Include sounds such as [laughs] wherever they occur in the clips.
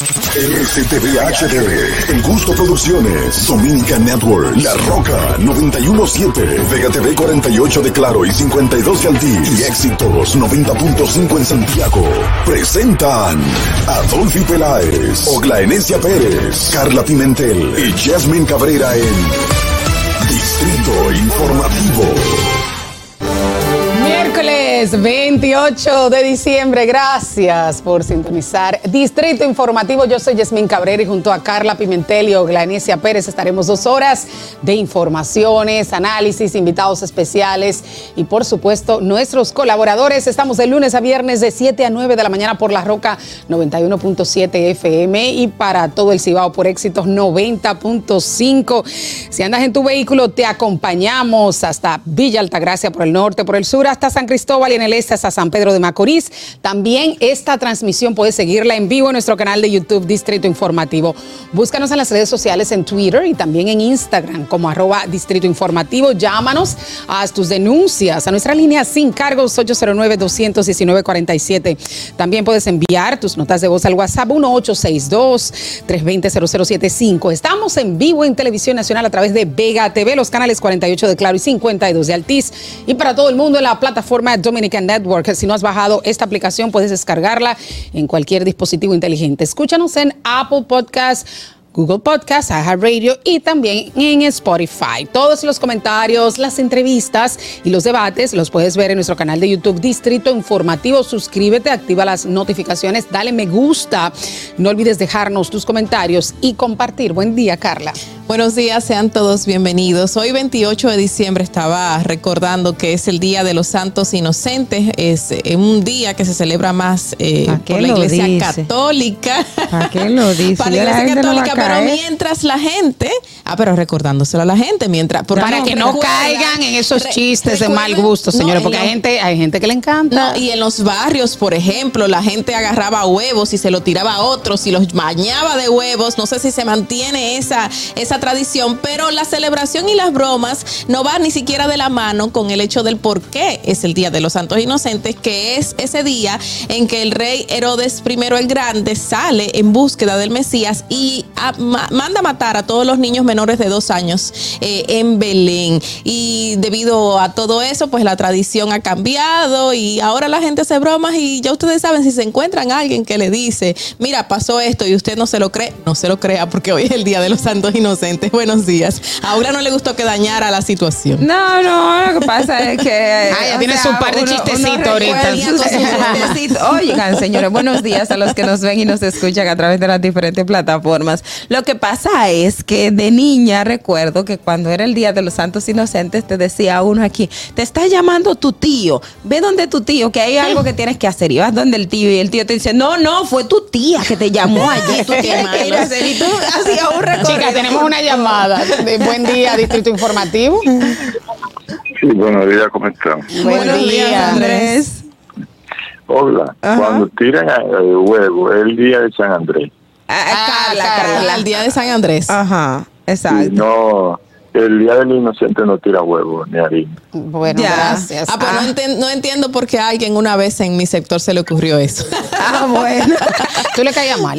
RCTV HD, El Gusto Producciones, Dominican Network, La Roca 917, Vega TV 48 de Claro y 52 de Altiz y Éxitos 90.5 en Santiago. Presentan Adolfi Peláez, Oglaenecia Pérez, Carla Pimentel y Jasmine Cabrera en Distrito Informativo. Miércoles 28 de diciembre, gracias por sintonizar Distrito Informativo. Yo soy Yasmín Cabrera y junto a Carla Pimentel y Oglanesia Pérez estaremos dos horas de informaciones, análisis, invitados especiales y por supuesto nuestros colaboradores. Estamos de lunes a viernes de 7 a 9 de la mañana por La Roca 91.7 FM y para todo el Cibao por éxitos 90.5. Si andas en tu vehículo, te acompañamos hasta Villa Altagracia por el norte, por el sur, hasta San Cristóbal en el este hasta San Pedro de Macorís. También esta transmisión puedes seguirla en vivo en nuestro canal de YouTube Distrito Informativo. Búscanos en las redes sociales en Twitter y también en Instagram como arroba Distrito Informativo. Llámanos a tus denuncias a nuestra línea sin cargos 809-219-47. También puedes enviar tus notas de voz al WhatsApp 1862-320-0075. Estamos en vivo en Televisión Nacional a través de Vega TV, los canales 48 de Claro y 52 de Altiz. Y para todo el mundo en la plataforma Network. Si no has bajado esta aplicación, puedes descargarla en cualquier dispositivo inteligente. Escúchanos en Apple Podcast. Google Podcast, Radio y también en Spotify. Todos los comentarios, las entrevistas y los debates los puedes ver en nuestro canal de YouTube Distrito Informativo. Suscríbete, activa las notificaciones, dale me gusta. No olvides dejarnos tus comentarios y compartir. Buen día, Carla. Buenos días, sean todos bienvenidos. Hoy 28 de diciembre estaba recordando que es el Día de los Santos Inocentes. Es eh, un día que se celebra más eh, por la Iglesia Católica. ¿Para qué lo dice? [laughs] Para la Iglesia Católica, pero mientras la gente, ah, pero recordándoselo a la gente, mientras para que no caigan en esos chistes de mal gusto, señores, porque hay gente, hay gente que le encanta. y en los barrios, por ejemplo, la gente agarraba huevos y se lo tiraba a otros y los bañaba de huevos. No sé si se mantiene esa esa tradición, pero la celebración y las bromas no van ni siquiera de la mano con el hecho del por qué es el Día de los Santos Inocentes, que es ese día en que el rey Herodes I el Grande sale en búsqueda del Mesías y manda matar a todos los niños menores de dos años eh, en Belén. Y debido a todo eso, pues la tradición ha cambiado y ahora la gente hace bromas y ya ustedes saben, si se encuentran a alguien que le dice, mira, pasó esto y usted no se lo cree, no se lo crea porque hoy es el Día de los Santos Inocentes buenos días. A Aura no le gustó que dañara la situación. No, no, lo que pasa es que. Ay, [laughs] ya tiene su par de chistecitos ahorita. Oigan, señores, buenos días a los que nos ven y nos escuchan a través de las diferentes plataformas. Lo que pasa es que de niña recuerdo que cuando era el Día de los Santos Inocentes te decía uno aquí, te está llamando tu tío, ve donde tu tío, que hay algo que tienes que hacer. Y vas donde el tío y el tío te dice, no, no, fue tu tía que te llamó ayer. [laughs] tú tienes [laughs] que ir a hacer. Y tú hacías un recorrido. Chica, tenemos una llamada. De buen día, Distrito Informativo. Sí, buenos días, ¿cómo están? Buenos días, Andrés. Hola, cuando tiran el huevo, el día de San Andrés. Ah, Carla, Carla, el día de San Andrés. Ajá, exacto. no, el día del inocente no tira huevo ni harina. Bueno, gracias. Ah, pues ah. No, entiendo por qué a alguien una vez en mi sector se le ocurrió eso. Ah, bueno. [laughs] Tú le caías mal.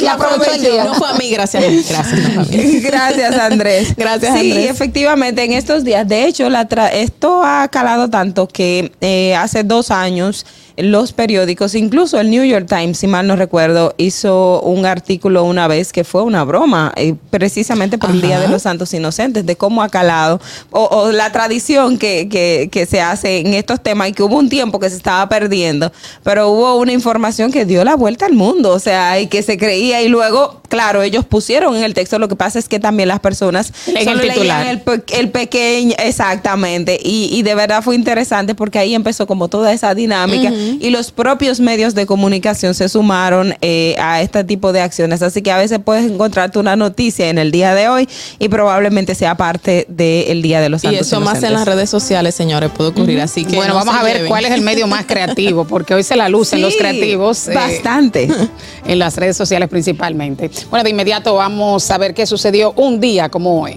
ya aprovechó el día. No fue a mí, gracias. Gracias, [laughs] gracias Andrés. Gracias, sí, Andrés. efectivamente, en estos días, de hecho, la esto ha calado tanto que eh, hace dos años los periódicos, incluso el New York Times, si mal no recuerdo, hizo un artículo una vez que fue una broma, eh, precisamente por el Día de los Santos Inocentes, de cómo ha calado, o, o la tradición que, que, que se hace en estos temas y que hubo un tiempo que se estaba perdiendo, pero hubo una información que dio la vuelta al mundo, o sea, y que se creía y luego, claro, ellos pusieron en el texto, lo que pasa es que también las personas Leen el solo leían titular. el, pe- el pequeño, exactamente, y, y de verdad fue interesante porque ahí empezó como toda esa dinámica y los propios medios de comunicación se sumaron eh, a este tipo de acciones, así que a veces puedes encontrarte una noticia en el día de hoy y probablemente sea parte del Día de los Y Santos eso más en las redes sociales, señores, puede ocurrir. Así que bueno, no vamos a ver lleven. cuál es el medio más creativo, porque hoy se la lucen los Sí, creativos. eh, Bastante. [laughs] en las redes sociales principalmente. Bueno, de inmediato vamos a ver qué sucedió un día como hoy.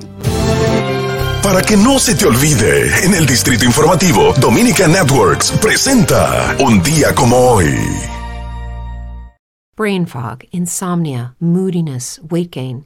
Para que no se te olvide, en el Distrito Informativo, Dominica Networks presenta Un día como hoy. Brain fog, insomnia, moodiness, weight gain.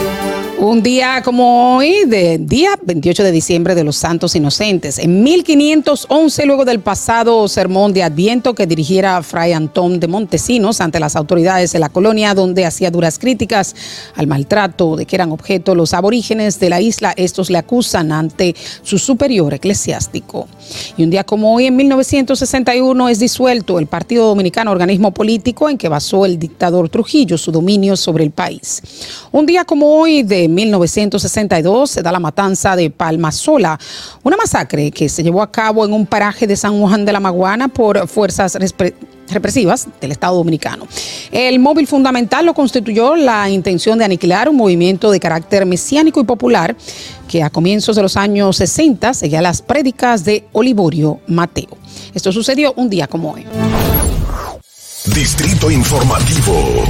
Un día como hoy, de día 28 de diciembre de los Santos Inocentes. En 1511, luego del pasado sermón de Adviento que dirigiera Fray Antón de Montesinos ante las autoridades de la colonia, donde hacía duras críticas al maltrato de que eran objeto los aborígenes de la isla, estos le acusan ante su superior eclesiástico. Y un día como hoy, en 1961, es disuelto el Partido Dominicano, organismo político en que basó el dictador Trujillo su dominio sobre el país. Un día como hoy, de 1962, se da la matanza de Palmasola, una masacre que se llevó a cabo en un paraje de San Juan de la Maguana por fuerzas represivas del Estado Dominicano. El móvil fundamental lo constituyó la intención de aniquilar un movimiento de carácter mesiánico y popular que a comienzos de los años 60 seguía las prédicas de Olivorio Mateo. Esto sucedió un día como hoy. Distrito Informativo.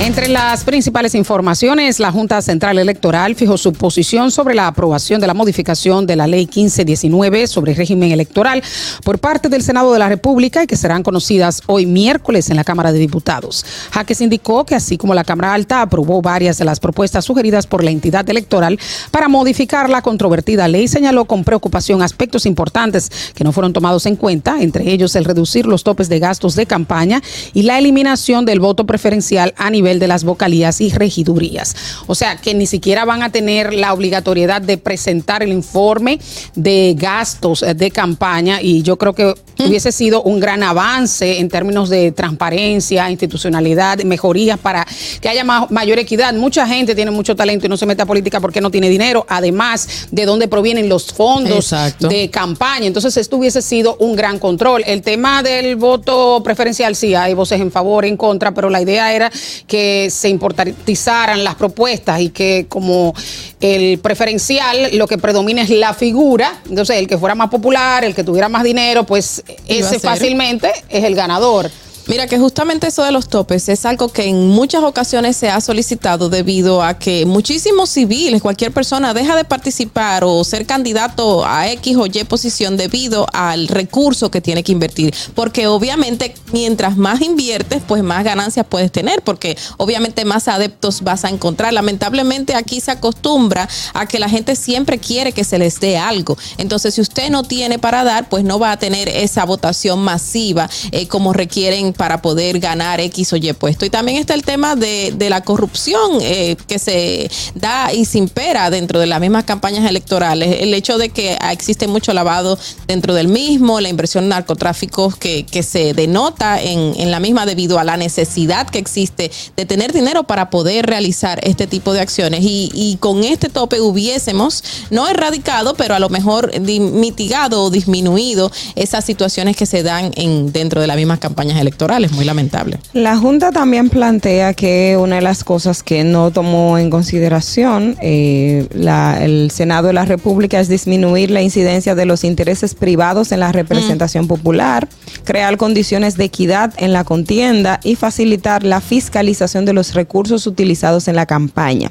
Entre las principales informaciones, la Junta Central Electoral fijó su posición sobre la aprobación de la modificación de la Ley 1519 sobre régimen electoral por parte del Senado de la República y que serán conocidas hoy miércoles en la Cámara de Diputados. Jaques indicó que así como la Cámara Alta aprobó varias de las propuestas sugeridas por la entidad electoral para modificar la controvertida ley, señaló con preocupación aspectos importantes que no fueron tomados en cuenta, entre ellos el reducir los topes de gastos de campaña y la eliminación del voto preferencial a nivel de las vocalías y regidurías. O sea, que ni siquiera van a tener la obligatoriedad de presentar el informe de gastos eh, de campaña y yo creo que hubiese sido un gran avance en términos de transparencia, institucionalidad, mejorías para que haya ma- mayor equidad. Mucha gente tiene mucho talento y no se mete a política porque no tiene dinero, además de dónde provienen los fondos Exacto. de campaña. Entonces, esto hubiese sido un gran control. El tema del voto preferencial, sí, hay voces en favor, en contra, pero la idea era que se importantizaran las propuestas y que como el preferencial lo que predomina es la figura, entonces el que fuera más popular, el que tuviera más dinero, pues ese fácilmente es el ganador. Mira que justamente eso de los topes es algo que en muchas ocasiones se ha solicitado debido a que muchísimos civiles, cualquier persona deja de participar o ser candidato a X o Y posición debido al recurso que tiene que invertir. Porque obviamente mientras más inviertes, pues más ganancias puedes tener, porque obviamente más adeptos vas a encontrar. Lamentablemente aquí se acostumbra a que la gente siempre quiere que se les dé algo. Entonces si usted no tiene para dar, pues no va a tener esa votación masiva eh, como requieren para poder ganar X o Y puesto. Y también está el tema de, de la corrupción eh, que se da y se impera dentro de las mismas campañas electorales. El hecho de que existe mucho lavado dentro del mismo, la inversión en narcotráficos que, que se denota en, en la misma debido a la necesidad que existe de tener dinero para poder realizar este tipo de acciones. Y, y con este tope hubiésemos, no erradicado, pero a lo mejor mitigado o disminuido esas situaciones que se dan en, dentro de las mismas campañas electorales. Muy lamentable. La Junta también plantea que una de las cosas que no tomó en consideración eh, la- el Senado de la República es disminuir la incidencia de los intereses privados en la representación popular, crear condiciones de equidad en la contienda y facilitar la fiscalización de los recursos utilizados en la campaña.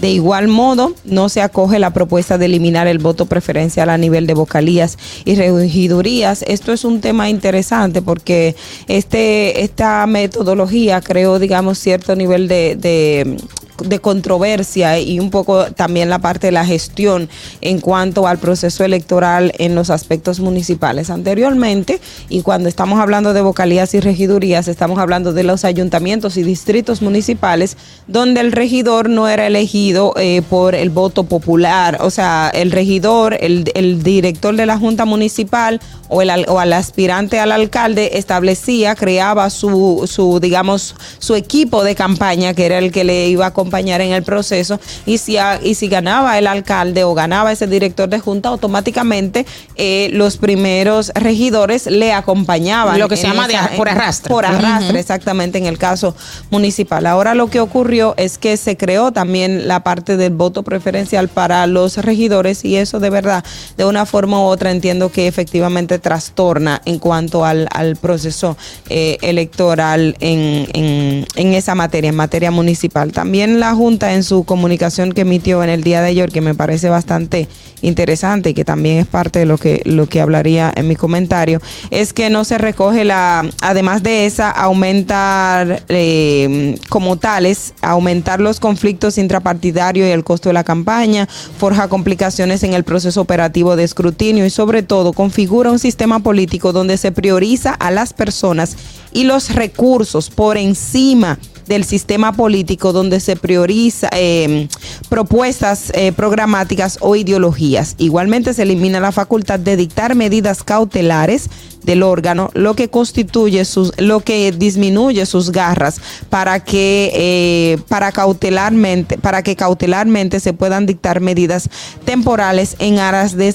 De igual modo, no se acoge la propuesta de eliminar el voto preferencial a nivel de vocalías y regidurías. Esto es un tema interesante porque este, esta metodología creó, digamos, cierto nivel de, de de controversia y un poco también la parte de la gestión en cuanto al proceso electoral en los aspectos municipales. Anteriormente, y cuando estamos hablando de vocalías y regidurías, estamos hablando de los ayuntamientos y distritos municipales, donde el regidor no era elegido eh, por el voto popular, o sea, el regidor, el, el director de la junta municipal o el, o al aspirante al alcalde establecía, creaba su, su, digamos, su equipo de campaña, que era el que le iba a acompañar en el proceso, y si, a- y si ganaba el alcalde o ganaba ese director de junta, automáticamente eh, los primeros regidores le acompañaban. Lo que se llama de por arrastre. Por arrastre, exactamente, en el caso municipal. Ahora lo que ocurrió es que se creó también la parte del voto preferencial para los regidores y eso de verdad, de una forma u otra, entiendo que efectivamente trastorna en cuanto al, al proceso eh, electoral en, en- en esa materia, en materia municipal. También la Junta en su comunicación que emitió en el día de ayer, que me parece bastante interesante y que también es parte de lo que, lo que hablaría en mi comentario, es que no se recoge la, además de esa, aumentar eh, como tales, aumentar los conflictos intrapartidarios y el costo de la campaña, forja complicaciones en el proceso operativo de escrutinio y sobre todo configura un sistema político donde se prioriza a las personas y los recursos por encima del sistema político donde se prioriza eh, propuestas eh, programáticas o ideologías. Igualmente se elimina la facultad de dictar medidas cautelares del órgano, lo que constituye sus, lo que disminuye sus garras para que eh, para cautelarmente, para que cautelarmente se puedan dictar medidas temporales en aras de,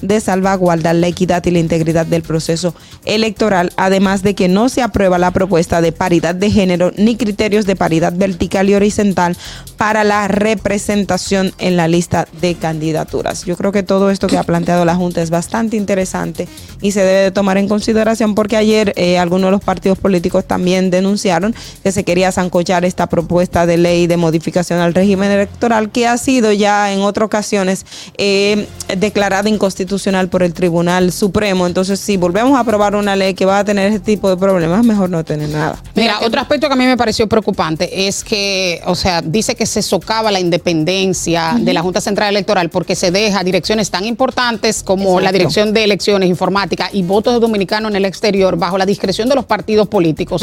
de salvaguardar la equidad y la integridad del proceso electoral, además de que no se aprueba la propuesta de paridad de género ni criterios de paridad vertical y horizontal para la representación en la lista de candidaturas. Yo creo que todo esto que ha planteado la Junta es bastante interesante y se debe de tomar en consideración porque ayer eh, algunos de los partidos políticos también denunciaron que se quería zancochar esta propuesta de ley de modificación al régimen electoral que ha sido ya en otras ocasiones eh, declarada inconstitucional por el Tribunal Supremo. Entonces, si volvemos a aprobar una ley que va a tener ese tipo de problemas, mejor no tener nada. Mira, otro aspecto que a mí me pareció preocupante es que, o sea, dice que se socava la independencia de la Junta Central Electoral porque se deja direcciones tan importantes como la. Dirección de Elecciones, Informática y votos dominicanos en el exterior bajo la discreción de los partidos políticos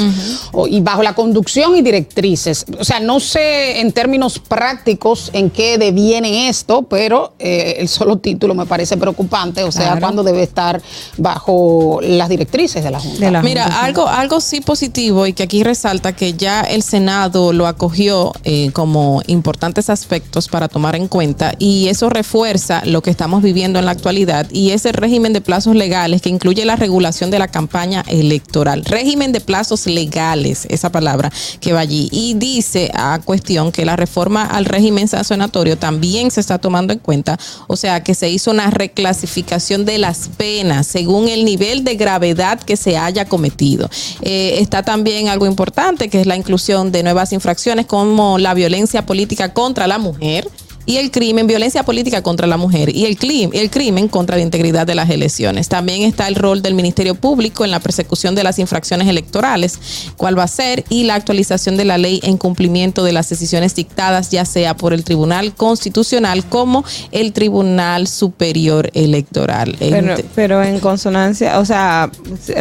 y bajo la conducción y directrices. O sea, no sé en términos prácticos en qué deviene esto, pero eh, el solo título me parece preocupante, o sea, Claro. cuando debe estar bajo las directrices de la Junta. De la Mira, Junta, algo, algo sí positivo y que aquí resalta que ya el Senado lo acogió eh, como importantes aspectos para tomar en cuenta y eso refuerza lo que estamos viviendo en la actualidad y es el régimen de plazos legales que incluye la regulación de la campaña electoral. Régimen de plazos legales, esa palabra que va allí. Y dice a cuestión que la reforma al régimen sancionatorio también se está tomando en cuenta, o sea que se hizo una reclasificación de las penas según el nivel de gravedad que se haya cometido. Eh, está también algo importante que es la inclusión de nuevas infracciones como la violencia política contra la mujer. Y el crimen, violencia política contra la mujer y el crimen, el crimen contra la integridad de las elecciones. También está el rol del Ministerio Público en la persecución de las infracciones electorales, cuál va a ser, y la actualización de la ley en cumplimiento de las decisiones dictadas, ya sea por el Tribunal Constitucional como el Tribunal Superior Electoral. Pero, pero en consonancia, o sea,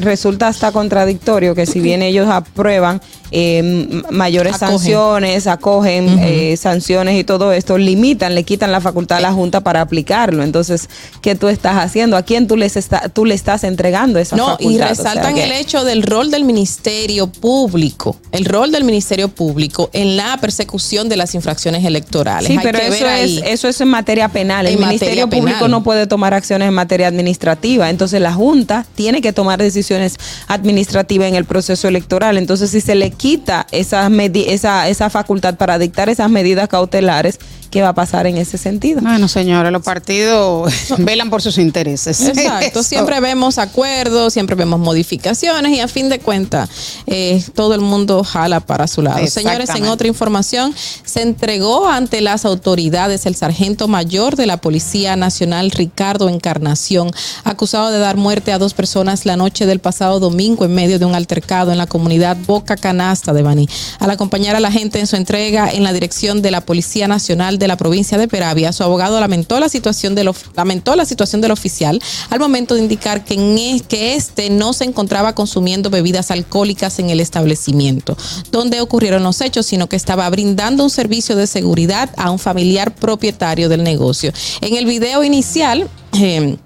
resulta hasta contradictorio que si bien ellos aprueban eh, mayores Acogen. sanciones, acogen eh, sanciones y todo esto, limitan, le quitan la facultad a la Junta para aplicarlo. Entonces, ¿qué tú estás haciendo? ¿A quién tú, les está, tú le estás entregando esa No, facultad? y O sea, resaltan el hecho del rol del Ministerio Público, el rol del Ministerio Público en la persecución de las infracciones electorales. Sí, Hay pero que eso ver es, ahí. eso es en materia penal. El Ministerio Público no puede tomar acciones en materia administrativa. Entonces la Junta tiene que tomar decisiones administrativas en el proceso electoral. Entonces si se le quita esa, medi- esa, esa facultad para dictar esas medidas cautelares, ¿qué va a pasar en ese sentido? Bueno, señores, los partidos [laughs] velan por sus intereses. Exacto, Eso. siempre vemos acuerdos, siempre vemos modificaciones y a fin de cuentas eh, todo el mundo jala para su lado. Señores, en otra información, se entregó ante las autoridades el sargento mayor de la Policía Nacional, Ricardo Encarnación, acusado de dar muerte a dos personas la noche del pasado domingo en medio de un altercado en la comunidad Boca Canasta de Baní. Al acompañar a la gente en su entrega en la dirección de la Policía Nacional de la provincia de Peravia, su abogado lamentó la situación del, lamentó la situación del oficial al momento de indicar que, en e- que este no se encontraba consumiendo bebidas alcohólicas en el establecimiento donde ocurrieron los hechos, sino que estaba brindando un servicio de seguridad a un familiar propietario del negocio. En el video inicial, eh,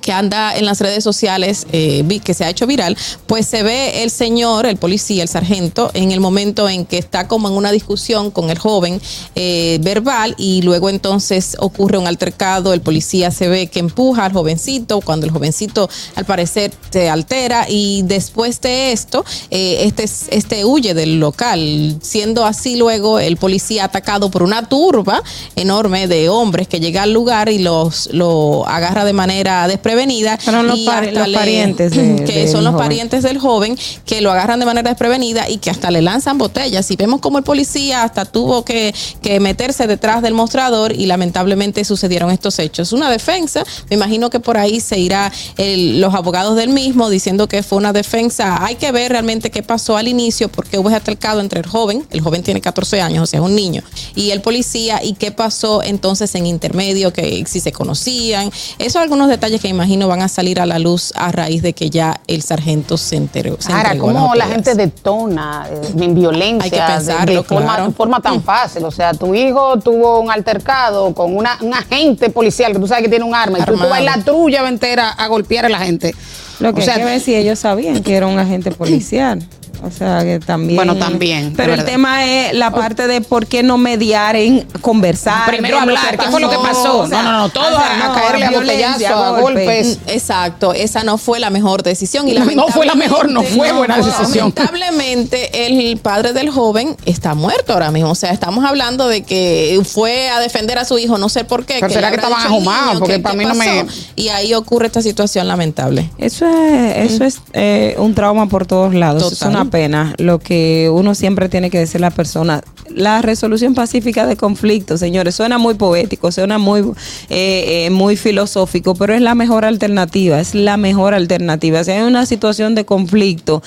que anda en las redes sociales, eh, que se ha hecho viral, pues se ve el señor, el policía, el sargento, en el momento en que está como en una discusión con el joven eh, verbal y luego entonces ocurre un altercado, el policía se ve que empuja al jovencito, cuando el jovencito al parecer se altera y después de esto, eh, este, este huye del local, siendo así luego el policía atacado por una turba enorme de hombres que llega al lugar y los lo agarra de manera desprevenida. Fueron los y pari- hasta los parientes de- [clears throat] que son los joven. parientes del joven que lo agarran de manera desprevenida y que hasta le lanzan botellas. Y vemos como el policía hasta tuvo que, que meterse detrás del mostrador y lamentablemente sucedieron estos hechos. Una defensa, me imagino que por ahí se irá el- los abogados del mismo diciendo que fue una defensa. Hay que ver realmente qué pasó al inicio porque hubo ese altercado entre el joven, el joven tiene 14 años, o sea, es un niño, y el policía y qué pasó entonces en intermedio, que si se conocían. Esos son algunos detalles que imagino van a salir a la luz a raíz de que ya el sargento se enteró. se Ahora, ¿cómo la gente detona eh, en violencia Hay que de- pensarlo, de, forma, claro. de forma tan fácil? O sea, tu hijo tuvo un altercado con una, un agente policial que tú sabes que tiene un arma y tú, tú vas la trulla entera a golpear a la gente. Lo que o sea, hay que ver si ellos sabían que era un agente policial. O sea, que también. Bueno, también, Pero el tema es la parte de por qué no mediar en conversar. Primero hablar, ¿qué fue lo que pasó? O sea, No, no, no, todo o sea, a- a caerle a botellazo, a golpes. Mm, Exacto, esa no fue la mejor decisión. Y No fue la mejor, no fue buena decisión. Lamentablemente, el padre del joven está muerto ahora mismo. O sea, estamos hablando de que fue a defender a su hijo, no sé por qué. Pero será que estaban ahumados, porque ¿qué- para mí no me-? Y ahí ocurre esta situación lamentable. Eso es, eso es eh, un trauma por todos lados. Es una pena. Lo que uno siempre tiene que decir a la persona. La resolución pacífica de conflictos, señores, suena muy poético, suena muy, eh, eh, muy filosófico, pero es la mejor alternativa, es la mejor alternativa. Si hay una situación de conflicto,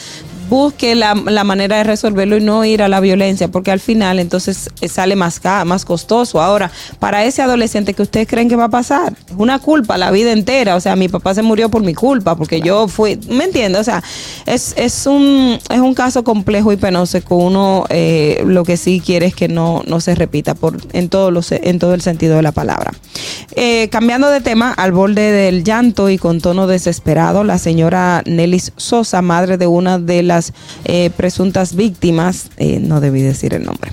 busque la, la manera de resolverlo y no ir a la violencia, porque al final entonces eh, sale más, más costoso. Ahora, para ese adolescente que ustedes creen que va a pasar, es una culpa la vida entera. O sea, mi papá se murió por mi culpa, porque yo fui, ¿me entiendes? O sea, es, es, un, es un caso complejo y penoso que uno eh, lo que sí quiere es que no, no se repita por, en, todos los, en todo el sentido de la palabra. Eh, cambiando de tema, al borde del llanto y con tono desesperado, la señora Nelis Sosa, madre de una de las eh, presuntas víctimas, eh, no debí decir el nombre,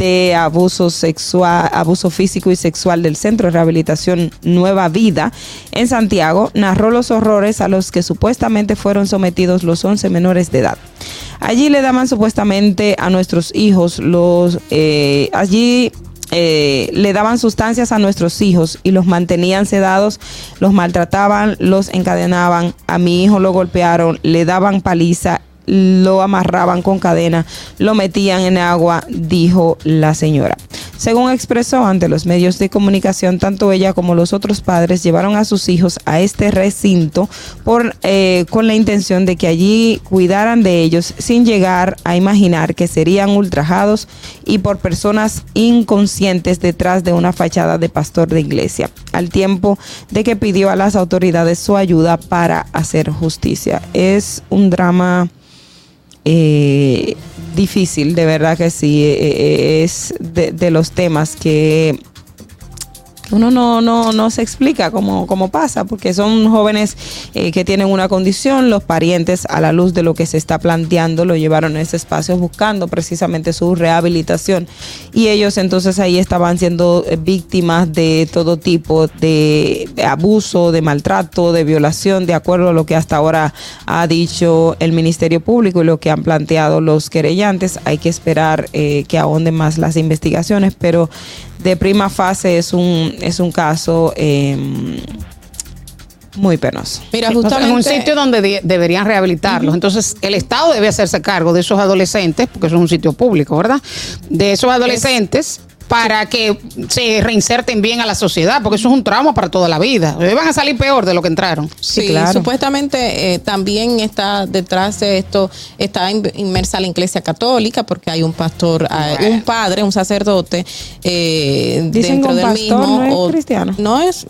de abuso sexual, abuso físico y sexual del Centro de Rehabilitación Nueva Vida en Santiago, narró los horrores a los que supuestamente fueron sometidos los 11 menores de edad. Allí le daban supuestamente a nuestros hijos los eh, allí le daban sustancias a nuestros hijos y los mantenían sedados, los maltrataban, los encadenaban, a mi hijo lo golpearon, le daban paliza, lo amarraban con cadena, lo metían en agua, dijo la señora. Según expresó ante los medios de comunicación, tanto ella como los otros padres llevaron a sus hijos a este recinto por, eh, con la intención de que allí cuidaran de ellos sin llegar a imaginar que serían ultrajados y por personas inconscientes detrás de una fachada de pastor de iglesia, al tiempo de que pidió a las autoridades su ayuda para hacer justicia. Es un drama eh, difícil, de verdad que sí, eh, eh, es de, de los temas que uno no, no, no se explica cómo, cómo pasa, porque son jóvenes eh, que tienen una condición, los parientes a la luz de lo que se está planteando lo llevaron a ese espacio buscando precisamente su rehabilitación y ellos entonces ahí estaban siendo eh, víctimas de todo tipo de, abuso, de maltrato, de violación, de acuerdo a lo que hasta ahora ha dicho el Ministerio Público y lo que han planteado los querellantes. Hay que esperar eh, que ahonden más las investigaciones, pero de prima fase es un, es un caso eh, muy penoso. Mira, justamente en un sitio donde de- deberían rehabilitarlos. Entonces, el Estado debe hacerse cargo de esos adolescentes, porque eso es un sitio público, ¿verdad? De esos adolescentes para que se reinserten bien a la sociedad, porque eso es un trauma para toda la vida. Van a salir peor de lo que entraron. Sí, claro. supuestamente eh, también está detrás de esto, está in- inmersa la iglesia católica, porque hay un pastor, eh, un padre, un sacerdote eh, Dicen dentro que un del pastor mismo. no es cristiano. No es.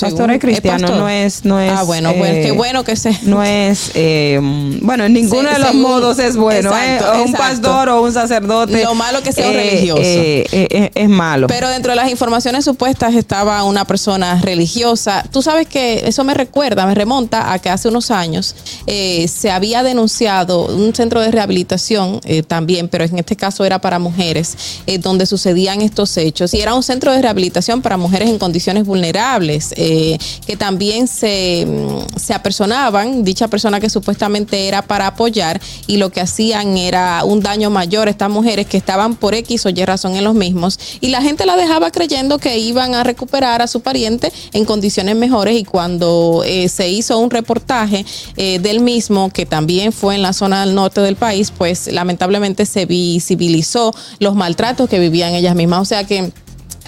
Pastor según- es cristiano, pastor. no es, no es. Ah, bueno, pues eh, qué bueno que se. No es, eh, bueno, en ninguno Se- de los según- modos es bueno, Exacto, ¿eh? O un exacto. pastor o un sacerdote. Lo malo que sea un eh, religioso. eh, eh, eh, es malo. Pero dentro de las informaciones supuestas estaba una persona religiosa. Tú sabes que eso me recuerda, me remonta a que hace unos años eh, se había denunciado un centro de rehabilitación eh, también, pero en este caso era para mujeres, eh, donde sucedían estos hechos. Y era un centro de rehabilitación para mujeres en condiciones vulnerables, eh, que también se, mm, se apersonaban, dicha persona que supuestamente era para apoyar, y lo que hacían era un daño mayor a estas mujeres que estaban por X o Y razón en los mismos, y la gente la dejaba creyendo que iban a recuperar a su pariente en condiciones mejores, y cuando eh, se hizo un reportaje eh, del mismo, que también fue en la zona del norte del país, pues lamentablemente se visibilizó los maltratos que vivían ellas mismas, o sea que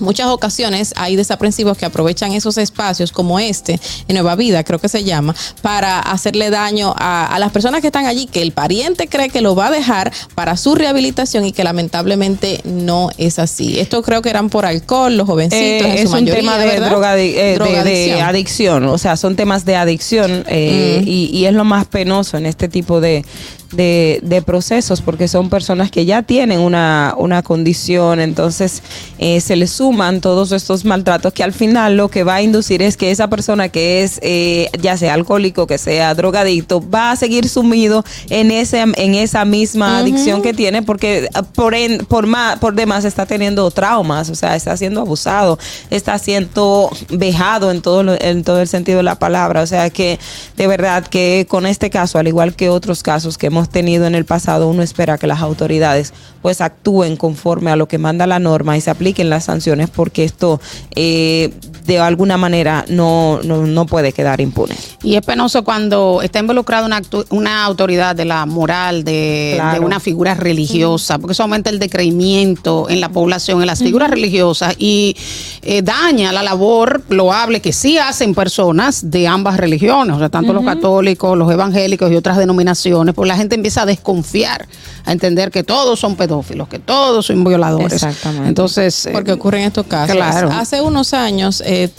muchas ocasiones hay desaprensivos que aprovechan esos espacios como este, en Nueva Vida creo que se llama, para hacerle daño a, a las personas que están allí, que el pariente cree que lo va a dejar para su rehabilitación y que lamentablemente no es así. Esto creo que eran por alcohol, los jovencitos. en Eh, su es un mayoría, tema de, drogadi- eh, de- adicción, o sea, son temas de adicción eh, Mm. y, y es lo más penoso en este tipo de, de- de procesos porque son personas que ya tienen una, una condición, entonces eh, se les suman todos estos maltratos que al final lo que va a inducir es que esa persona que es eh, ya sea alcohólico, que sea drogadicto, va a seguir sumido en, ese, en esa misma adicción que tiene porque ah, por, en- por, ma- por demás está teniendo traumas, o sea, está siendo abusado, está siendo vejado en todo, lo- en todo el sentido de la palabra. O sea que de verdad que con este caso, al igual que otros casos que hemos tenido en el pasado, uno espera que las autoridades pues actúen conforme a lo que manda la norma y se apliquen las sanciones porque esto eh, de alguna manera no, no, no puede quedar impune. Y es penoso cuando está involucrada una, una autoridad de la moral, de, Claro. de una figura religiosa, porque eso aumenta el decreimiento en la población, en las figuras religiosas y eh, daña la labor loable que sí hacen personas de ambas religiones, o sea, tanto los católicos, los evangélicos y otras denominaciones, pues la gente empieza a desconfiar, a entender que todos son pedófilos, que todos son violadores. Exactamente. Entonces, eh, Porque ocurren estos casos. Claro. Hace unos años, eh,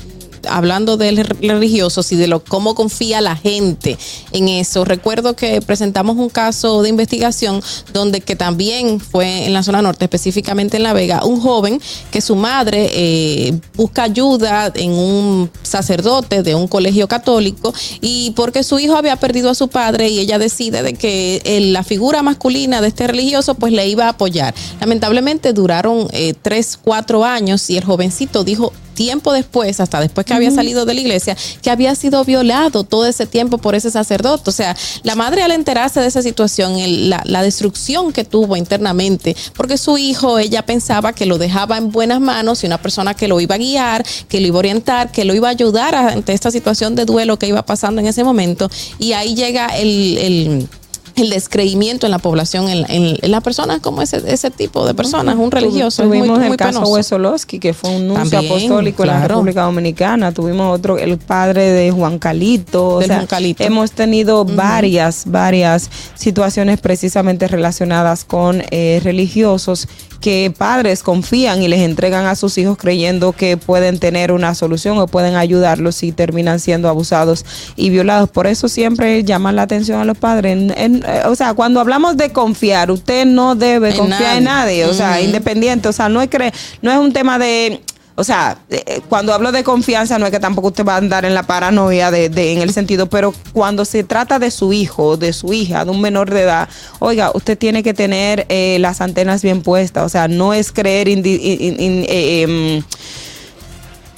hablando del re- religiosos y de lo cómo confía la gente en eso, recuerdo que presentamos un caso de investigación donde que también fue en la zona norte, específicamente en La Vega, un joven que su madre eh, busca ayuda en un sacerdote de un colegio católico y porque su hijo había perdido a su padre y ella decide de que eh, la figura masculina de este religioso pues le iba a apoyar. Lamentablemente duraron eh, tres, cuatro años y el jovencito dijo tiempo después, hasta después que había salido de la iglesia, que había sido violado todo ese tiempo por ese sacerdote. O sea, la madre al enterarse de esa situación, el- la, la destrucción que tuvo internamente, porque su hijo, ella pensaba que lo dejaba en buenas manos y una persona que lo iba a guiar, que lo iba a orientar, que lo iba a ayudar ante esta situación de duelo que iba pasando en ese momento. Y ahí llega el... el el descreimiento en la población, en, en, en las personas como ese, ese tipo de personas, un religioso. muy- Tuvimos muy el caso penoso. Wesolowski, que fue un nuncio También, apostólico en la. República Dominicana. Tuvimos otro, el padre de Juan Calito. O sea, Juan Calito. Hemos tenido varias, varias situaciones precisamente relacionadas con eh, religiosos que padres confían y les entregan a sus hijos creyendo que pueden tener una solución o pueden ayudarlos y terminan siendo abusados y violados. Por eso siempre llaman la atención a los padres. En- en- eh, o sea, cuando hablamos de confiar, usted no debe En confiar en nadie. o sea, independiente, o sea, no es cre- no es un tema de o sea, eh, cuando hablo de confianza no es que tampoco usted va a andar en la paranoia de, de- en el sentido, pero cuando se trata de su hijo, de su hija, de un menor de edad, oiga, usted tiene que tener eh, las antenas bien puestas, o sea, no es creer in- in- eh, em,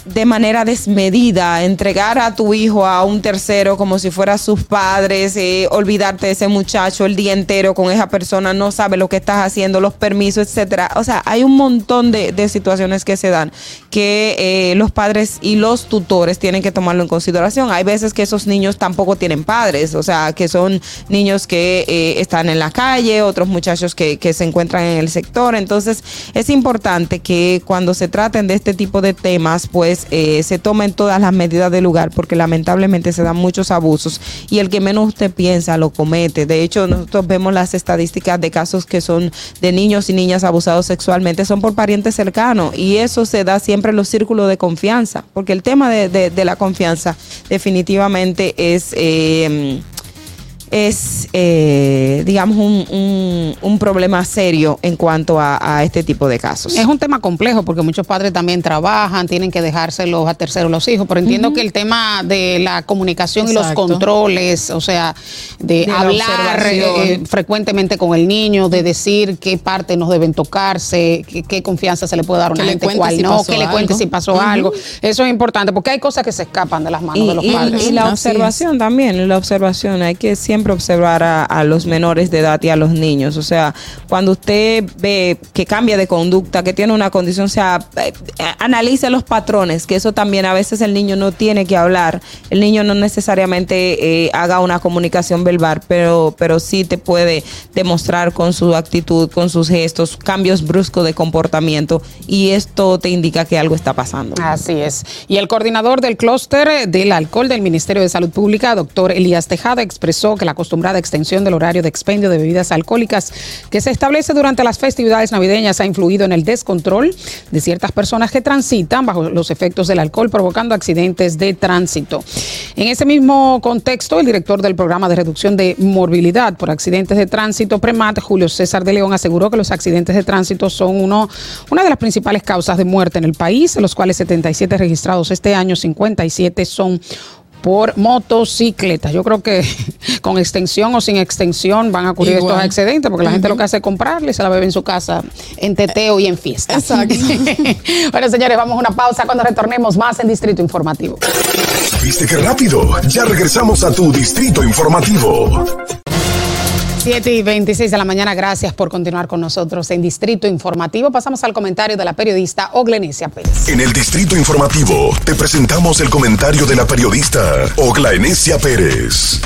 de manera desmedida, entregar a tu hijo a un tercero como si fuera sus padres, eh, olvidarte de ese muchacho el día entero con esa persona, no sabe lo que estás haciendo, los permisos, etcétera. O sea, hay un montón de, de situaciones que se dan que eh, los padres y los tutores tienen que tomarlo en consideración. Hay veces que esos niños tampoco tienen padres, o sea, que son niños que eh, están en la calle, otros muchachos que, que se encuentran en el sector. Entonces, es importante que cuando se traten de este tipo de temas, pues eh, se tomen todas las medidas del lugar, porque lamentablemente se dan muchos abusos y el que menos usted piensa lo comete. De hecho, nosotros vemos las estadísticas de casos que son de niños y niñas abusados sexualmente, son por parientes cercanos y eso se da siempre en los círculos de confianza, porque el tema de, de- de la confianza definitivamente es... eh, es, eh, digamos, un, un- un problema serio en cuanto a, a este tipo de casos. Es un tema complejo porque muchos padres también trabajan, tienen que dejárselos a terceros los hijos, pero entiendo que el tema de la comunicación y los controles, o sea, de, De la hablar observación. eh, frecuentemente con el niño, de decir qué partes no deben tocarse, qué, qué confianza se le puede dar a una Que gente, cuál si no, que le cuente si pasó algo. Eso es importante porque hay cosas que se escapan de las manos y, de los padres. y la Así observación también, la observación, hay que siempre observar a, los menores de edad y a los niños. O sea, cuando usted ve que cambia de conducta, que tiene una condición, o sea, eh, eh, analice los patrones, que eso también a veces el niño no tiene que hablar. El niño no necesariamente eh, haga una comunicación verbal, pero, pero sí te puede demostrar con su actitud, con sus gestos, cambios bruscos de comportamiento y esto te indica que algo está pasando. Así es. Y el coordinador del clúster del alcohol del Ministerio de Salud Pública, doctor Elías Tejada, expresó que la acostumbrada extensión del horario de expendio de bebidas alcohólicas que se establece durante las festividades navideñas ha influido en el descontrol de ciertas personas que transitan bajo los efectos del alcohol, provocando accidentes de tránsito. En ese mismo contexto, el director del programa de reducción de morbilidad por accidentes de tránsito, PREMAT, Julio César de León, aseguró que los accidentes de tránsito son uno, una de las principales causas de muerte en el país, de los cuales 77 registrados este año, 57 son por motocicletas. Yo creo que [laughs] con extensión o sin extensión van a ocurrir Igual. estos accidentes porque la gente lo que hace es comprarle y se la bebe en su casa en teteo y en fiesta. Exacto. [laughs] bueno, señores, vamos a una pausa cuando retornemos más en Distrito Informativo. ¿Viste qué rápido? Ya regresamos a tu distrito informativo. 7 y 26 de la mañana, gracias por continuar con nosotros en Distrito Informativo. Pasamos al comentario de la periodista Oglenesia Pérez. En el distrito informativo te presentamos el comentario de la periodista Ogla Enesia Pérez.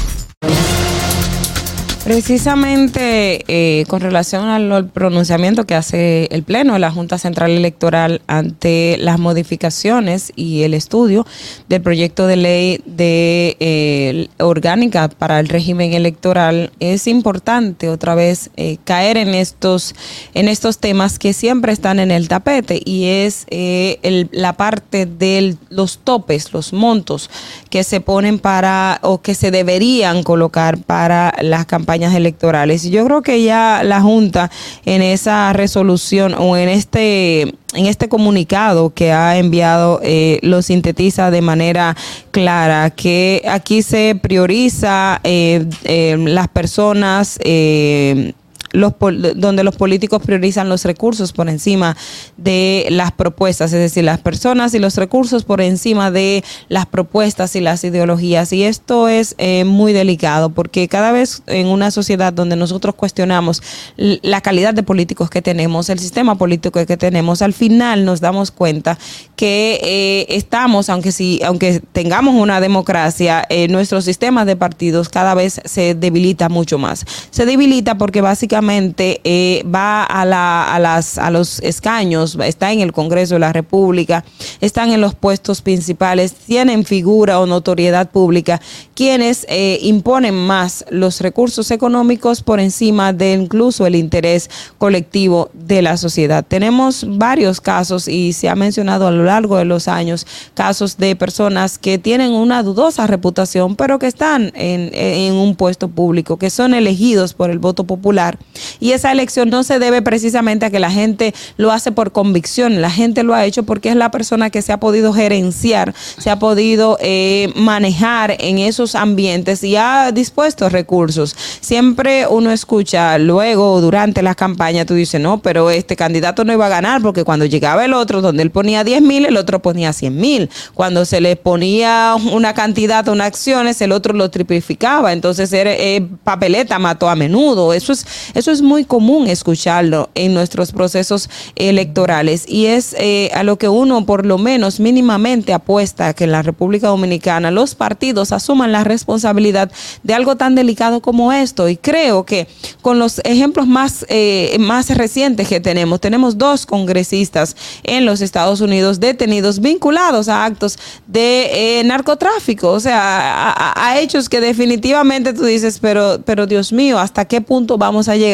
Precisamente eh, con relación al, pronunciamiento que hace el Pleno de la Junta Central Electoral ante las modificaciones y el estudio del proyecto de ley de eh, orgánica para el régimen electoral, es importante otra vez eh, caer en estos, en estos temas que siempre están en el tapete y es eh, el- la parte de los topes, los montos que se ponen para o que se deberían colocar para las campañas electorales. Y yo creo que ya la Junta en esa resolución o en este en este comunicado que ha enviado eh, lo sintetiza de manera clara que aquí se prioriza eh, eh, las personas eh, los, donde los políticos priorizan los recursos por encima de las propuestas, es decir, las personas y los recursos por encima de las propuestas y las ideologías. Y esto es eh, muy delicado porque cada vez en una sociedad donde nosotros cuestionamos la calidad de políticos que tenemos, el sistema político que tenemos, al final nos damos cuenta que eh, estamos, aunque, si, aunque tengamos una democracia, eh, nuestro sistema de partidos cada vez se debilita mucho más. Se debilita porque eh, va a, la, a, las, a los escaños, está en el Congreso de la República, están en los puestos principales, tienen figura o notoriedad pública, quienes eh, imponen más los recursos económicos por encima de incluso el interés colectivo de la sociedad. Tenemos varios casos y se ha mencionado a lo largo de los años casos de personas que tienen una dudosa reputación, pero que están en un puesto público, que son elegidos por el voto popular. Y esa elección no se debe precisamente a que la gente lo hace por convicción, la gente lo ha hecho porque es la persona que se ha podido gerenciar, se ha podido eh, manejar en esos ambientes y ha dispuesto recursos. Siempre uno escucha luego, durante la campaña, tú dices, no, pero este candidato no iba a ganar porque cuando llegaba el otro, donde él ponía 10 mil, el otro ponía 100 mil. Cuando se le ponía una cantidad, unas acciones, el otro lo triplificaba. Entonces, era, eh, papeleta mató a menudo. Eso es, eso es muy común escucharlo en nuestros procesos electorales y es eh, a lo que uno por lo menos mínimamente apuesta que en la República Dominicana los partidos asuman la responsabilidad de algo tan delicado como esto y creo que con los ejemplos más, eh, más recientes que tenemos, tenemos dos congresistas en los Estados Unidos detenidos vinculados a actos de eh, narcotráfico, o sea, a, a hechos que definitivamente tú dices, pero, pero Dios mío, ¿hasta qué punto vamos a llegar?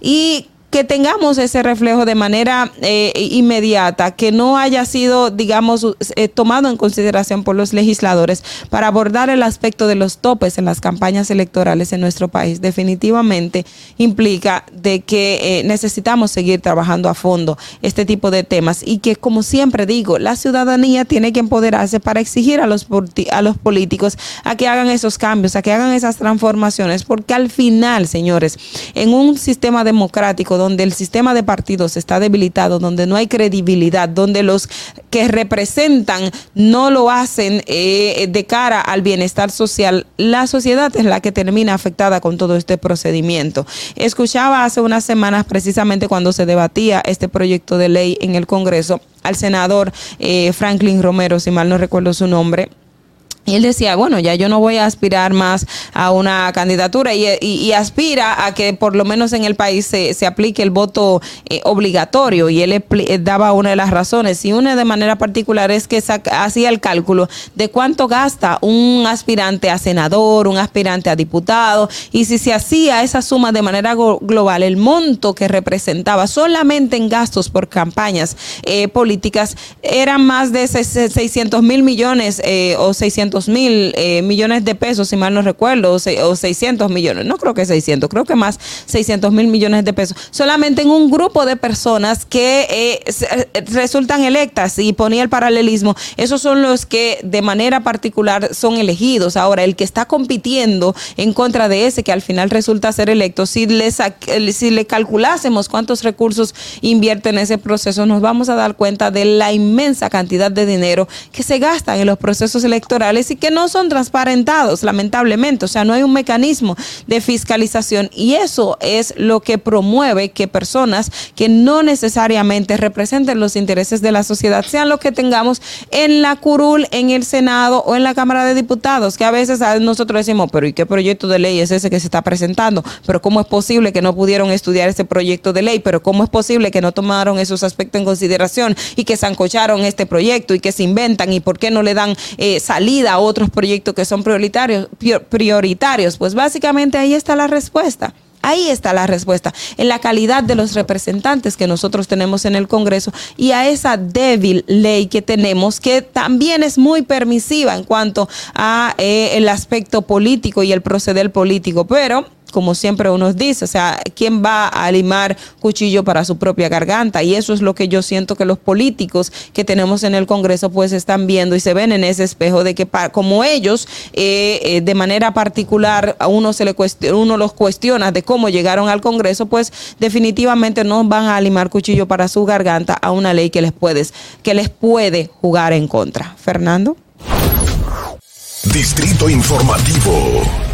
Y que tengamos ese reflejo de manera eh, inmediata, que no haya sido, digamos, eh, tomado en consideración por los legisladores para abordar el aspecto de los topes en las campañas electorales en nuestro país. Definitivamente implica de que eh, necesitamos seguir trabajando a fondo este tipo de temas y que, como siempre digo, la ciudadanía tiene que empoderarse para exigir a los, a los políticos a que hagan esos cambios, a que hagan esas transformaciones, porque al final, señores, en un sistema democrático, donde el sistema de partidos está debilitado, donde no hay credibilidad, donde los que representan no lo hacen eh, de cara al bienestar social, la sociedad es la que termina afectada con todo este procedimiento. Escuchaba hace unas semanas, precisamente cuando se debatía este proyecto de ley en el Congreso, al senador eh, Franklin Romero, si mal no recuerdo su nombre, y él decía, bueno, ya yo no voy a aspirar más a una candidatura y, aspira a que por lo menos en el país se, se aplique el voto eh, obligatorio. Y él eh, daba una de las razones. Y una de manera particular es que hacía el cálculo de cuánto gasta un aspirante a senador, un aspirante a diputado. Y si se hacía esa suma de manera global, el monto que representaba solamente en gastos por campañas eh, políticas eran más de 600 mil millones o 600 mil eh, millones de pesos, si mal no recuerdo, o, 600 millones, no creo que 600, creo que más 600 mil millones de pesos, solamente en un grupo de personas que eh, eh, resultan electas y ponía el paralelismo, esos son los que de manera particular son elegidos. Ahora, el que está compitiendo en contra de ese que al final resulta ser electo, si le, si le calculásemos cuántos recursos invierte en ese proceso, nos vamos a dar cuenta de la inmensa cantidad de dinero que se gasta en los procesos electorales y que no son transparentados, lamentablemente. O sea, no hay un mecanismo de fiscalización y eso es lo que promueve que personas que no necesariamente representen los intereses de la sociedad sean lo que tengamos en la curul, en el Senado o en la Cámara de Diputados, que a veces nosotros decimos, pero ¿y qué proyecto de ley es ese que se está presentando? Pero ¿cómo es posible que no pudieron estudiar ese proyecto de ley? Pero ¿cómo es posible que no tomaron esos aspectos en consideración y que zancocharon este proyecto y que se inventan y por qué no le dan eh, salida a otros proyectos que son prioritarios, prioritarios? Pues básicamente ahí está la respuesta. Ahí está la respuesta, en la calidad de los representantes que nosotros tenemos en el Congreso y a esa débil ley que tenemos, que también es muy permisiva en cuanto a eh, el aspecto político y el proceder político, pero como siempre uno dice, o sea, ¿quién va a limar cuchillo para su propia garganta? Y eso es lo que yo siento que los políticos que tenemos en el Congreso pues están viendo y se ven en ese espejo de que como ellos eh, eh, de manera particular a uno se le uno los cuestiona de cómo llegaron al Congreso, pues definitivamente no van a limar cuchillo para su garganta a una ley que les puedes que les puede jugar en contra. Fernando. Distrito Informativo.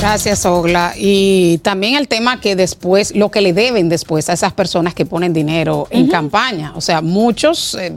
Gracias, Ogla. Y también el tema que después, lo que le deben después a esas personas que ponen dinero en campaña. O sea, muchos eh,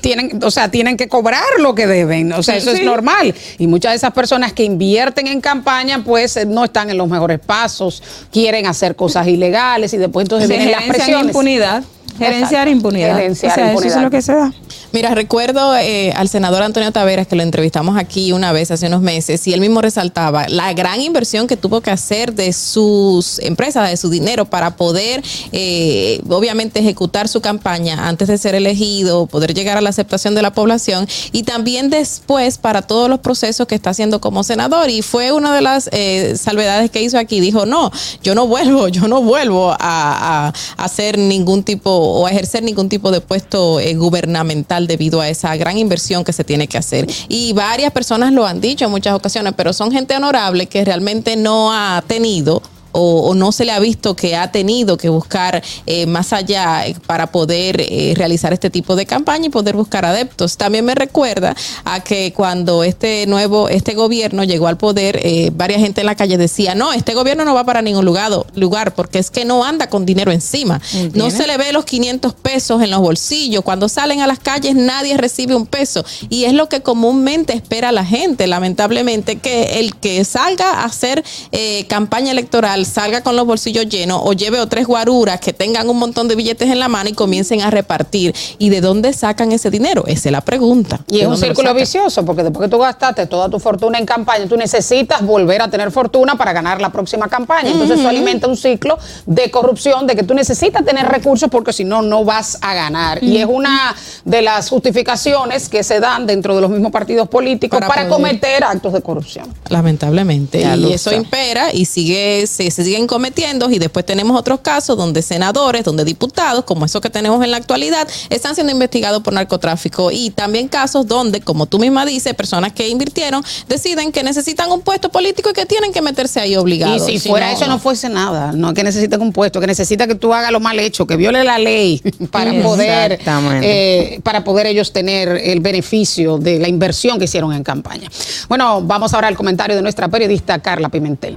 tienen, o sea, tienen que cobrar lo que deben. O sea, eso es normal. Y muchas de esas personas que invierten en campaña, pues eh, no están en los mejores pasos, quieren hacer cosas ilegales y después entonces vienen las presiones. impunidad. Gerenciar impunidad. Gerenciar o sea, impunidad. Eso es lo que se da. Mira, recuerdo eh, al senador Antonio Taveras que lo entrevistamos aquí una vez hace unos meses y él mismo resaltaba la gran inversión que tuvo que hacer de sus empresas, de su dinero para poder, eh, obviamente, ejecutar su campaña antes de ser elegido, poder llegar a la aceptación de la población y también después para todos los procesos que está haciendo como senador. Y fue una de las eh, salvedades que hizo aquí. Dijo, no, yo no vuelvo, yo no vuelvo a, a- a hacer ningún tipo o ejercer ningún tipo de puesto eh, gubernamental debido a esa gran inversión que se tiene que hacer. Y varias personas lo han dicho en muchas ocasiones, pero son gente honorable que realmente no ha tenido o, o no se le ha visto que ha tenido que buscar eh, más allá eh, para poder eh, realizar este tipo de campaña y poder buscar adeptos. También me recuerda a que cuando este nuevo, este gobierno llegó al poder, eh, varias gente en la calle decía, no, este gobierno no va para ningún lugar, lugar porque es que no anda con dinero encima. No se le ve los 500 pesos en los bolsillos. Cuando salen a las calles nadie recibe un peso. Y es lo que comúnmente espera la gente, lamentablemente, que el que salga a hacer eh, campaña electoral salga con los bolsillos llenos o lleve o tres guaruras que tengan un montón de billetes en la mano y comiencen a repartir. ¿Y de dónde sacan ese dinero? Esa es la pregunta. Y ¿De es un círculo vicioso, porque después que tú gastaste toda tu fortuna en campaña, tú necesitas volver a tener fortuna para ganar la próxima campaña. Entonces eso alimenta un ciclo de corrupción, de que tú necesitas tener recursos porque si no, no vas a ganar. Y es una de las justificaciones que se dan dentro de los mismos partidos políticos Para cometer actos de corrupción. Lamentablemente. Ya y eso impera y sigue, se, se siguen cometiendo. Y después tenemos otros casos donde senadores, donde diputados, como esos que tenemos en la actualidad, están siendo investigados por narcotráfico. Y también casos donde, como tú misma dices, personas que invirtieron deciden que necesitan un puesto político y que tienen que meterse ahí Y obligados. si fuera eso no fuese nada, no que necesitas un puesto, que necesita que tú hagas lo mal hecho, que viole la ley [laughs] para poder eh, para poder ellos tener el beneficio de la inversión que hicieron en campaña. Bueno, vamos ahora al comentario de nuestra periodista Carla Pimentel.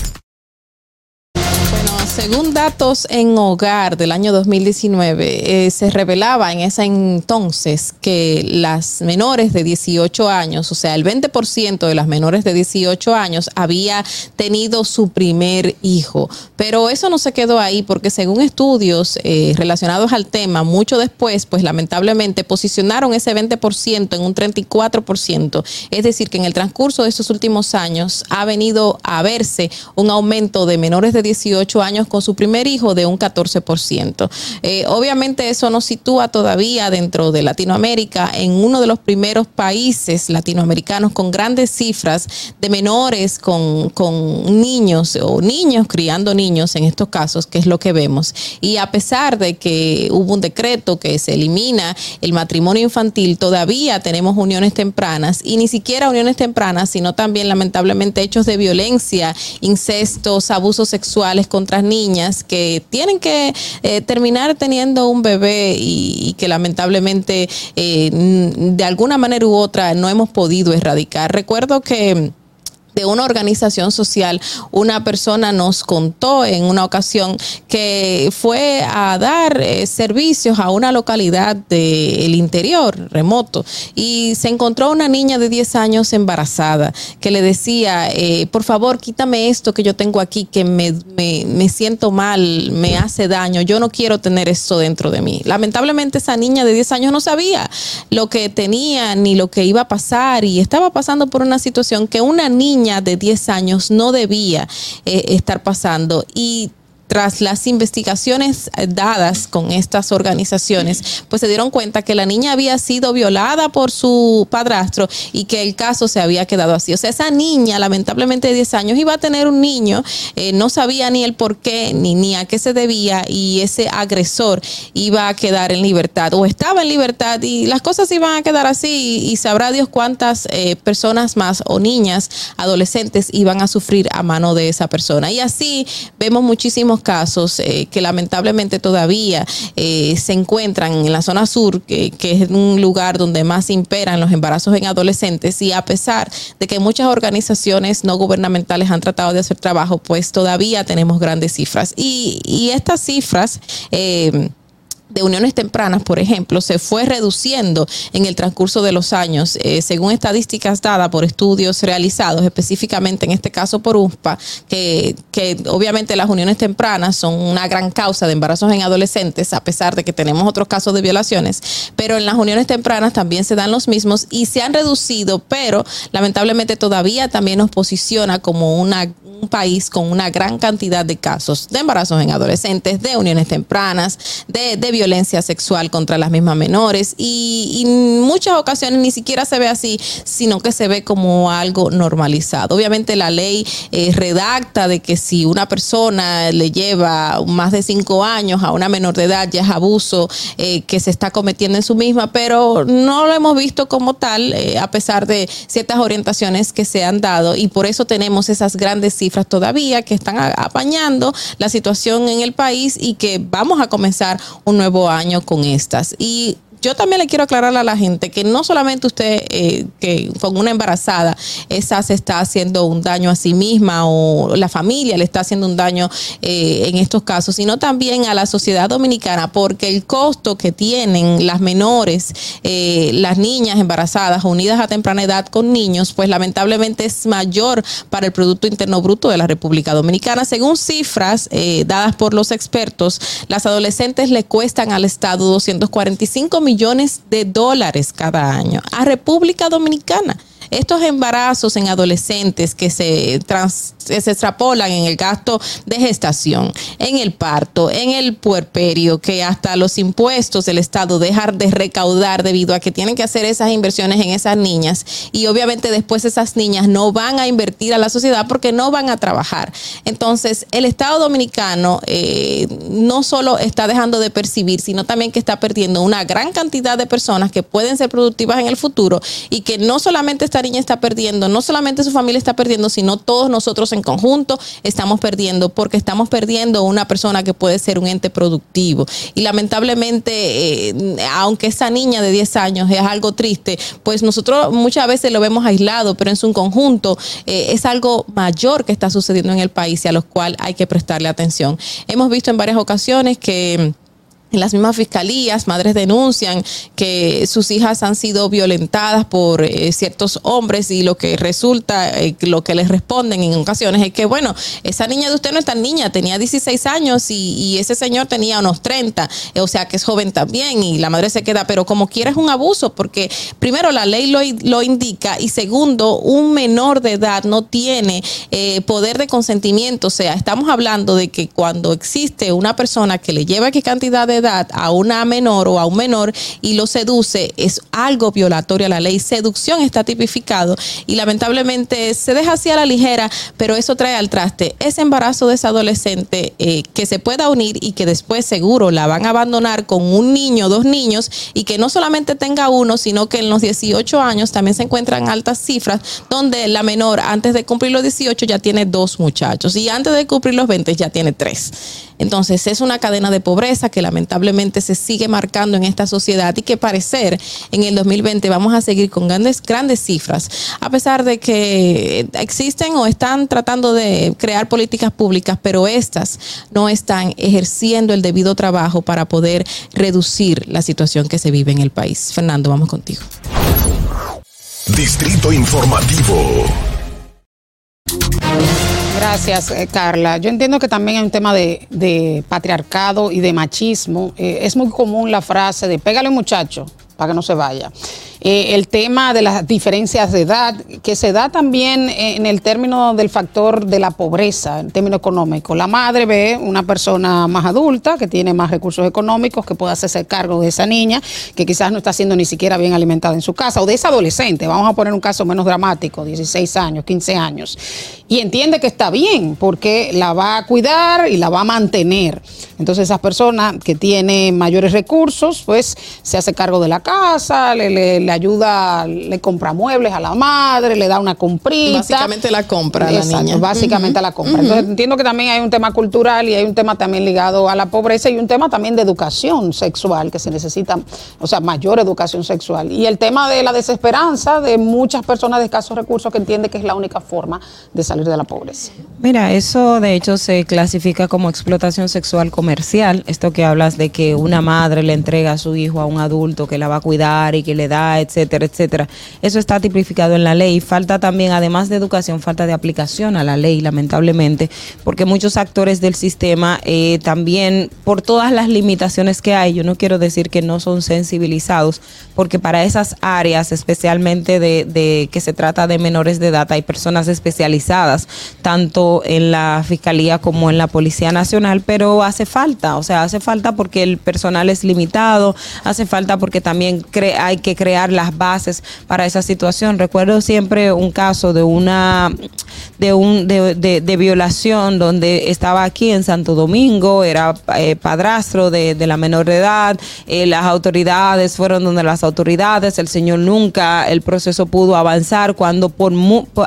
Según datos en hogar del año 2019, eh, se revelaba en ese entonces que las menores de 18 años, o sea, el 20% de las menores de 18 años había tenido su primer hijo. Pero eso no se quedó ahí porque según estudios eh, relacionados al tema, mucho después, pues lamentablemente posicionaron ese 20% en un 34%. Es decir, que en el transcurso de estos últimos años ha venido a verse un aumento de menores de 18 años con su primer hijo de un 14%. Eh, obviamente eso nos sitúa todavía dentro de Latinoamérica en uno de los primeros países latinoamericanos con grandes cifras de menores con, con niños o niños criando niños en estos casos, que es lo que vemos. Y a pesar de que hubo un decreto que se elimina el matrimonio infantil, todavía tenemos uniones tempranas y ni siquiera uniones tempranas, sino también lamentablemente hechos de violencia, incestos, abusos sexuales contra niñas que tienen que eh, terminar teniendo un bebé y, y que lamentablemente eh, de alguna manera u otra no hemos podido erradicar. Recuerdo que de una organización social, una persona nos contó en una ocasión que fue a dar eh, servicios a una localidad del interior, remoto, y se encontró una niña de 10 años embarazada que le decía, eh, por favor, quítame esto que yo tengo aquí, que me, me, me siento mal, me hace daño, yo no quiero tener esto dentro de mí. Lamentablemente esa niña de 10 años no sabía lo que tenía ni lo que iba a pasar y estaba pasando por una situación que una niña de 10 años no debía eh, estar pasando. Y tras las investigaciones eh, dadas con estas organizaciones, pues se dieron cuenta que la niña había sido violada por su padrastro y que el caso se había quedado así. O sea, esa niña, lamentablemente de 10 años, iba a tener un niño, eh, no sabía ni el por qué ni, ni a qué se debía y ese agresor iba a quedar en libertad o estaba en libertad y las cosas iban a quedar así y, sabrá Dios cuántas eh, personas más o niñas, adolescentes iban a sufrir a mano de esa persona. Y así vemos muchísimos casos eh, que lamentablemente todavía eh, se encuentran en la zona sur, que, que, es un lugar donde más imperan los embarazos en adolescentes y a pesar de que muchas organizaciones no gubernamentales han tratado de hacer trabajo, pues todavía tenemos grandes cifras. Y, y estas cifras... Eh, de uniones tempranas, por ejemplo, se fue reduciendo en el transcurso de los años, eh, según estadísticas dadas por estudios realizados, específicamente en este caso por USPA, que, obviamente las uniones tempranas son una gran causa de embarazos en adolescentes, a pesar de que tenemos otros casos de violaciones, pero en las uniones tempranas también se dan los mismos y se han reducido, pero lamentablemente todavía también nos posiciona como una, un país con una gran cantidad de casos de embarazos en adolescentes, de uniones tempranas, de, de violencia sexual contra las mismas menores y, en muchas ocasiones ni siquiera se ve así, sino que se ve como algo normalizado. Obviamente la ley eh, redacta de que si una persona le lleva más de cinco años a una menor de edad ya es abuso eh, que se está cometiendo en su misma, pero no lo hemos visto como tal eh, a pesar de ciertas orientaciones que se han dado y por eso tenemos esas grandes cifras todavía que están apañando la situación en el país y que vamos a comenzar un nuevo año con estas. Y yo también le quiero aclarar a la gente que no solamente usted eh, que con una embarazada esa se está haciendo un daño a sí misma o la familia le está haciendo un daño eh, en estos casos, sino también a la sociedad dominicana porque el costo que tienen las menores, eh, las niñas embarazadas unidas a temprana edad con niños, pues lamentablemente es mayor para el Producto Interno Bruto de la República Dominicana. Según cifras eh, dadas por los expertos, las adolescentes le cuestan al Estado 245 millones millones de dólares cada año a República Dominicana estos embarazos en adolescentes que se, extrapolan en el gasto de gestación, en el parto, en el puerperio, que hasta los impuestos del Estado dejan de recaudar debido a que tienen que hacer esas inversiones en esas niñas y obviamente después esas niñas no van a invertir a la sociedad porque no van a trabajar. Entonces, el Estado dominicano eh, no solo está dejando de percibir, sino también que está perdiendo una gran cantidad de personas que pueden ser productivas en el futuro y que no solamente niña está perdiendo, no solamente su familia está perdiendo, sino todos nosotros en conjunto estamos perdiendo, porque estamos perdiendo una persona que puede ser un ente productivo. Y lamentablemente, eh, aunque esa niña de 10 años es algo triste, pues nosotros muchas veces lo vemos aislado, pero en su conjunto eh, es algo mayor que está sucediendo en el país y a los cual hay que prestarle atención. Hemos visto en varias ocasiones que en las mismas fiscalías, madres denuncian que sus hijas han sido violentadas por eh, ciertos hombres y lo que resulta, eh, lo que les responden en ocasiones es que, bueno, esa niña de usted no es tan niña, tenía 16 años y, y ese señor tenía unos 30, o sea que es joven también y la madre se queda, pero como quiera es un abuso porque primero la ley lo, lo indica y segundo, un menor de edad no tiene eh, poder de consentimiento, o sea, estamos hablando de que cuando existe una persona que le lleva qué cantidad de edad a una menor o a un menor y lo seduce, es algo violatorio a la ley. Seducción está tipificado y lamentablemente se deja así a la ligera, pero eso trae al traste ese embarazo de esa adolescente eh, que se pueda unir y que después seguro la van a abandonar con un niño, dos niños y que no solamente tenga uno, sino que en los 18 años también se encuentran altas cifras donde la menor antes de cumplir los 18 ya tiene dos muchachos y antes de cumplir los 20 ya tiene tres. Entonces es una cadena de pobreza que lamentablemente se sigue marcando en esta sociedad y que parecer en el 2020 vamos a seguir con grandes, grandes cifras, a pesar de que existen o están tratando de crear políticas públicas, pero estas no están ejerciendo el debido trabajo para poder reducir la situación que se vive en el país. Fernando, vamos contigo. Distrito Informativo. Gracias, eh, Carla. Yo entiendo que también hay un tema de, de patriarcado y de machismo. Eh, es muy común la frase de pégale muchacho para que no se vaya. Eh, el tema de las diferencias de edad, que se da también en el término del factor de la pobreza, en términos económicos. La madre ve una persona más adulta, que tiene más recursos económicos, que puede hacerse cargo de esa niña, que quizás no está siendo ni siquiera bien alimentada en su casa, o de esa adolescente, vamos a poner un caso menos dramático, 16 años, 15 años, y entiende que está bien, porque la va a cuidar y la va a mantener. Entonces, esas personas que tienen mayores recursos, pues se hace cargo de la casa, le, le ayuda, le compra muebles a la madre, le da una comprita. Básicamente la compra a la niña. Básicamente la compra. Entonces entiendo que también hay un tema cultural y hay un tema también ligado a la pobreza y un tema también de educación sexual que se necesita, o sea, mayor educación sexual. Y el tema de la desesperanza de muchas personas de escasos recursos que entienden que es la única forma de salir de la pobreza. Mira, eso de hecho se clasifica como explotación sexual comercial. Esto que hablas de que una madre le entrega a su hijo a un adulto que la va a cuidar y que le da, etcétera, etcétera. Eso está tipificado en la ley. Falta también, además de educación, falta de aplicación a la ley, lamentablemente, porque muchos actores del sistema eh, también, por todas las limitaciones que hay, yo no quiero decir que no son sensibilizados, porque para esas áreas, especialmente de, de que se trata de menores de edad, hay personas especializadas, tanto en la Fiscalía como en la Policía Nacional, pero hace falta, o sea, hace falta porque el personal es limitado, hace falta porque también hay que crear las bases para esa situación. Recuerdo siempre un caso de una de un de, de- violación donde estaba aquí en Santo Domingo, era eh, padrastro de, de la menor de edad, eh, las autoridades fueron donde las autoridades, el señor nunca, el proceso pudo avanzar cuando por,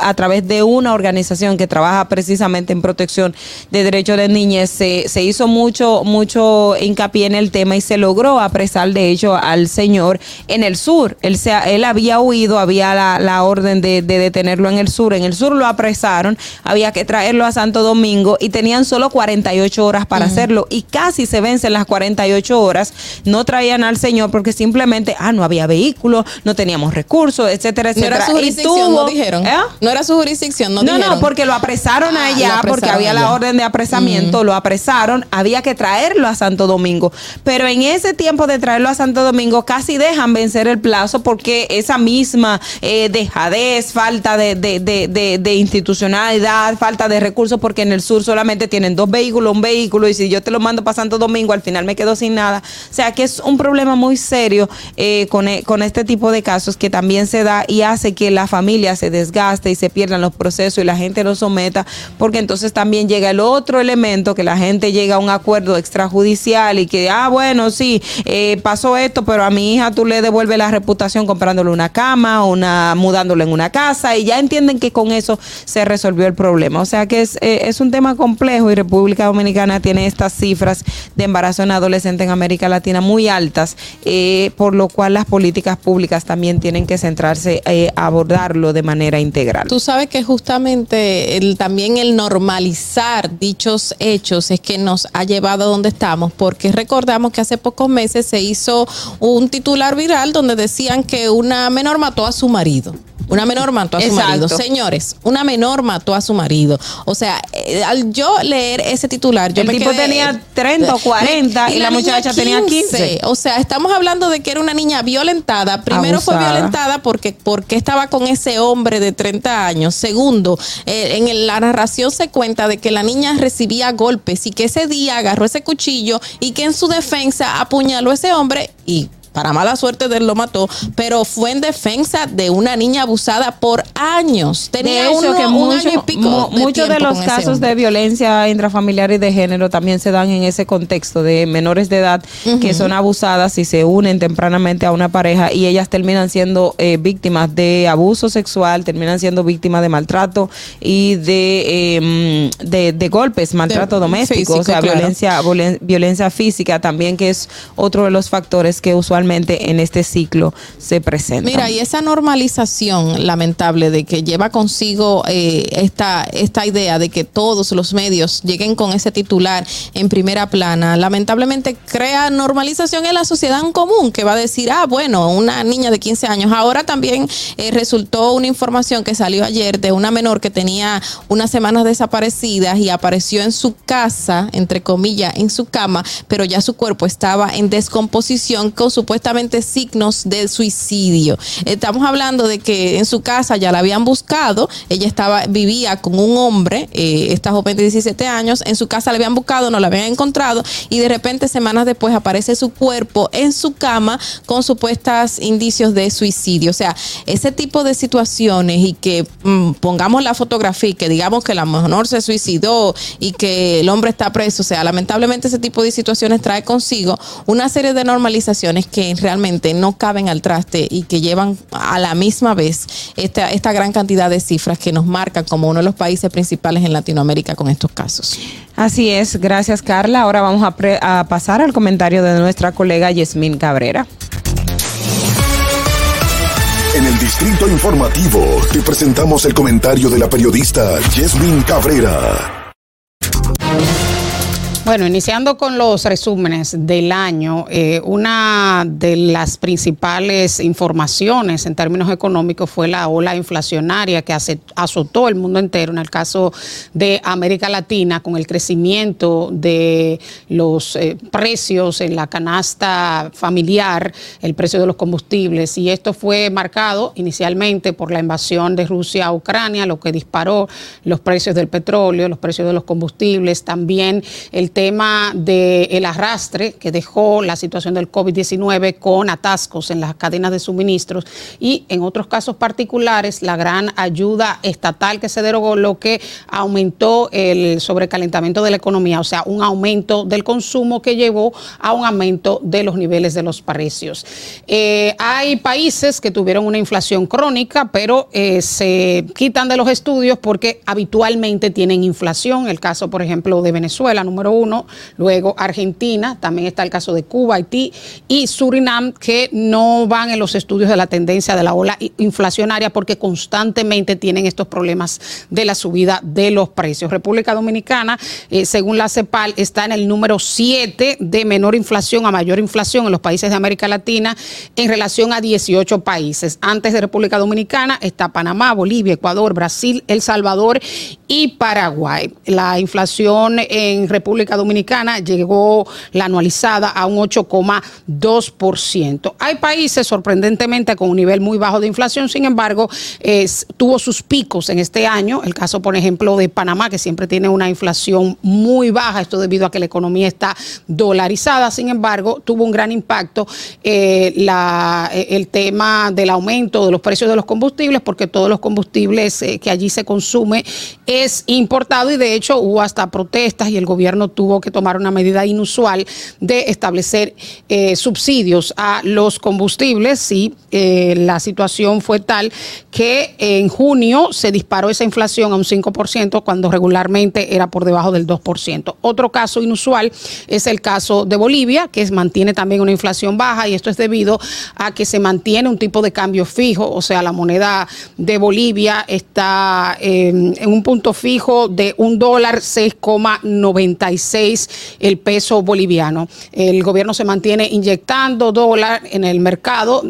a través de una organización que trabaja precisamente en protección de derechos de niñez se, se hizo mucho mucho hincapié en el tema y se logró apresar de hecho al señor en el sur. Él, se, él había huido, había la, la orden de, de detenerlo en el sur. En el sur lo apresaron, había que traerlo a Santo Domingo y tenían solo 48 horas para hacerlo y casi se vencen las 48 horas. No traían al señor porque simplemente, ah, no había vehículo, no teníamos recursos, etcétera, No etcétera. era su Y jurisdicción, tuvo- no dijeron. ¿Eh? No era su jurisdicción, no, no, dijeron. no, porque lo apresaron Ah, allá, lo apresaron porque había la orden de apresamiento, lo apresaron, había que traerlo a Santo Domingo. Pero en ese tiempo de traerlo a Santo Domingo casi dejan vencer el plazo porque esa misma eh, dejadez, falta de, de, de, de- de institucionalidad, falta de recursos, porque en el sur solamente tienen dos vehículos, un vehículo, y si yo te lo mando para Santo Domingo, al final me quedo sin nada. O sea que es un problema muy serio eh, con, e- con este tipo de casos que también se da y hace que la familia se desgaste y se pierdan los procesos y la gente lo someta, porque entonces también llega el otro elemento, que la gente llega a un acuerdo extrajudicial y que, ah, bueno, sí, eh, pasó esto, pero a mi hija tú le devuelves la reputación comprándole una cama, una mudándole en una casa y ya entienden que con eso se resolvió el problema. O sea que es, eh, es un tema complejo y República Dominicana tiene estas cifras de embarazo en adolescente en América Latina muy altas, eh, por lo cual las políticas públicas también tienen que centrarse eh, a abordarlo de manera integral. Tú sabes que justamente el, también el normalizar dichos hechos es que nos ha llevado a donde estamos, porque recordamos que hace pocos meses se hizo un titular viral donde decían que una menor mató a su marido. Una menor mató a su Exacto. marido. Señores, una menor mató a su marido. O sea, eh, al yo leer ese titular, yo El me tipo quedé- tenía 30 o 40 y la muchacha tenía 15. O sea, estamos hablando de que era una niña violentada. Primero fue violentada porque, porque estaba con ese hombre de 30 años. Segundo, eh, en la narración se cuenta de que la niña recibía golpes y que ese día agarró ese cuchillo y que en su defensa apuñaló a ese hombre y para mala suerte de él lo mató, pero fue en defensa de una niña abusada por años. Tenía de hecho, uno- que un mucho- año y pico. de muchos de los casos de violencia intrafamiliar y de género también se dan en ese contexto de menores de edad que son abusadas y se unen tempranamente a una pareja y ellas terminan siendo eh, víctimas de abuso sexual, terminan siendo víctimas de maltrato y de, eh, mm, de, de golpes, maltrato De- doméstico, o sea, claro. violencia, violen- violencia física también, que es otro de los factores que usualmente en este ciclo se presentan. Mira, y esa normalización lamentable de que lleva consigo eh, esta, esta idea de que todos los medios lleguen con ese titular en primera plana, lamentablemente crea normalización en la sociedad en común, que va a decir, ah, bueno, una niña de 15 años. Ahora también eh, resultó una información que salió ayer de una menor que tenía unas semanas desaparecidas y apareció en su casa, entre comillas, en su cama, pero ya su cuerpo estaba en descomposición con supuestamente signos de suicidio. Estamos hablando de que en su casa ya la habían buscado, ella estaba vivía con un hombre, eh, esta joven de 17 años, en su casa la habían buscado, no la habían encontrado y de repente semanas después aparece su cuerpo en su cama con supuestos indicios de suicidio. O sea, ese tipo de situaciones y que mm, pongamos la fotografía y que digamos que la menor se suicidó y que el hombre está preso, o sea, lamentablemente ese tipo de situaciones trae consigo una serie de normalizaciones que realmente no caben al traste y que llevan a la misma vez esta, esta gran cantidad de cifras que nos marcan como uno de los países principales en Latinoamérica con estos casos. Así es, gracias Carla. Ahora vamos a, pre- a pasar al comentario de nuestra colega Yasmín Cabrera. En el Distrito Informativo te presentamos el comentario de la periodista Yasmin Cabrera. Bueno, iniciando con los resúmenes del año, eh, una de las principales informaciones en términos económicos fue la ola inflacionaria que azotó el mundo entero, en el caso de América Latina, con el crecimiento de los eh, precios en la canasta familiar, el precio de los combustibles, y esto fue marcado inicialmente por la invasión de Rusia a Ucrania, lo que disparó los precios del petróleo, los precios de los combustibles, también el tema del arrastre que dejó la situación del COVID-19 con atascos en las cadenas de suministros y en otros casos particulares la gran ayuda estatal que se derogó, lo que aumentó el sobrecalentamiento de la economía, o sea, un aumento del consumo que llevó a un aumento de los niveles de los precios. Eh, hay países que tuvieron una inflación crónica, pero eh, se quitan de los estudios porque habitualmente tienen inflación. El caso, por ejemplo, de Venezuela, número uno, luego Argentina, también está el caso de Cuba, Haití y Surinam, que no van en los estudios de la tendencia de la ola inflacionaria porque constantemente tienen estos problemas de la subida de los precios. República Dominicana, eh, según la CEPAL, está en el número 7 de menor inflación a mayor inflación en los países de América Latina en relación a 18 países. Antes de República Dominicana está Panamá, Bolivia, Ecuador, Brasil, El Salvador y Paraguay. La inflación en República Dominicana llegó la anualizada a un 8,2%. Hay países sorprendentemente con un nivel muy bajo de inflación, sin embargo, tuvo sus picos en este año. El caso, por ejemplo, de Panamá, que siempre tiene una inflación muy baja, esto debido a que la economía está dolarizada, sin embargo, tuvo un gran impacto eh, eh, el tema del aumento de los precios de los combustibles, porque todos los combustibles eh, que allí se consume es importado y de hecho hubo hasta protestas y el gobierno tuvo tuvo que tomar una medida inusual de establecer eh, subsidios a los combustibles y eh, la situación fue tal que en junio se disparó esa inflación a un 5% cuando regularmente era por debajo del 2%. Otro caso inusual es el caso de Bolivia, que mantiene también una inflación baja y esto es debido a que se mantiene un tipo de cambio fijo, o sea, la moneda de Bolivia está en un punto fijo de un dólar 6,96 el peso boliviano. El gobierno se mantiene inyectando dólar en el mercado,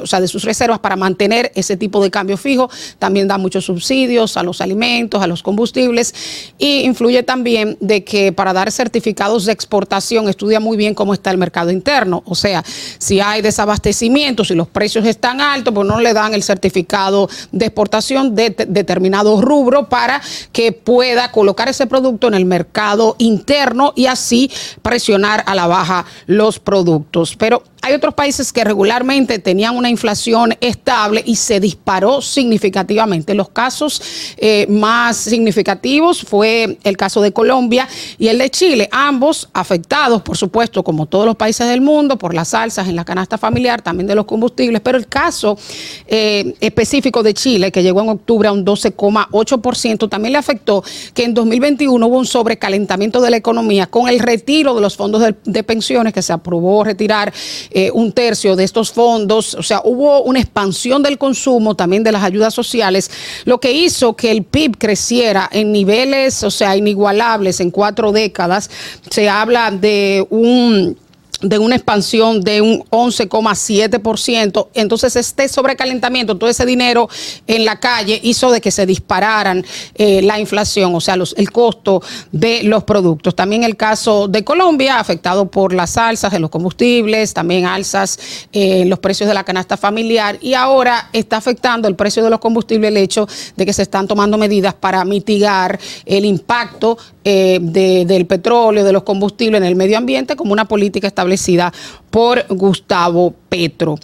o sea, de sus reservas para mantener ese tipo de cambio fijo. También da muchos subsidios a los alimentos, a los combustibles y influye también de que para dar certificados de exportación estudia muy bien cómo está el mercado interno. O sea, si hay desabastecimiento, si los precios están altos, pues no le dan el certificado de exportación de determinado rubro para que pueda colocar ese producto en el mercado interno y así presionar a la baja los productos. Pero hay otros países que regularmente tenían una inflación estable y se disparó significativamente. Los casos eh, más significativos fue el caso de Colombia y el de Chile, ambos afectados, por supuesto, como todos los países del mundo, por las alzas en la canasta familiar, también de los combustibles, pero el caso eh, específico de Chile, que llegó en octubre a un 12,8%, también le afectó que en 2021 hubo un sobrecalentamiento de la economía con el retiro de los fondos de pensiones que se aprobó retirar eh, un tercio de estos fondos, o sea, hubo una expansión del consumo, también de las ayudas sociales, lo que hizo que el PIB creciera en niveles, o sea, inigualables en cuatro décadas. Se habla de un de una expansión de un 11,7%. Entonces, este sobrecalentamiento, todo ese dinero en la calle hizo de que se dispararan eh, la inflación, o sea, el costo de los productos. También el caso de Colombia, afectado por las alzas en los combustibles, también alzas en los precios de la canasta familiar y ahora está afectando el precio de los combustibles el hecho de que se están tomando medidas para mitigar el impacto eh, del petróleo, de los combustibles en el medio ambiente como una política establecida establecida por Gustavo Petro.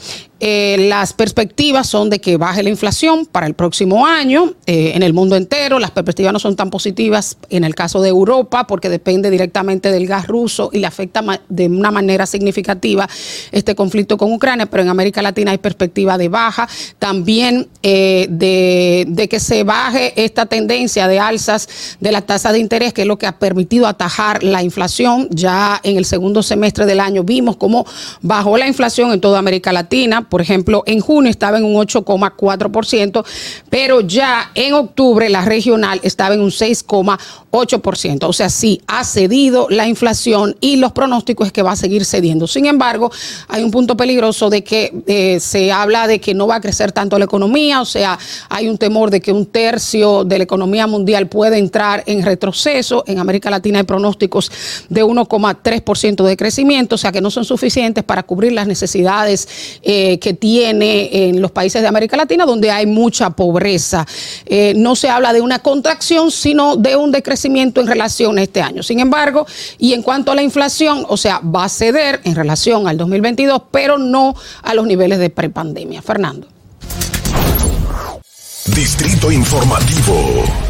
Eh, las perspectivas son de que baje la inflación para el próximo año eh, en el mundo entero. Las perspectivas no son tan positivas en el caso de Europa porque depende directamente del gas ruso y le afecta de una manera significativa este conflicto con Ucrania, pero en América Latina hay perspectiva de baja, también eh, de, que se baje esta tendencia de alzas de la tasa de interés, que es lo que ha permitido atajar la inflación. Ya en el segundo semestre del año vimos cómo bajó la inflación en toda América Latina por ejemplo, en junio estaba en un 8,4%, pero ya en octubre la regional estaba en un 6,8%. O sea, sí, ha cedido la inflación y los pronósticos es que va a seguir cediendo. Sin embargo, hay un punto peligroso de que eh, se habla de que no va a crecer tanto la economía, o sea, hay un temor de que un tercio de la economía mundial puede entrar en retroceso. En América Latina hay pronósticos de 1,3% de crecimiento, o sea, que no son suficientes para cubrir las necesidades eh, que tiene en los países de América Latina, donde hay mucha pobreza. Eh, no se habla de una contracción, sino de un decrecimiento en relación a este año. Sin embargo, y en cuanto a la inflación, o sea, va a ceder en relación al 2022, pero no a los niveles de prepandemia. Fernando. Distrito Informativo.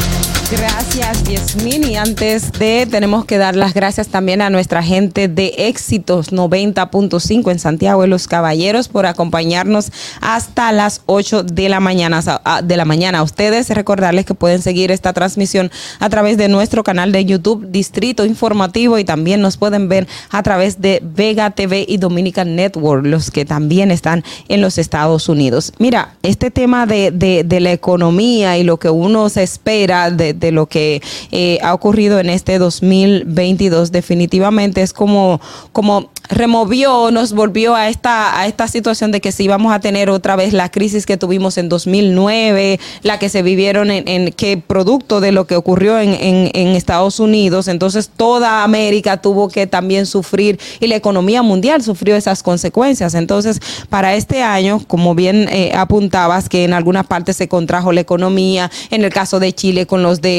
Gracias. Yasmin. Y antes de, tenemos que dar las gracias también a nuestra gente de Éxitos 90.5 en Santiago de los Caballeros por acompañarnos hasta las 8 de la mañana. a- De la mañana. Ustedes recordarles que pueden seguir esta transmisión a través de nuestro canal de YouTube Distrito Informativo y también nos pueden ver a través de Vega TV y Dominican Network, los que también están en los Estados Unidos. Mira, este tema de, de- de la economía y lo que uno se espera de, de lo que eh, ha ocurrido en este 2022 definitivamente es como, como removió, nos volvió a esta, a esta situación de que si íbamos a tener otra vez la crisis que tuvimos en 2009, la que se vivieron en, en producto de lo que ocurrió en, en- en Estados Unidos, entonces toda América tuvo que también sufrir y la economía mundial sufrió esas consecuencias. Entonces, para este año, como bien eh, apuntabas, que en algunas partes se contrajo la economía, en el caso de Chile con los de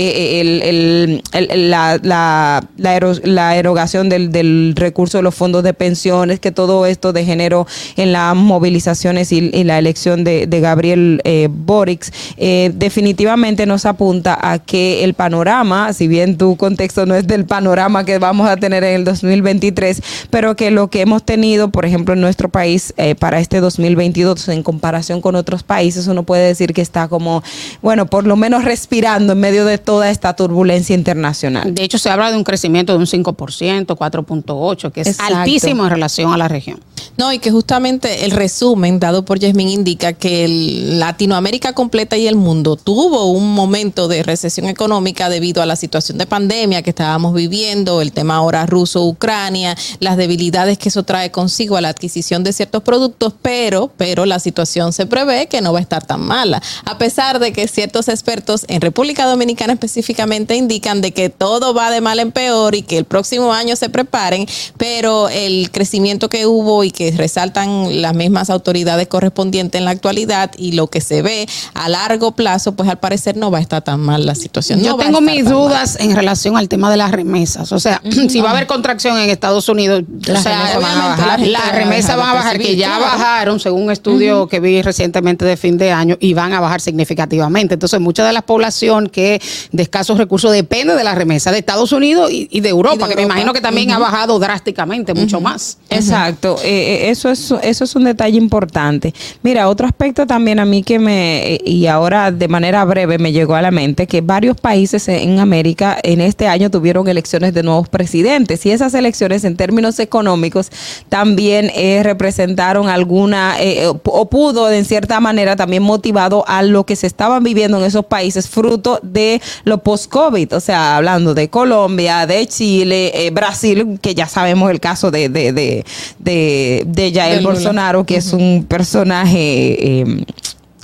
la, la, la ero- la erogación del, recurso de los fondos de pensiones, que todo esto degeneró en las movilizaciones y, la elección de, de Gabriel eh, Boric, eh, definitivamente nos apunta a que el panorama, si bien tu contexto no es del panorama que vamos a tener en el 2023, pero que lo que hemos tenido, por ejemplo, en nuestro país eh, para este 2022 en comparación con otros países, uno puede decir que está como, bueno, por lo menos respirando en medio de toda esta turbulencia internacional. De hecho, se habla de un crecimiento de un 5%, 4.8%, que es Exacto. altísimo en relación a la región. No, y que justamente el resumen dado por Yasmin indica que el- Latinoamérica completa y el mundo tuvo un momento de recesión económica debido a la situación de pandemia que estábamos viviendo, el tema ahora ruso-Ucrania, las debilidades que eso trae consigo a la adquisición de ciertos productos, pero, pero la situación se prevé que no va a estar tan mala, a pesar de que ciertos expertos en República Dominicana específicamente indican de que todo va de mal en peor y que el próximo año se preparen, pero el crecimiento que hubo y que resaltan las mismas autoridades correspondientes en la actualidad y lo que se ve a largo plazo, pues al parecer no va a estar tan mal la situación. Yo No tengo mis mal. dudas en relación al tema de las remesas. O sea, [clears throat] si va a haber contracción en Estados Unidos, o Las sea, remesas van a bajar. las La remesas van a bajar, que ya claro. bajaron, según un estudio que vi recientemente de fin de año, y van a bajar significativamente. Entonces, mucha de la población que de escasos recursos depende de las remesas de Estados Unidos y, y de Europa, que me imagino que también ha bajado drásticamente, mucho más. Exacto, eh, eh, eso es eso es un detalle importante. Mira, otro aspecto también a mí que me eh, y ahora de manera breve me llegó a la mente que varios países en América en este año tuvieron elecciones de nuevos presidentes y esas elecciones en términos económicos también eh, representaron alguna eh, o o pudo en cierta manera también motivado a lo que se estaban viviendo en esos países fruto de lo post-COVID, o sea, hablando de Colombia, de Chile, eh, Brasil, que ya sabemos el caso de, de, de, de, de Jair. Bolsonaro, que es un personaje... eh,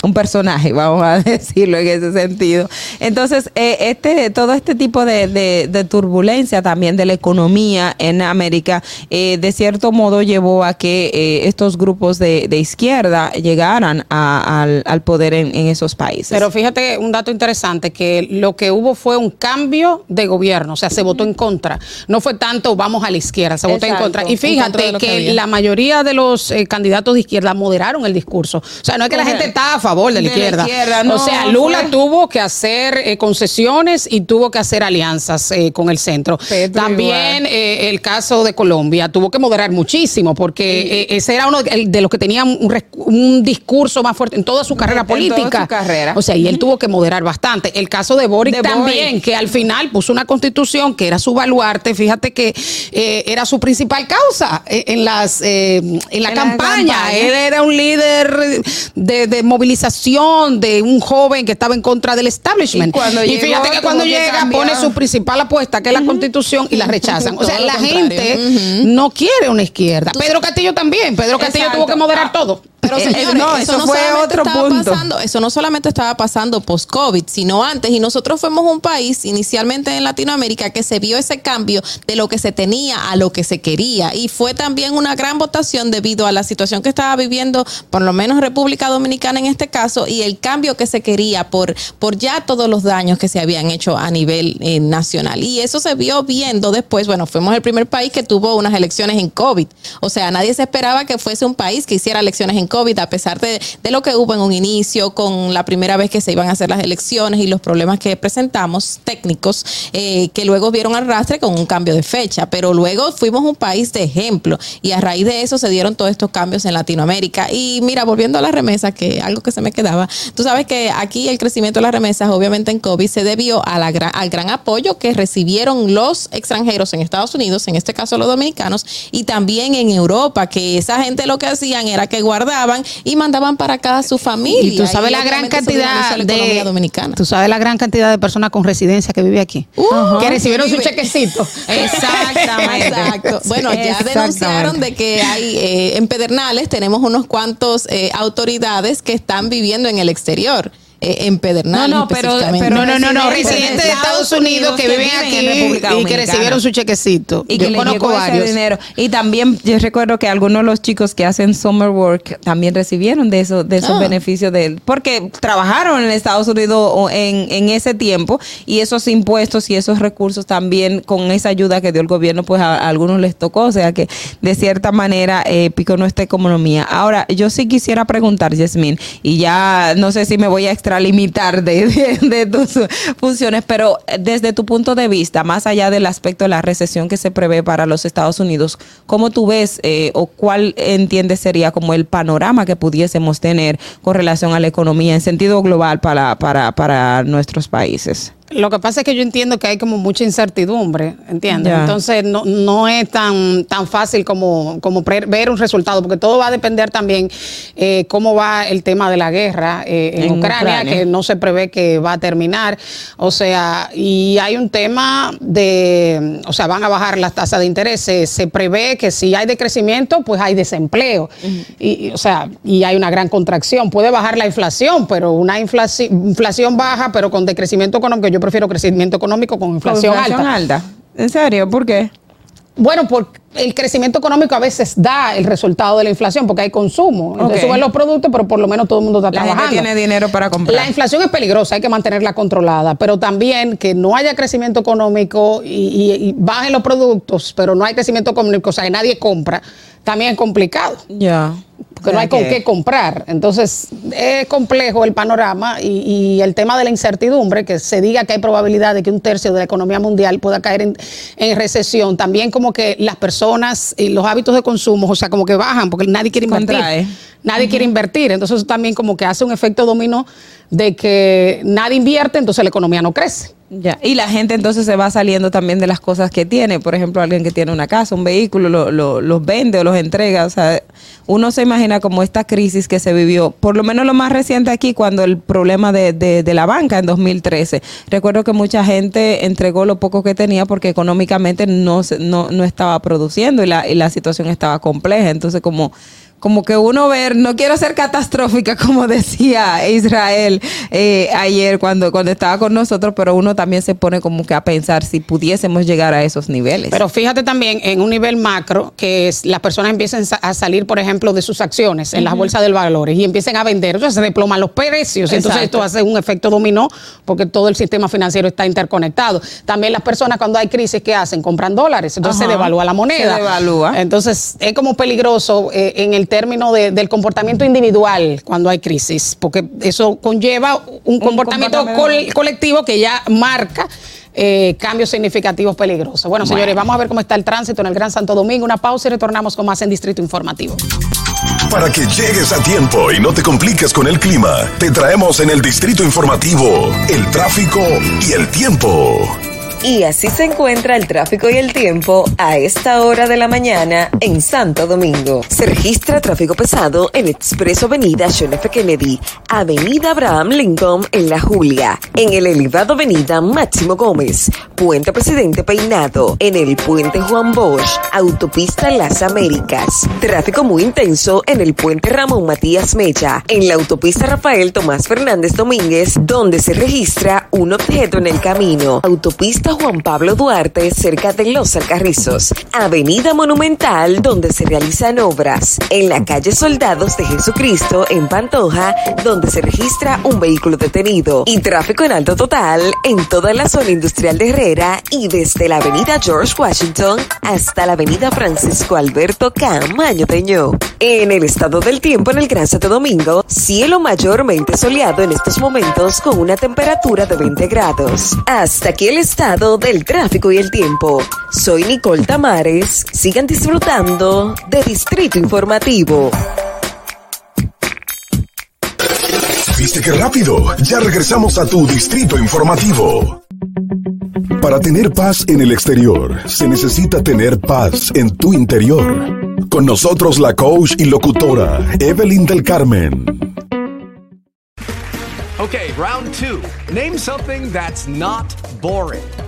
un personaje, vamos a [laughs] decirlo en ese sentido. Entonces, eh, este, todo este tipo de, de- de turbulencia también de la economía en América, eh, de cierto modo llevó a que eh, estos grupos de, de izquierda llegaran a- al, al poder en, en esos países. Pero fíjate un dato interesante, que lo que hubo fue un cambio de gobierno, o sea, se votó en contra. No fue tanto vamos a la izquierda, se votó en contra. Y contra fíjate que la mayoría de los eh, candidatos de izquierda moderaron el discurso. O sea, no es que la gente está favor de la De la izquierda. izquierda, o no, sea, Lula fue- tuvo que hacer eh, concesiones y tuvo que hacer alianzas eh, con el centro. También eh, el caso de Colombia tuvo que moderar muchísimo porque ese era uno de los que tenía un, un discurso más fuerte en toda su carrera En toda política. su carrera. O sea, y él tuvo que moderar bastante. El caso de Boric De también, Boric. que al final puso una constitución que era su baluarte. Fíjate que era su principal causa en las eh, en la En la campaña. campaña. Él era un líder de, de movilización de un joven que estaba en contra del establishment. Y cuando llegó, fíjate que cuando llega pone su principal apuesta, que es la constitución, y la rechazan. O sea, la contrario. gente no quiere una izquierda. Pedro Castillo también. Pedro Castillo Exacto. tuvo que moderar Ah. todo. Pero Eh, eh, señores, no, eso, eso no fue solamente otro estaba punto. pasando, eso no solamente estaba pasando post-COVID, sino antes. Y nosotros fuimos un país inicialmente en Latinoamérica que se vio ese cambio de lo que se tenía a lo que se quería. Y fue también una gran votación debido a la situación que estaba viviendo, por lo menos República Dominicana en este caso, y el cambio que se quería por, por ya todos los daños que se habían hecho a nivel eh, nacional. Y eso se vio viendo después, bueno, fuimos el primer país que tuvo unas elecciones en COVID. O sea, nadie se esperaba que fuese un país que hiciera elecciones en COVID. COVID, a pesar de, lo que hubo en un inicio, con la primera vez que se iban a hacer las elecciones y los problemas que presentamos técnicos, eh, que luego vieron arrastre con un cambio de fecha, pero luego fuimos un país de ejemplo y a raíz de eso se dieron todos estos cambios en Latinoamérica. Y mira, volviendo a la remesa, que algo que se me quedaba, tú sabes que aquí el crecimiento de las remesas, obviamente en COVID, se debió a gran, al gran apoyo que recibieron los extranjeros en Estados Unidos, en este caso los dominicanos, y también en Europa, que esa gente lo que hacían era que y mandaban para acá a su familia. Y tú sabes Y la gran cantidad la de dominicana. Tú sabes la gran cantidad de personas con residencia que vive aquí, Ajá. que recibieron su chequecito. [laughs] Exactamente. Exacto. Bueno, ya Exactamente. denunciaron de que hay eh, en Pedernales tenemos unos cuantos eh, autoridades que están viviendo en el exterior. Eh, en Pedernales. No, no, pero- No, no, no, no, residentes de Estados Unidos que viven aquí en República y que recibieron su chequecito. Y Yo que le conozco llegó ese varios. dinero. Y también yo recuerdo que algunos de los chicos que hacen summer work también recibieron de esos, de esos Ah. beneficios de él. Porque trabajaron en Estados Unidos o en, en ese tiempo y esos impuestos y esos recursos también con esa ayuda que dio el gobierno, pues a, a algunos les tocó. O sea que de cierta manera eh, picó nuestra economía. Ahora, yo sí quisiera preguntar, Yasmín, y ya no sé si me voy a extralimitar de, tus funciones, pero desde tu punto de vista, más allá del aspecto de la recesión que se prevé para los Estados Unidos, ¿cómo tú ves eh, o cuál entiendes sería como el panorama que pudiésemos tener con relación a la economía en sentido global para, para, para nuestros países? Lo que pasa es que yo entiendo que hay como mucha incertidumbre, ¿entiendes? Entonces no, no es tan, tan fácil como, como ver un resultado, porque todo va a depender también eh, cómo va el tema de la guerra eh, en, En Ucrania, Ucrania. que no se prevé que va a terminar. O sea, y hay un tema de, o sea, van a bajar las tasas de interés. Se, se prevé que si hay decrecimiento, pues hay desempleo. y, y, o sea, y hay una gran contracción. Puede bajar la inflación, pero una inflación, inflación baja, pero con decrecimiento económico. Yo prefiero crecimiento económico con inflación, Con inflación alta. alta. ¿En serio? ¿Por qué? Bueno, porque el crecimiento económico a veces da el resultado de la inflación, porque hay consumo. Entonces suben los productos, pero por lo menos todo el mundo está La trabajando. gente tiene dinero para comprar. La inflación es peligrosa, hay que mantenerla controlada, pero también que no haya crecimiento económico y, y- y bajen los productos, pero no hay crecimiento económico, o sea, que nadie compra, también es complicado. Ya. Porque no hay con qué comprar. Entonces, es complejo el panorama y, y el tema de la incertidumbre, que se diga que hay probabilidad de que un tercio de la economía mundial pueda caer en, en recesión. También como que las personas y los hábitos de consumo, o sea, como que bajan, porque nadie quiere invertir. Contrae. Nadie quiere invertir. Entonces, eso también como que hace un efecto dominó de que nadie invierte, entonces la economía no crece. Ya, y la gente entonces se va saliendo también de las cosas que tiene. Por ejemplo, alguien que tiene una casa, un vehículo, lo- lo- los vende o los entrega. O sea, uno se imagina como esta crisis que se vivió, por lo menos lo más reciente aquí, cuando el problema de, de- de la banca en 2013. Recuerdo que mucha gente entregó lo poco que tenía porque económicamente no, no, no estaba produciendo y la, y la situación estaba compleja. Entonces, como como que uno ver, no quiero ser catastrófica, [laughs] como decía Israel eh, ayer cuando, cuando estaba con nosotros, pero uno también se pone como que a pensar si pudiésemos llegar a esos niveles. Pero fíjate también en un nivel macro que es, las personas empiecen a salir, por ejemplo, de sus acciones en las Ujú. bolsas de valores y empiecen a vender, entonces se desploman los precios. Entonces esto hace un efecto dominó porque todo el sistema financiero está interconectado. También las personas cuando hay crisis, ¿qué hacen? Compran dólares, entonces Ajá. se devalúa la moneda. Se devalúa. Entonces es como peligroso eh, en el término de- del comportamiento individual cuando hay crisis, porque eso conlleva un comportamiento comportamiento- col- colectivo que ya marca eh, cambios significativos peligrosos. Bueno, señores, vamos a ver cómo está el tránsito en el Gran Santo Domingo. Una pausa y retornamos con más en Distrito Informativo. Para que llegues a tiempo y no te compliques con el clima, te traemos en el Distrito Informativo el tráfico y el tiempo. Y así se encuentra el tráfico y el tiempo a esta hora de la mañana en Santo Domingo. Se registra tráfico pesado en Expreso Avenida John F. Kennedy, Avenida Abraham Lincoln en La Julia, en el elevado Avenida Máximo Gómez, Puente Presidente Peinado, en el Puente Juan Bosch, Autopista Las Américas. Tráfico muy intenso en el Puente Ramón Matías Mecha, en la Autopista Rafael Tomás Fernández Domínguez, donde se registra un objeto en el camino. Autopista Juan Pablo Duarte, cerca de Los Alcarrizos. Avenida Monumental, donde se realizan obras. En la calle Soldados de Jesucristo, en Pantoja, donde se registra un vehículo detenido. Y tráfico en alto total en toda la zona industrial de Herrera y desde la avenida George Washington hasta la avenida Francisco Alberto Camaño Teño. En el estado del tiempo en el Gran Santo Domingo, cielo mayormente soleado en estos momentos con una temperatura de 20 grados. Hasta aquí el estado del tráfico y el tiempo. Soy Nicole Tamares. Sigan disfrutando de Distrito Informativo. ¿Viste qué rápido? Ya regresamos a tu distrito informativo. Para tener paz en el exterior, se necesita tener paz en tu interior. Con nosotros la coach y locutora Evelyn del Carmen. Okay, round two. Name something that's not boring.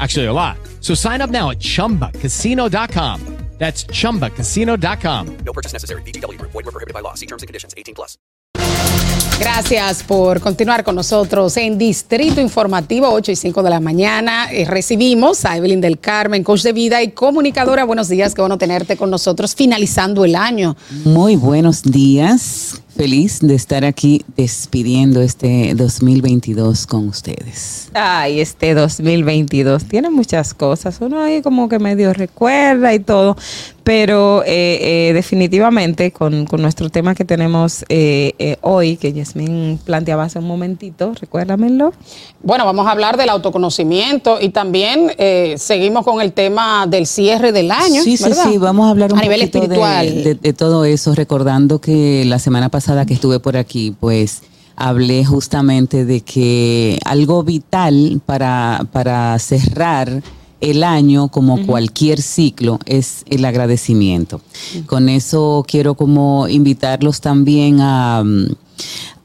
Actually, a lot. So sign up now at chumbacasino.com. That's chumbacasino.com. No purchase necessary. VGW Group. Void were prohibited by law. See terms and conditions. 18 plus. Gracias por continuar con nosotros en Distrito Informativo, 8 y 5 de la mañana. Eh, recibimos a Evelyn del Carmen, coach de vida y comunicadora. Buenos días, qué bueno tenerte con nosotros finalizando el año. Muy buenos días. Feliz de estar aquí despidiendo este 2022 con ustedes. Ay, este 2022 tiene muchas cosas. Uno ahí como que medio recuerda y todo, pero eh, eh, definitivamente con, con nuestro tema que tenemos eh, eh, hoy, que Yasmin planteaba hace un momentito, recuérdamelo. Bueno, vamos a hablar del autoconocimiento y también eh, seguimos con el tema del cierre del año. Sí, sí, ¿verdad? sí, vamos a hablar un a nivel de- espiritual. De, de todo eso, recordando que la semana pasada que estuve por aquí, pues hablé justamente de que algo vital para, para cerrar el año, como cualquier ciclo, es el agradecimiento. Con eso quiero como invitarlos también a,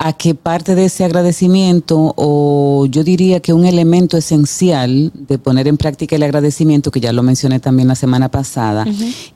a que parte de ese agradecimiento, o yo diría que un elemento esencial de poner en práctica el agradecimiento, que ya lo mencioné también la semana pasada,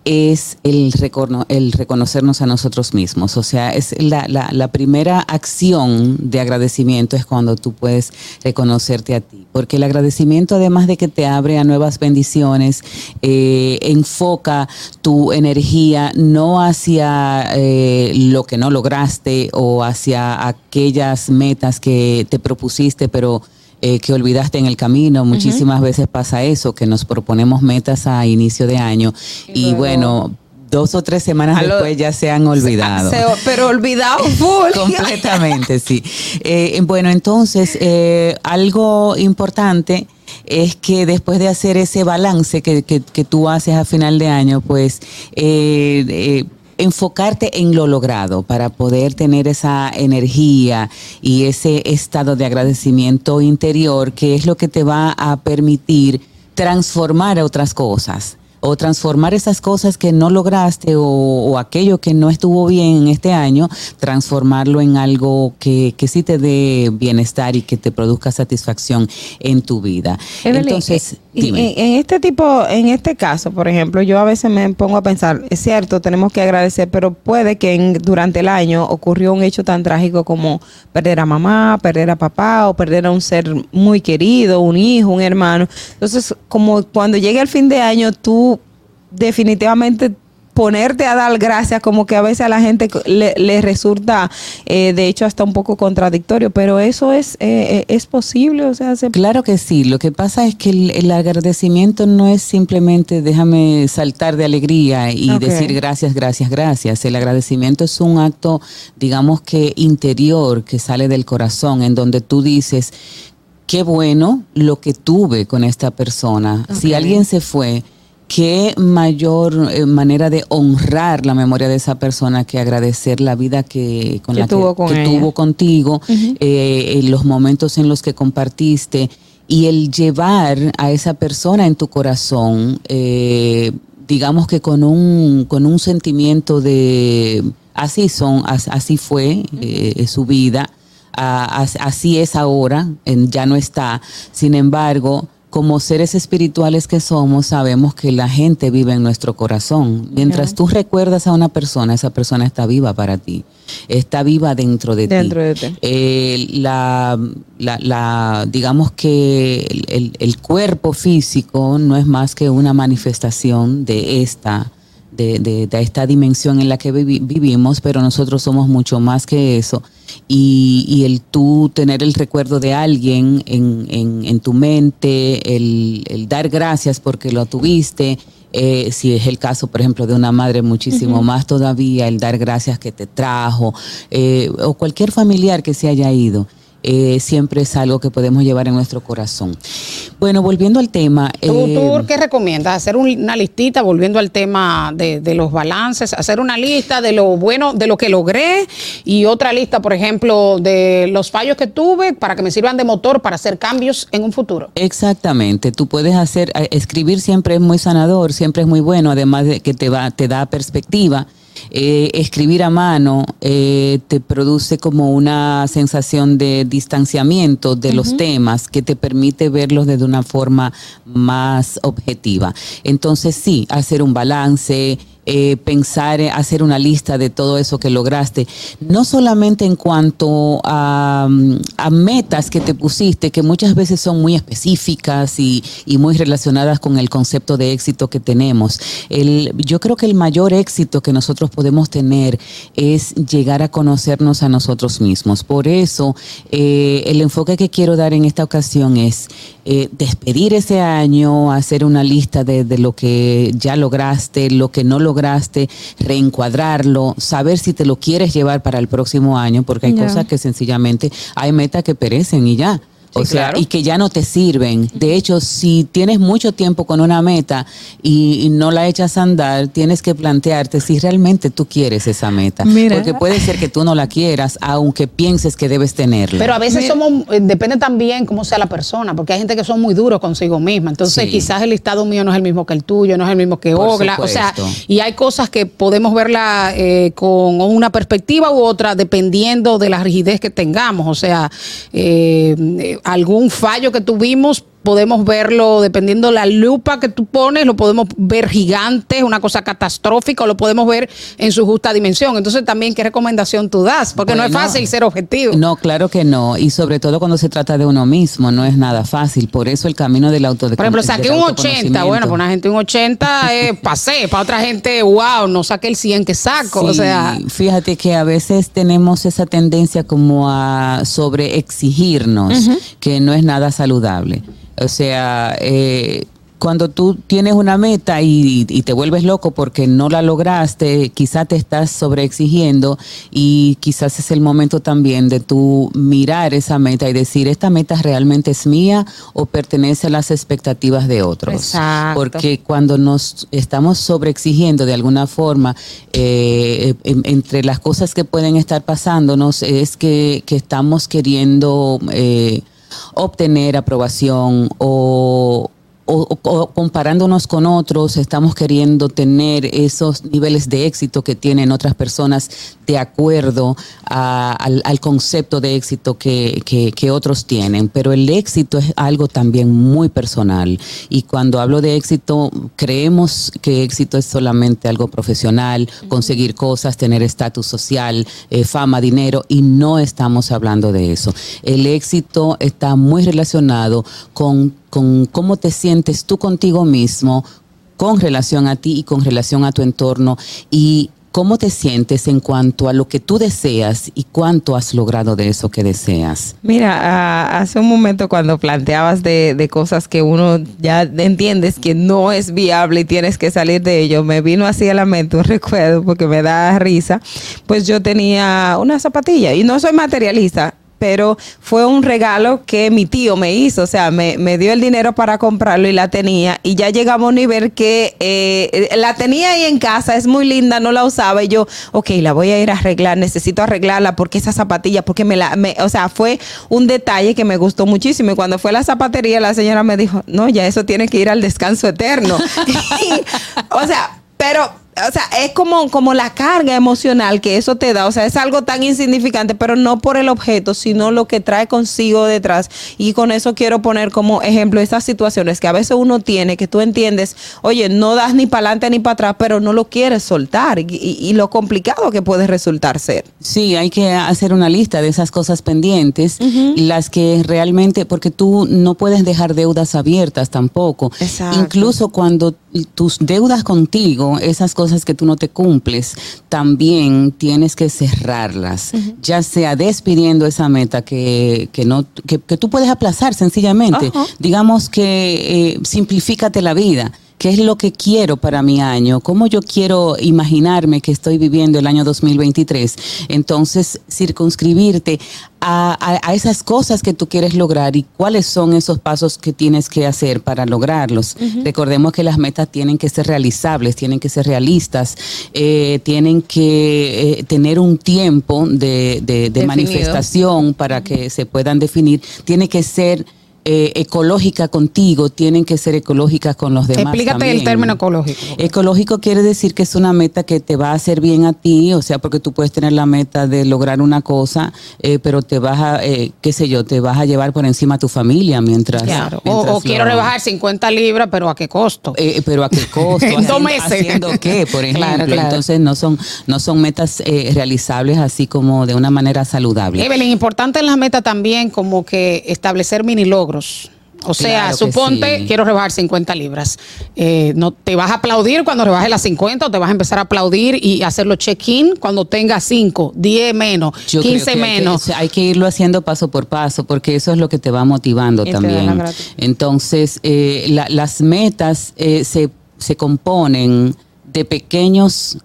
es el, recono- el reconocernos a nosotros mismos. O sea, es la, la- la primera acción de agradecimiento es cuando tú puedes reconocerte a ti. Porque el agradecimiento, además de que te abre a nuevas bendiciones, eh, enfoca tu energía no hacia eh, lo que no lograste o hacia aquellas metas que te propusiste, pero eh, que olvidaste en el camino. Muchísimas veces pasa eso, que nos proponemos metas a inicio de año y, bueno, dos o tres semanas lo- después ya se han olvidado. Se- pero olvidado full. [laughs] Completamente, sí. Eh, bueno, entonces, eh, algo importante es que después de hacer ese balance que, que- que tú haces a final de año, pues eh, enfocarte en lo logrado para poder tener esa energía y ese estado de agradecimiento interior que es lo que te va a permitir transformar otras cosas o transformar esas cosas que no lograste o, o aquello que no estuvo bien en este año, transformarlo en algo que, que sí te dé bienestar y que te produzca satisfacción en tu vida. Evelyn, Entonces, y en, este tipo, en este caso, por ejemplo, yo a veces me pongo a pensar, es cierto, tenemos que agradecer, pero puede que en- durante el año ocurrió un hecho tan trágico como perder a mamá, perder a papá o perder a un ser muy querido, un hijo, un hermano. Entonces, como cuando llegue el fin de año, tú definitivamente ponerte a dar gracias como que a veces a la gente le, le resulta eh, de hecho hasta un poco contradictorio pero eso es eh, eh, es posible o sea se Claro que sí, lo que pasa es que el, el agradecimiento no es simplemente déjame saltar de alegría y decir gracias, gracias, gracias. El agradecimiento es un acto, digamos que interior, que sale del corazón, en donde tú dices, qué bueno lo que tuve con esta persona. Si alguien se fue, qué mayor eh, manera de honrar la memoria de esa persona que agradecer la vida que, con Que la tuvo que, con que ella. tuvo contigo, eh, en los momentos en los que compartiste y el llevar a esa persona en tu corazón, eh, digamos que con un, con un sentimiento de así son, as- así fue su vida, a- así es ahora, en- ya no está. Sin embargo, como seres espirituales que somos, sabemos que la gente vive en nuestro corazón. Mientras tú recuerdas a una persona, esa persona está viva para ti, está viva dentro de Dentro ti. de ti. Eh, la, la- la- digamos que el, el- el cuerpo físico no es más que una manifestación de esta, de, de- de esta dimensión en la que vivi- vivimos, pero nosotros somos mucho más que eso. Y, y el tú tener el recuerdo de alguien en, en- en tu mente, el, el dar gracias porque lo tuviste, eh, si es el caso, por ejemplo, de una madre, muchísimo más todavía, el dar gracias que te trajo, eh, o cualquier familiar que se haya ido. Eh, siempre es algo que podemos llevar en nuestro corazón. Bueno, volviendo al tema. ¿Tú, eh, tú qué recomiendas? ¿Hacer un- una listita, volviendo al tema de, de los balances? ¿Hacer una lista de lo bueno, de lo que logré? Y otra lista, por ejemplo, de los fallos que tuve para que me sirvan de motor para hacer cambios en un futuro. Exactamente, tú puedes hacer, eh, escribir siempre es muy sanador, siempre es muy bueno, además de que te va, te da perspectiva. Eh, escribir a mano eh, te produce como una sensación de distanciamiento de los temas que te permite verlos desde una forma más objetiva. Entonces sí, hacer un balance, eh, pensar, eh, hacer una lista de todo eso que lograste, no solamente en cuanto a, metas que te pusiste, que muchas veces son muy específicas y, muy relacionadas con el concepto de éxito que tenemos. Yo creo que el mayor éxito que nosotros podemos tener es llegar a conocernos a nosotros mismos. Por eso, eh, el enfoque que quiero dar en esta ocasión es eh, despedir ese año, hacer una lista de, de lo que ya lograste, lo que no lograste, reencuadrarlo, saber si te lo quieres llevar para el próximo año, porque hay cosas que sencillamente hay metas que perecen y ya. O Sí, sea, claro. y que ya no te sirven. De hecho, si tienes mucho tiempo con una meta y, y no la echas a andar, tienes que plantearte si realmente tú quieres esa meta. Mira. Porque puede ser que tú no la quieras, aunque pienses que debes tenerla. Pero a veces somos, eh, depende también cómo sea la persona, porque hay gente que son muy duros consigo misma. Entonces, Sí. quizás el listado mío no es el mismo que el tuyo, no es el mismo que Por Ogla. O sea, y hay cosas que podemos verla eh, con una perspectiva u otra, dependiendo de la rigidez que tengamos. O sea, eh, eh, algún fallo que tuvimos. Podemos verlo dependiendo la lupa que tú pones, lo podemos ver gigante, una cosa catastrófica, o lo podemos ver en su justa dimensión. Entonces, también, ¿qué recomendación tú das? Porque no es fácil ser objetivo. No, claro que no. Y sobre todo cuando se trata de uno mismo, no es nada fácil. Por eso el camino del auto Por ejemplo, saqué un 80, bueno, para una gente un 80 es [laughs] pasé, para otra gente, wow, no saqué el 100 que saco, o sea, fíjate que a veces tenemos esa tendencia como a sobreexigirnos, Ujú. que no es nada saludable. O sea, eh, cuando tú tienes una meta y, y te vuelves loco porque no la lograste, quizás te estás sobreexigiendo y quizás es el momento también de tú mirar esa meta y decir, ¿esta meta realmente es mía o pertenece a las expectativas de otros? Exacto. Porque cuando nos estamos sobreexigiendo de alguna forma, eh, en- entre las cosas que pueden estar pasándonos es que, que estamos queriendo eh, obtener aprobación o, o- o comparándonos con otros, estamos queriendo tener esos niveles de éxito que tienen otras personas de acuerdo a- al, al concepto de éxito que, que- que otros tienen. Pero el éxito es algo también muy personal. Y cuando hablo de éxito, creemos que éxito es solamente algo profesional, conseguir cosas, tener estatus social, eh, fama, dinero, y no estamos hablando de eso. El éxito está muy relacionado con, con cómo te sientes tú contigo mismo, con relación a ti y con relación a tu entorno y cómo te sientes en cuanto a lo que tú deseas y cuánto has logrado de eso que deseas. Mira, ah, hace un momento cuando planteabas de, de cosas que uno ya entiendes que no es viable y tienes que salir de ello, me vino así a la mente un [laughs] recuerdo porque me da risa. Pues yo tenía una zapatilla y no soy materialista, pero fue un regalo que mi tío me hizo, o sea, me, me dio el dinero para comprarlo y la tenía y ya llegamos a un nivel que eh, la tenía ahí en casa, es muy linda, no la usaba y yo, ok, la voy a ir a arreglar, necesito arreglarla porque esa zapatilla, porque me la, o sea, fue un detalle que me gustó muchísimo y cuando fue a la zapatería la señora me dijo, no, ya eso tiene que ir al descanso eterno. [laughs] O sea, pero o sea, es como, como la carga emocional que eso te da. O sea, es algo tan insignificante, pero no por el objeto, sino lo que trae consigo detrás. Y con eso quiero poner como ejemplo estas situaciones que a veces uno tiene, que tú entiendes, oye, no das ni para adelante ni para atrás, pero no lo quieres soltar. Y, lo complicado que puede resultar ser. Sí, hay que hacer una lista de esas cosas pendientes, las que realmente, porque tú no puedes dejar deudas abiertas tampoco. Exacto. Incluso cuando tus deudas contigo, esas cosas que tú no te cumples, también tienes que cerrarlas, ya sea despidiendo esa meta que, que no que, que tú puedes aplazar sencillamente. Digamos que eh, simplifícate la vida. ¿Qué es lo que quiero para mi año? ¿Cómo yo quiero imaginarme que estoy viviendo el año 2023? Entonces, circunscribirte a, a- esas cosas que tú quieres lograr y cuáles son esos pasos que tienes que hacer para lograrlos. Recordemos que las metas tienen que ser realizables, tienen que ser realistas, eh, tienen que eh, tener un tiempo de, de- manifestación para que se puedan definir. Tiene que ser eh, ecológica contigo, tienen que ser ecológicas con los demás. Explícate el también. término ecológico. Ecológico quiere decir que es una meta que te va a hacer bien a ti, o sea, porque tú puedes tener la meta de lograr una cosa, eh, pero te vas a, eh, qué sé yo, te vas a llevar por encima a tu familia mientras. Claro. O, mientras o quiero rebajar 50 libras, pero ¿a qué costo? pero a qué costo, [laughs] En dos meses. haciendo qué, por [laughs] ejemplo. Claro, claro. Entonces no son, no son metas eh, realizables así como de una manera saludable. Evelyn, importante en las metas también como que establecer mini logros. O sea, Claro suponte, sí. quiero rebajar 50 libras. Eh, no ¿Te vas a aplaudir cuando rebajes las 50 o te vas a empezar a aplaudir y hacerlo check-in cuando tengas 5, 10 menos, Yo creo 15 que hay que- menos? Hay que, irlo haciendo paso por paso, porque eso es lo que te va motivando también. Entonces, eh, la- las metas eh, se, se componen de pequeños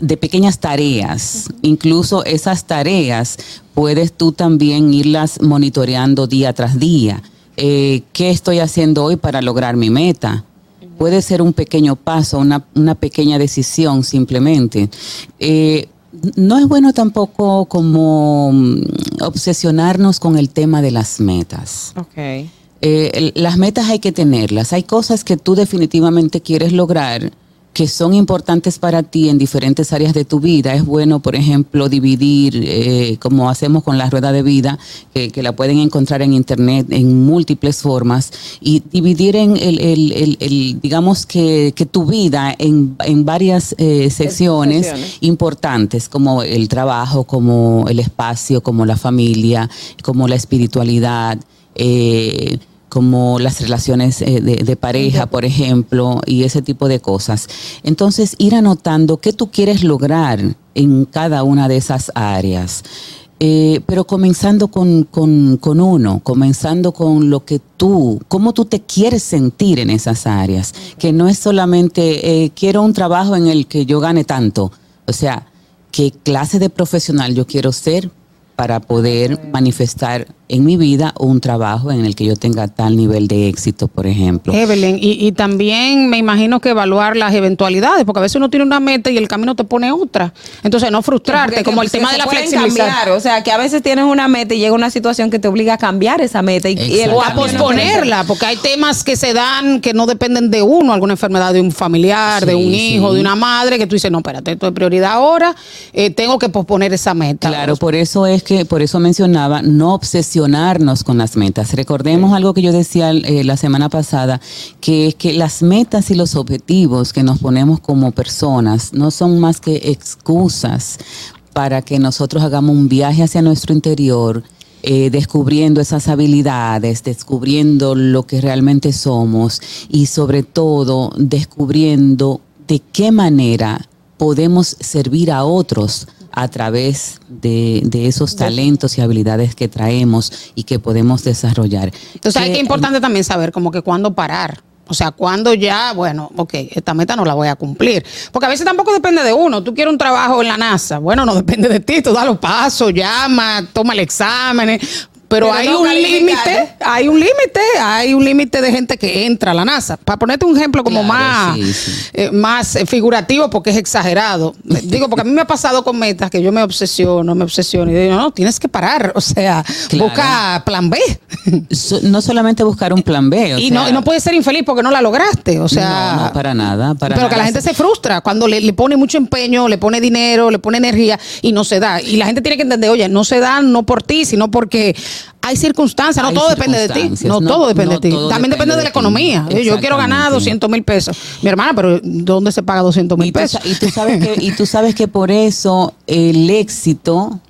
de pequeñas tareas. Incluso esas tareas puedes tú también irlas monitoreando día tras día. Eh, ¿Qué estoy haciendo hoy para lograr mi meta? Puede ser un pequeño paso, una, una pequeña decisión simplemente. Eh, no es bueno tampoco como mm, obsesionarnos con el tema de las metas. Eh, las metas hay que tenerlas. Hay cosas que tú definitivamente quieres lograr que son importantes para ti en diferentes áreas de tu vida. Es bueno, por ejemplo, dividir, eh, como hacemos con la rueda de vida, que, que la pueden encontrar en internet en múltiples formas, y dividir en el, el- el- el, digamos que, que tu vida en, en varias eh, secciones secciones. importantes, como el trabajo, como el espacio, como la familia, como la espiritualidad. eh, como las relaciones eh, de, de pareja, por ejemplo, y ese tipo de cosas. Entonces, ir anotando qué tú quieres lograr en cada una de esas áreas. Eh, pero comenzando con, con- con uno, comenzando con lo que tú, cómo tú te quieres sentir en esas áreas, que no es solamente eh, quiero un trabajo en el que yo gane tanto, o sea, qué clase de profesional yo quiero ser para poder manifestar en mi vida un trabajo en el que yo tenga tal nivel de éxito, por ejemplo. Evelyn, y, y también me imagino que evaluar las eventualidades, porque a veces uno tiene una meta y el camino te pone otra. Entonces, no frustrarte, Porque como el tema de la flexibilidad. cambiar, o sea, que a veces tienes una meta y llega una situación que te obliga a cambiar esa meta. Y, y el o a posponerla, porque hay temas que se dan que no dependen de uno, alguna enfermedad de un familiar, de un hijo, sí. de una madre, que tú dices, no, espérate, esto es prioridad ahora, eh, tengo que posponer esa meta. Claro, por eso es que, por eso mencionaba, no obsesionarnos con las metas. Recordemos algo que yo decía eh, la semana pasada, que es que las metas y los objetivos que nos ponemos como personas no son más que excusas para que nosotros hagamos un viaje hacia nuestro interior, eh, descubriendo esas habilidades, descubriendo lo que realmente somos y sobre todo descubriendo de qué manera podemos servir a otros a través de, de esos talentos y habilidades que traemos y que podemos desarrollar. Entonces, hay Que- que importante también saber como que cuándo parar. O sea, cuando ya, bueno, ok, esta meta no la voy a cumplir. Porque a veces tampoco depende de uno. Tú quieres un trabajo en la NASA. Bueno, no depende de ti. Tú da los pasos, llama, toma el examen. Pero, Pero hay no un límite, hay un límite, hay un límite de gente que entra a la NASA. Para ponerte un ejemplo como más, eh, más eh, figurativo, porque es exagerado. [laughs] Digo, porque a mí me ha pasado con metas que yo me obsesiono, me obsesiono y digo, no, tienes que parar. O sea, Claro. busca plan B. So- no solamente buscar un plan B. o y, sea, no, y no puedes ser infeliz porque no la lograste. O sea, no, no, para nada. Para pero que la gente se frustra cuando le, le pone mucho empeño, le pone dinero, le pone energía y no se da. Y la gente tiene que entender, oye, no se da no por ti, sino porque hay circunstancias, no Hay todo depende de ti. No, no- todo depende no de ti. También depende de, de la economía. Yo quiero ganar Exactamente. 200 mil pesos. Mi hermana, pero ¿dónde se paga 200 mil tú, pesos? y tú sabes que, y tú sabes que por eso el éxito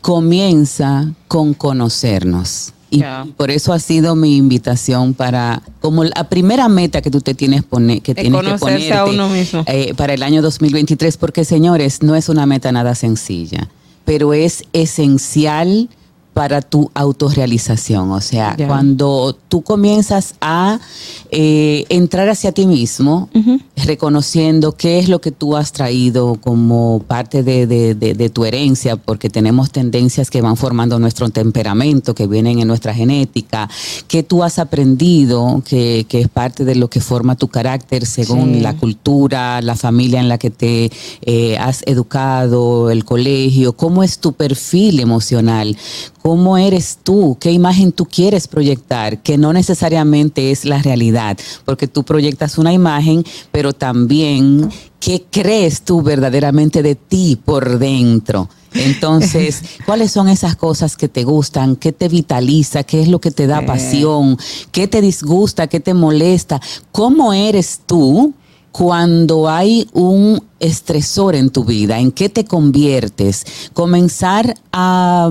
comienza con conocernos. Y por eso ha sido mi invitación para, como la primera meta que tú te tienes, pone, que Es tienes que conocerse a ponerte uno mismo. eh, para el año 2023, porque señores, no es una meta nada sencilla, pero es esencial para tu autorrealización. O sea, cuando tú comienzas a eh, entrar hacia ti mismo, reconociendo qué es lo que tú has traído como parte de, de- de- de tu herencia, porque tenemos tendencias que van formando nuestro temperamento, que vienen en nuestra genética, que tú has aprendido, que, que es parte de lo que forma tu carácter según Sí. la cultura, la familia en la que te eh, has educado, el colegio, cómo es tu perfil emocional, cómo eres tú, qué imagen tú quieres proyectar, que no necesariamente es la realidad, porque tú proyectas una imagen, pero también qué crees tú verdaderamente de ti por dentro. Entonces, [laughs] ¿cuáles son esas cosas que te gustan? ¿Qué te vitaliza? ¿Qué es lo que te da pasión? ¿Qué te disgusta? ¿Qué te molesta? ¿Cómo eres tú? cuando hay un estresor en tu vida, ¿en qué te conviertes? Comenzar a...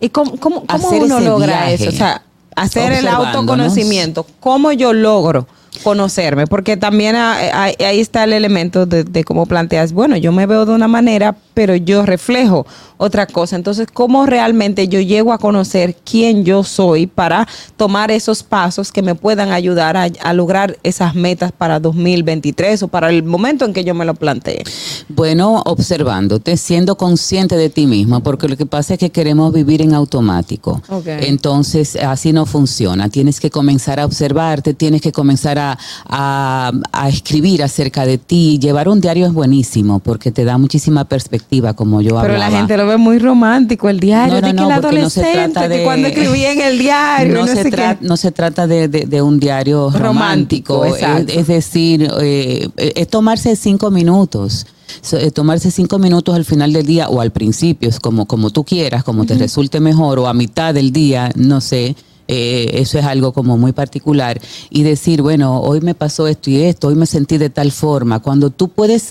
¿Y cómo, cómo, cómo uno logra viaje, eso? O sea, hacer el autoconocimiento. ¿Cómo yo logro conocerme? Porque también ah, ahí está el elemento de, de cómo planteas, bueno, yo me veo de una manera, pero yo reflejo otra cosa. Entonces, ¿cómo realmente yo llego a conocer quién yo soy para tomar esos pasos que me puedan ayudar a, a lograr esas metas para 2023 o para el momento en que yo me lo plantee? Bueno, observándote, siendo consciente de ti misma, porque lo que pasa es que queremos vivir en automático. Entonces, así no funciona. Tienes que comenzar a observarte, tienes que comenzar a, a- a escribir acerca de ti. Llevar un diario es buenísimo porque te da muchísima perspectiva, como yo Pero hablaba. la gente lo ve muy romántico, el diario, No, no, de que no, el porque no se adolescente, trata que de- cuando escribía en el diario, [laughs] no, se tra- no se trata de, de- de un diario Romántico, es, es decir, eh, es tomarse cinco minutos. Eh, tomarse cinco minutos al final del día o al principio, es como, como tú quieras, como te resulte mejor, o a mitad del día, no sé. Eh, eso es algo como muy particular y decir, bueno, hoy me pasó esto y esto, hoy me sentí de tal forma. Cuando tú puedes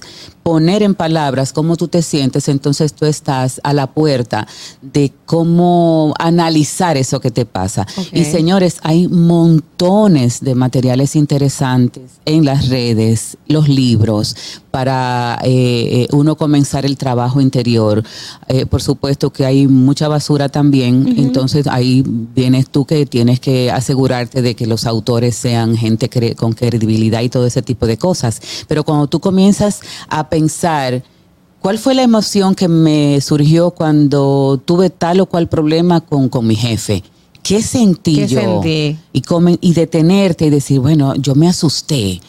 poner en palabras cómo tú te sientes, entonces tú estás a la puerta de cómo analizar eso que te pasa. Y señores, hay montones de materiales interesantes en las redes, los libros, para eh, eh, uno comenzar el trabajo interior. Eh, por supuesto que hay mucha basura también, entonces ahí vienes tú que tienes que asegurarte de que los autores sean gente cre- con credibilidad y todo ese tipo de cosas. Pero cuando tú comienzas a pensar, ¿Cuál fue la emoción que me surgió cuando tuve tal o cual problema con, con mi jefe? ¿Qué sentí ¿Qué yo? sentí? Y, come- y detenerte y decir, bueno, yo me asusté.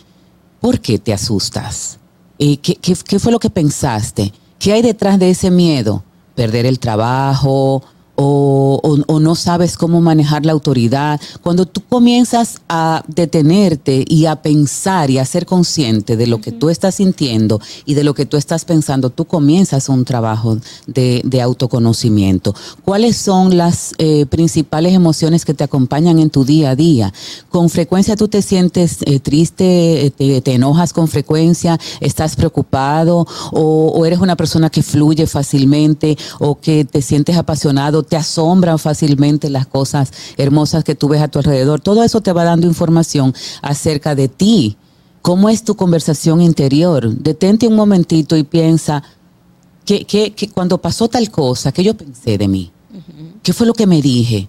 ¿Por qué te asustas? Eh, ¿qué, qué, qué fue lo que pensaste? ¿Qué hay detrás de ese miedo? ¿Perder el trabajo? O, o- o no sabes cómo manejar la autoridad. Cuando tú comienzas a detenerte y a pensar y a ser consciente de lo que tú estás sintiendo y de lo que tú estás pensando, tú comienzas un trabajo de, de autoconocimiento. ¿Cuáles son las eh, principales emociones que te acompañan en tu día a día? Con frecuencia tú te sientes eh, triste, eh, te, te enojas con frecuencia, estás preocupado o, o eres una persona que fluye fácilmente o que te sientes apasionado, te asombran fácilmente las cosas hermosas que tú ves a tu alrededor. Todo eso te va dando información acerca de ti. ¿Cómo es tu conversación interior? Detente un momentito y piensa, que, que, que cuando pasó tal cosa, ¿qué yo pensé de mí? ¿Qué fue lo que me dije?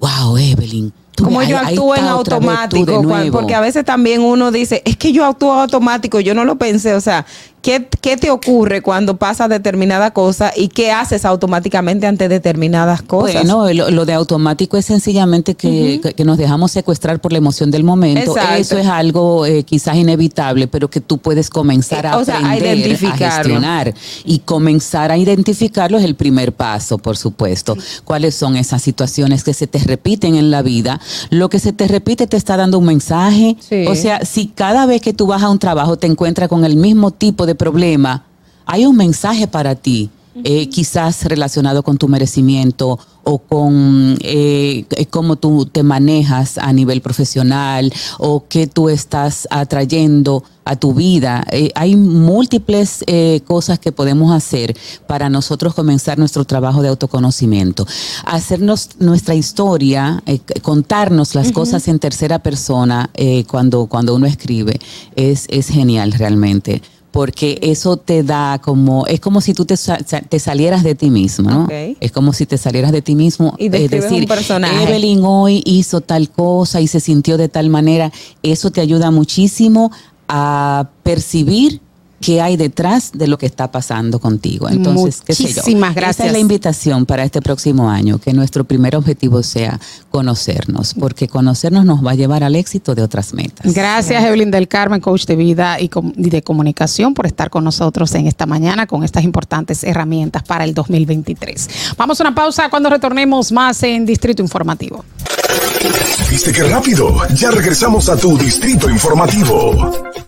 Wow, Evelyn, Como yo actúo en automático, porque a veces también uno dice, es que yo actúo automático, yo no lo pensé, o sea, ¿qué, qué te ocurre cuando pasa determinada cosa y qué haces automáticamente ante determinadas cosas? Bueno, lo, lo de automático es sencillamente que, que- que nos dejamos secuestrar por la emoción del momento. Exacto. Eso es algo eh, quizás inevitable, pero que tú puedes comenzar a Eh, o sea, a aprender, a, identificarlo. gestionar. Y comenzar a identificarlo es el primer paso, por supuesto. ¿Cuáles son esas situaciones que se te repiten en la vida? Lo que se te repite te está dando un mensaje. Sí. O sea, si cada vez que tú vas a un trabajo te encuentras con el mismo tipo de problema, hay un mensaje para ti, eh, quizás relacionado con tu merecimiento o con eh, cómo tú te manejas a nivel profesional o qué tú estás atrayendo a tu vida. Eh, hay múltiples eh, cosas que podemos hacer para nosotros comenzar nuestro trabajo de autoconocimiento. Hacernos nuestra historia, contarnos las cosas en tercera persona eh, cuando, cuando uno escribe, es, es genial realmente. Porque eso te da como, es como si tú te, te salieras de ti mismo, ¿no? Es como si te salieras de ti mismo. Y es decir, un personaje. Evelyn hoy hizo tal cosa y se sintió de tal manera. Eso te ayuda muchísimo a percibir qué hay detrás de lo que está pasando contigo. Entonces, qué sé yo. Muchísimas Esa gracias. es la invitación para este próximo año, que nuestro primer objetivo sea conocernos, porque conocernos nos va a llevar al éxito de otras metas. Gracias, Evelyn del Carmen, coach de vida y de comunicación, por estar con nosotros en esta mañana con estas importantes herramientas para el 2023. Vamos a una pausa cuando retornemos más en Distrito Informativo. ¿Viste qué rápido? Ya regresamos a tu distrito informativo.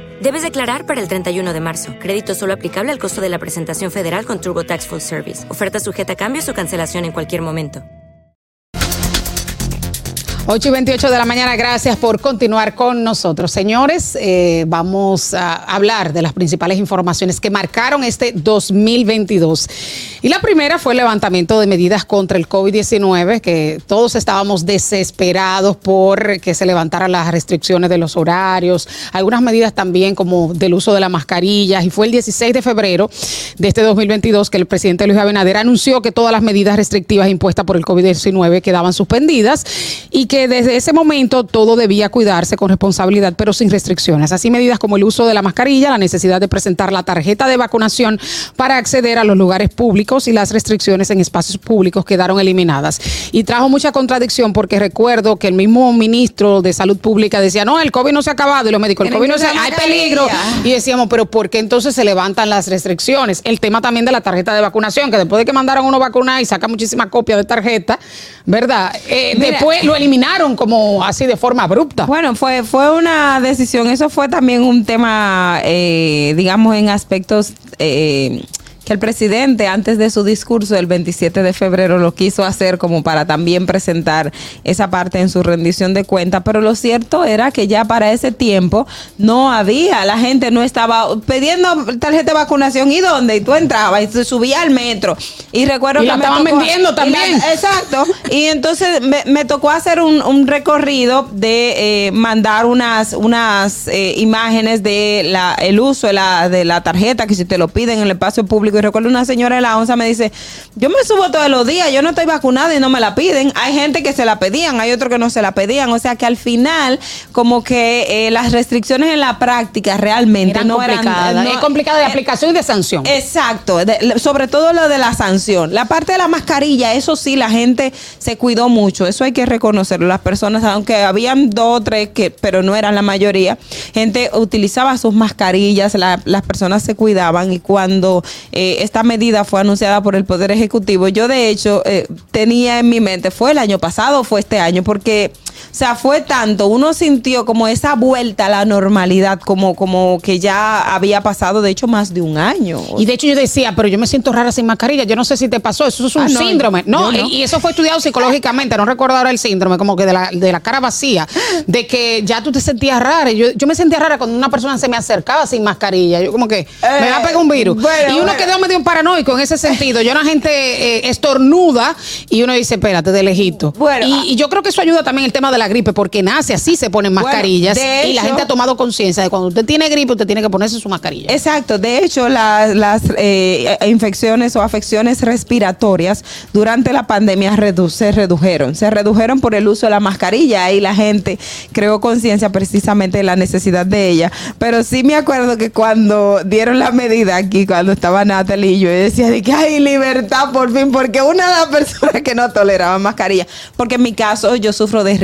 Debes declarar para el 31 de marzo. Crédito solo aplicable al costo de la presentación federal con TurboTax Full Service. Oferta sujeta a cambios o cancelación en cualquier momento. 8 y 28 de la mañana, gracias por continuar con nosotros. Señores, eh, vamos a hablar de las principales informaciones que marcaron este 2022. Y la primera fue el levantamiento de medidas contra el COVID-19, que todos estábamos desesperados por que se levantaran las restricciones de los horarios, algunas medidas también como del uso de las mascarillas. Y fue el 16 de febrero de este 2022 que el presidente Luis Abinader anunció que todas las medidas restrictivas impuestas por el COVID-19 quedaban suspendidas y que desde ese momento todo debía cuidarse con responsabilidad, pero sin restricciones. Así medidas como el uso de la mascarilla, la necesidad de presentar la tarjeta de vacunación para acceder a los lugares públicos y las restricciones en espacios públicos quedaron eliminadas. Y trajo mucha contradicción porque recuerdo que el mismo ministro de Salud Pública decía, no, el COVID no se ha acabado y los médicos, el COVID no se usar hay peligro. Y decíamos, pero ¿por qué entonces se levantan las restricciones? El tema también de la tarjeta de vacunación, que después de que mandaron uno vacunar y saca muchísimas copias de tarjeta, ¿verdad? Eh, Mira. después lo eliminaron como así de forma abrupta. Bueno, fue, fue una decisión, eso fue también un tema, eh, digamos, en aspectos eh, que el presidente antes de su discurso del 27 de febrero lo quiso hacer como para también presentar esa parte en su rendición de cuenta, pero lo cierto era que ya para ese tiempo no había, la gente no estaba pidiendo tarjeta de vacunación y dónde, y tú entrabas y te subías al metro. Y recuerdo Y que la me estaban tocó- vendiendo y la- también. exacto, y entonces me, me tocó hacer un, un recorrido de eh, mandar unas, unas eh, imágenes de la, el uso de la, de la tarjeta, que si te lo piden en el espacio público público. Y recuerdo una señora de la onza me dice, yo me subo todos los días, yo no estoy vacunada y no me la piden. Hay gente que se la pedían, hay otros que no se la pedían. O sea que al final, como que eh, las restricciones en la práctica realmente Eran no complicadas. eran... no- es complicado de aplicación y de sanción. Exacto, de- sobre todo lo de la sanción. La parte de la mascarilla, eso sí, la gente se cuidó mucho, eso hay que reconocerlo. Las personas, aunque habían dos o tres, que, pero no eran la mayoría, gente utilizaba sus mascarillas, la- las personas se cuidaban y cuando eh, esta medida fue anunciada por el Poder Ejecutivo, yo de hecho eh, tenía en mi mente, fue el año pasado o fue este año, porque, o sea, fue tanto, uno sintió como esa vuelta a la normalidad, como, como que ya había pasado, de hecho, más de un año. Y de hecho yo decía, pero yo me siento rara sin mascarilla. Yo no sé si te pasó. Eso es un Ah, no, síndrome. No, y eso fue estudiado psicológicamente. No recuerdo ahora el síndrome, como que de la, de la cara vacía. De que ya tú te sentías rara. Yo, yo me sentía rara cuando una persona se me acercaba sin mascarilla. Yo como que me va a pegar un virus. Eh, bueno, y uno bueno. quedó medio paranoico en ese sentido. Yo una gente eh, estornuda y uno dice, espérate, de lejito. Bueno, y, ah. y yo creo que eso ayuda también el tema de la gripe, porque nace así se ponen Bueno, mascarillas. y la gente ha tomado conciencia de cuando usted tiene gripe, usted tiene que ponerse su mascarilla. Exacto, de hecho la- las eh, infecciones o afecciones respiratorias durante la pandemia redu- se redujeron, se redujeron por el uso de la mascarilla y la gente creó conciencia precisamente de la necesidad de ella, pero sí me acuerdo que cuando dieron la medida aquí, cuando estaba Natalie y yo, yo decía de que hay libertad por fin, porque una de las [laughs] personas que no toleraba mascarilla, porque en mi caso yo sufro de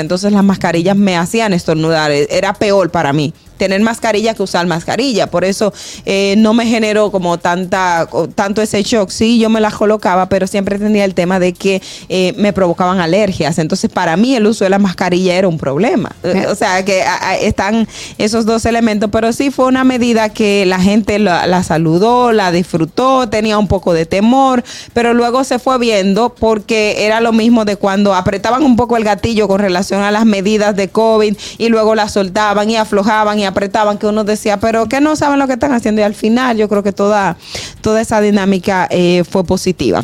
entonces las mascarillas me hacían estornudar, era peor para mí tener mascarilla que usar mascarilla. Por eso eh, no me generó como tanta, tanto ese shock. Sí, yo me las colocaba, pero siempre tenía el tema de que eh, me provocaban alergias. Entonces, para mí el uso de la mascarilla era un problema. Eh, O sea, que a- a- están esos dos elementos, pero sí fue una medida que la gente la, la saludó, la disfrutó, tenía un poco de temor, pero luego se fue viendo porque era lo mismo de cuando apretaban un poco el gatillo con relación a las medidas de COVID y luego la soltaban y aflojaban y apretaban, que uno decía, pero que no saben lo que están haciendo y al final yo creo que toda, toda esa dinámica eh, fue positiva.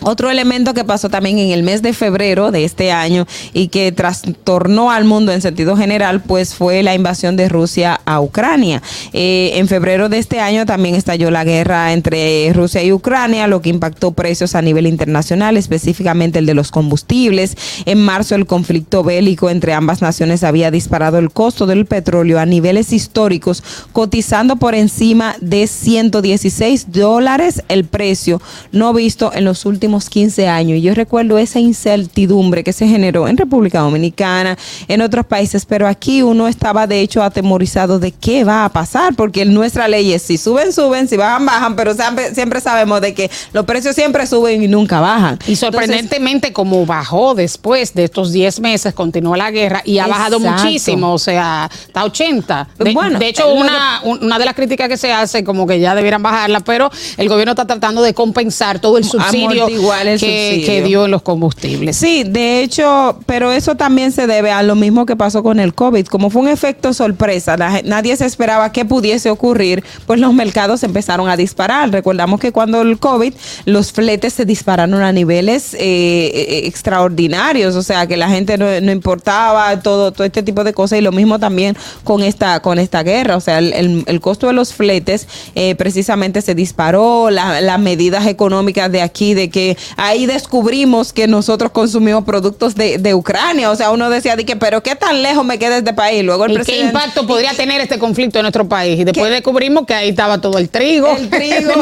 Otro elemento que pasó también en el mes de febrero de este año y que trastornó al mundo en sentido general, pues fue la invasión de Rusia a Ucrania. Eh, en febrero de este año también estalló la guerra entre Rusia y Ucrania, lo que impactó precios a nivel internacional, específicamente el de los combustibles. En marzo el conflicto bélico entre ambas naciones había disparado el costo del petróleo a niveles históricos, cotizando por encima de 116 dólares el precio no visto en los últimos 15 años. Y yo recuerdo esa incertidumbre que se generó en República Dominicana, en otros países, pero aquí uno estaba de hecho atemorizado de qué va a pasar, porque nuestra ley es si suben, suben, si bajan, bajan, pero siempre, siempre sabemos de que los precios siempre suben y nunca bajan. Y sorprendentemente, como bajó después de estos 10 meses, continuó la guerra y ha bajado muchísimo, o sea, está 80. De, Bueno, de hecho, una, un- una de las críticas que se hace, como que ya debieran bajarla, pero el gobierno está tratando de compensar todo el subsidio, Amortiguar el que, que dio los combustibles. Sí, de hecho, pero eso también se debe a lo mismo que pasó con el COVID. Como fue un efecto sorpresa, la nadie se esperaba que pudiese ocurrir, pues los mercados empezaron a disparar. Recordamos que cuando el COVID, los fletes se dispararon a niveles eh, eh, extraordinarios, o sea, que la gente no, no importaba todo, todo este tipo de cosas y lo mismo también con esta, con esta guerra, o sea, el, el- el costo de los fletes eh, precisamente se disparó, la- las medidas económicas de aquí, de que ahí descubrimos que nosotros consumimos productos de, de Ucrania, o sea, uno decía, de que, pero ¿qué tan lejos me queda este país? Luego el ¿Y qué presidente... impacto [laughs] podría tener este conflicto en nuestro país? Y después descubrimos que ahí estaba todo el trigo. El [laughs] trigo,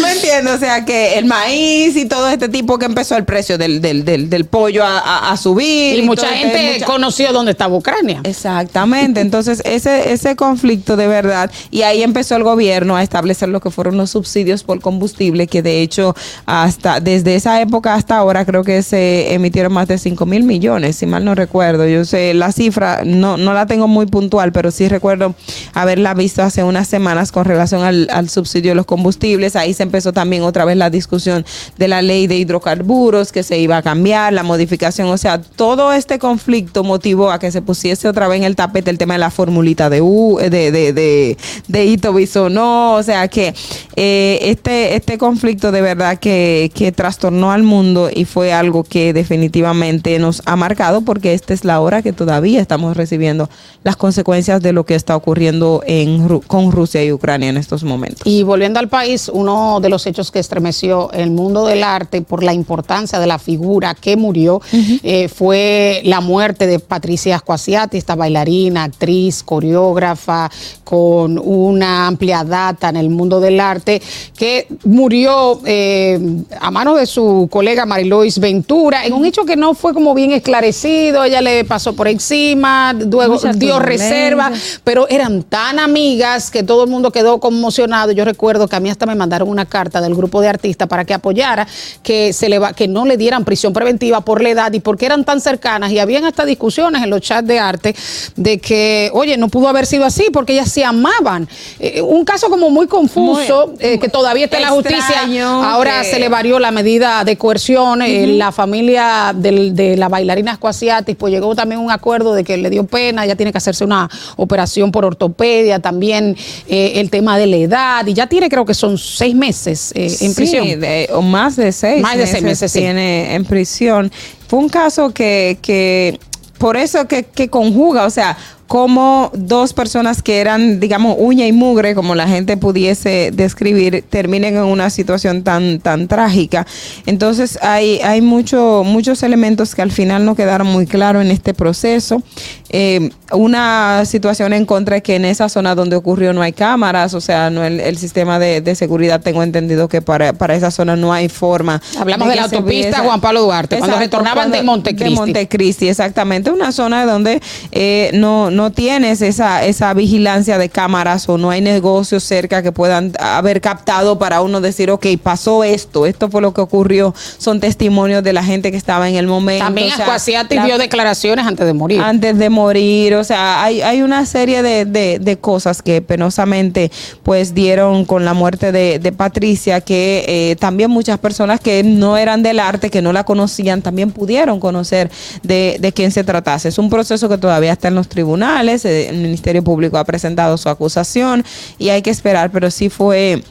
no, entiendes, o sea que el maíz y todo este tipo que empezó el precio del, del, del, del pollo a, a- a subir. Y mucha este- gente mucha- conoció dónde estaba Ucrania. Exactamente, entonces ese, ese conflicto de verdad, y ahí empezó el gobierno a establecer lo que fueron los subsidios por combustible, que de hecho hasta desde esa época hasta ahora creo que se emitieron más de 5 mil millones, si mal no recuerdo. Yo sé la cifra, no, no la tengo muy puntual, pero sí recuerdo haberla visto hace unas semanas con relación al, subsidio de los combustibles. Ahí se empezó también otra vez la discusión de la ley de hidrocarburos, que se iba a cambiar, la modificación, o sea, todo este conflicto motivó a que se pusiese otra vez en el tapete el tema de la formulita de U, de, de, de, de Ito o sea que eh, este, este conflicto de verdad que que, que trastornó al mundo y fue algo que definitivamente nos ha marcado porque esta es la hora que todavía estamos recibiendo las consecuencias de lo que está ocurriendo en, con Rusia y Ucrania en estos momentos. Y volviendo al país, uno de los hechos que estremeció el mundo del arte por la importancia de la figura que murió eh, fue la muerte de Patricia Ascuasiati, esta bailarina, actriz, coreógrafa, con una amplia data en el mundo del arte, que murió eh, a mano de su colega Marilois Ventura, en un hecho que no fue como bien esclarecido, ella le pasó por encima, luego dio reserva, pero eran tan amigas que todo el mundo quedó conmocionado. Yo recuerdo que a mí hasta me mandaron una carta del grupo de artistas para que apoyara que se le va, que no le dieran prisión preventiva por la edad y porque eran tan cercanas y habían hasta discusiones en los chats de arte de que, oye, no pudo haber sido así porque ellas se amaban. Eh, un caso como muy confuso, eh, que todavía está en la justicia. Ahora se le varió la medida de coerción. eh, la familia del- de la bailarina Ascuasiatis, pues llegó también un acuerdo de que le dio pena, ya tiene que hacerse una operación por ortopedia, también eh, el tema de la edad, y ya tiene creo que son seis meses eh, en Sí, prisión. de- o más de seis Más de seis meses, sí. tiene en prisión. Fue un caso que, que por eso que, que conjuga, o sea, como dos personas que eran, digamos, uña y mugre, como la gente pudiese describir, terminen en una situación tan, tan trágica. Entonces hay, hay mucho, muchos elementos que al final no quedaron muy claros en este proceso. Eh, una situación en contra es que en esa zona donde ocurrió no hay cámaras, o sea, no el, el sistema de, de seguridad, tengo entendido que para, para esa zona no hay forma. Hablamos de la autopista Juan Pablo Duarte, cuando Exacto, retornaban de Montecristi. De Montecristi, exactamente. Una zona donde eh, no, no tienes esa, esa vigilancia de cámaras o no hay negocios cerca que puedan haber captado para uno decir, ok, pasó esto, esto fue lo que ocurrió. Son testimonios de la gente que estaba en el momento. También o sea, Ascuasiatis la- dio declaraciones antes de morir. antes de morir, o sea, hay, hay una serie de, de- de cosas que penosamente pues dieron con la muerte de, de Patricia, que eh, también muchas personas que no eran del arte, que no la conocían, también pudieron conocer de, de quién se tratase. Es un proceso que todavía está en los tribunales, eh, el Ministerio Público ha presentado su acusación y hay que esperar, pero sí fue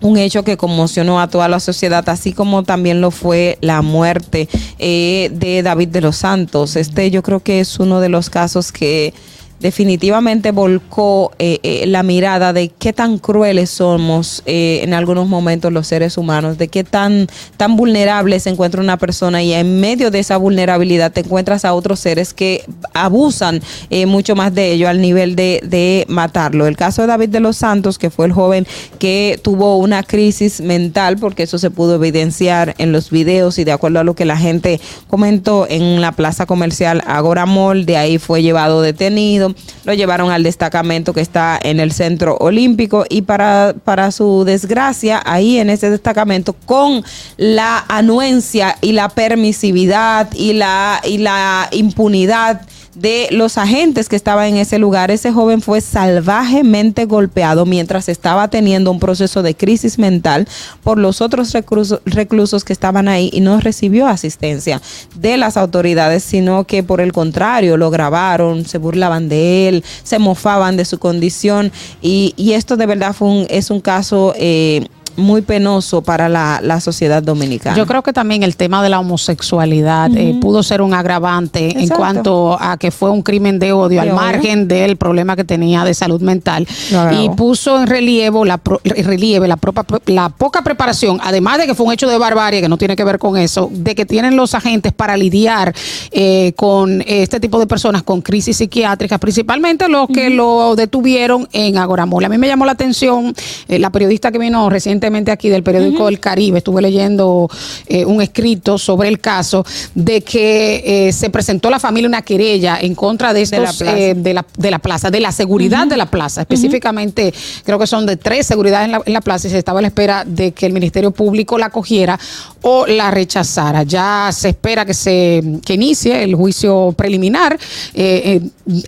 un hecho que conmocionó a toda la sociedad, así como también lo fue la muerte eh, de David de los Santos. Este yo creo que es uno de los casos que definitivamente volcó eh, eh, la mirada de qué tan crueles somos eh, en algunos momentos los seres humanos, de qué tan, tan vulnerable se encuentra una persona y en medio de esa vulnerabilidad te encuentras a otros seres que abusan eh, mucho más de ello al nivel de, de matarlo. El caso de David de los Santos, que fue el joven que tuvo una crisis mental, porque eso se pudo evidenciar en los videos y de acuerdo a lo que la gente comentó en la plaza comercial Agora Mall, de ahí fue llevado detenido, lo llevaron al destacamento que está en el centro olímpico. Y para, para su desgracia, ahí en ese destacamento, con la anuencia y la permisividad y la, y la impunidad de los agentes que estaban en ese lugar, ese joven fue salvajemente golpeado mientras estaba teniendo un proceso de crisis mental por los otros reclusos, reclusos que estaban ahí y no recibió asistencia de las autoridades, sino que por el contrario lo grabaron, se burlaban de él, se mofaban de su condición. Y, y esto de verdad fue un, es un caso eh, muy penoso para la, la sociedad dominicana. Yo creo que también el tema de la homosexualidad eh, pudo ser un agravante en cuanto a que fue un crimen de odio, De al odio. margen del problema que tenía de salud mental. Y puso en relieve la, pro- relieve la, propa- la poca preparación, además de que fue un hecho de barbarie, que no tiene que ver con eso, de que tienen los agentes para lidiar eh, con este tipo de personas con crisis psiquiátricas, principalmente los que lo detuvieron en Agoramol. A mí me llamó la atención eh, la periodista que vino recientemente aquí del periódico El Caribe, estuve leyendo eh, un escrito sobre el caso de que eh, se presentó la familia una querella en contra de estos la plaza. eh, de, la, de la plaza, de la seguridad de la plaza. Específicamente, creo que son de tres seguridades en la, en la plaza y se estaba a la espera de que el Ministerio Público la cogiera o la rechazara. Ya se espera que se que inicie el juicio preliminar. Eh,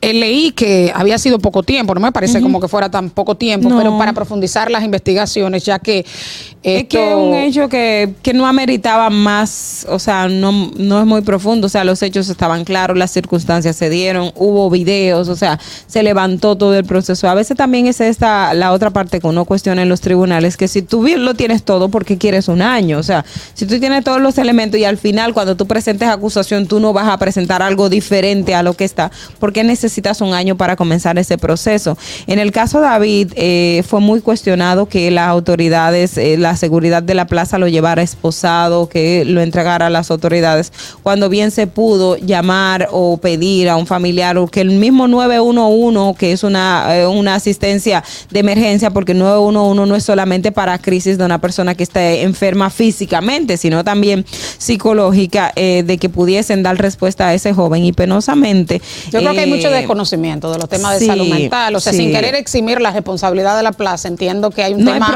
leí que había sido poco tiempo, no me parece como que fuera tan poco tiempo, No. pero para profundizar las investigaciones, ya que Es que es un hecho que, que no ameritaba más, o sea, no, no es muy profundo, o sea, los hechos estaban claros, las circunstancias se dieron, hubo videos, o sea, se levantó todo el proceso. A veces también es esta la otra parte que uno cuestiona en los tribunales, que si tú lo tienes todo, ¿por qué quieres un año? O sea, si tú tienes todos los elementos y al final cuando tú presentes acusación tú no vas a presentar algo diferente a lo que está, ¿por qué necesitas un año para comenzar ese proceso? En el caso de David, eh, fue muy cuestionado que las autoridades, eh, la seguridad de la plaza lo llevara esposado, que lo entregara a las autoridades, cuando bien se pudo llamar o pedir a un familiar o que el mismo 911, que es una, eh, una asistencia de emergencia, porque 911 no es solamente para crisis de una persona que esté enferma físicamente, sino también psicológica, eh, de que pudiesen dar respuesta a ese joven y penosamente. Yo creo que hay mucho desconocimiento de los temas sí, de salud mental. O sea, sí. sin querer eximir la responsabilidad de la plaza, entiendo que hay un No hay tema.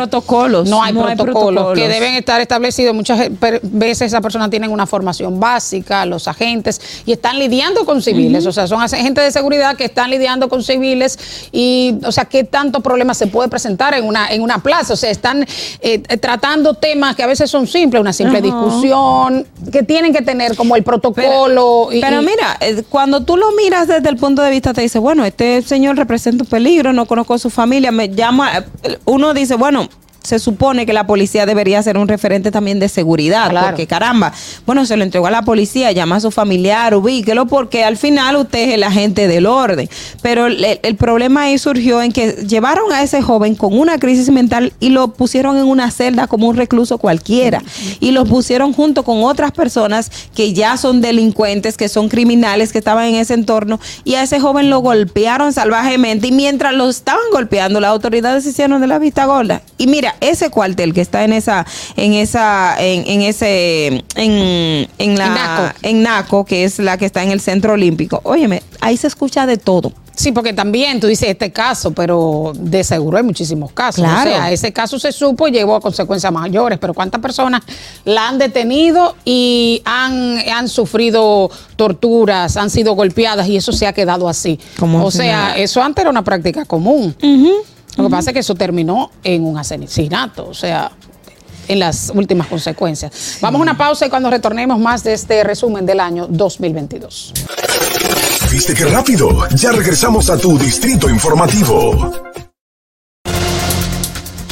Protocolos, No hay no hay protocolos que deben estar establecidos. Muchas per- veces esas personas tienen una formación básica, los agentes, y están lidiando con civiles. O sea, son agentes de seguridad que están lidiando con civiles. Y, o sea, ¿qué tanto problema se puede presentar en una, en una plaza? O sea, están eh, eh, tratando temas que a veces son simples, una simple discusión, que tienen que tener como el protocolo. y- Pero mira, eh, cuando tú lo miras desde el punto de vista, te dice, bueno, este señor representa un peligro, no conozco a su familia, me llama, eh, uno dice, bueno, se supone que la policía debería ser un referente también de seguridad, Claro. porque caramba, bueno, se lo entregó a la policía, llama a su familiar, ubíquelo, porque al final usted es el agente del orden. Pero el, el problema ahí surgió en que llevaron a ese joven con una crisis mental y lo pusieron en una celda como un recluso cualquiera. Y los pusieron junto con otras personas que ya son delincuentes, que son criminales, que estaban en ese entorno, y a ese joven lo golpearon salvajemente. Y mientras lo estaban golpeando, las autoridades se hicieron de la vista gorda. Y mira, ese cuartel que está en esa, en esa, en, en ese, en, en la, En Naco. en Naco, que es la que está en el centro olímpico. Óyeme, ahí se escucha de todo. Sí, porque también tú dices este caso, pero de seguro hay muchísimos casos. Claro. O sea, ese caso se supo y llevó a consecuencias mayores, pero ¿cuántas personas la han detenido y han, han sufrido torturas, han sido golpeadas y eso se ha quedado así? Como o sea, eso antes era una práctica común. Lo que pasa es que eso terminó en un asesinato, o sea, en las últimas consecuencias. Vamos a una pausa y cuando retornemos más de este resumen del año 2022. ¿Viste qué rápido? Ya regresamos a tu distrito informativo.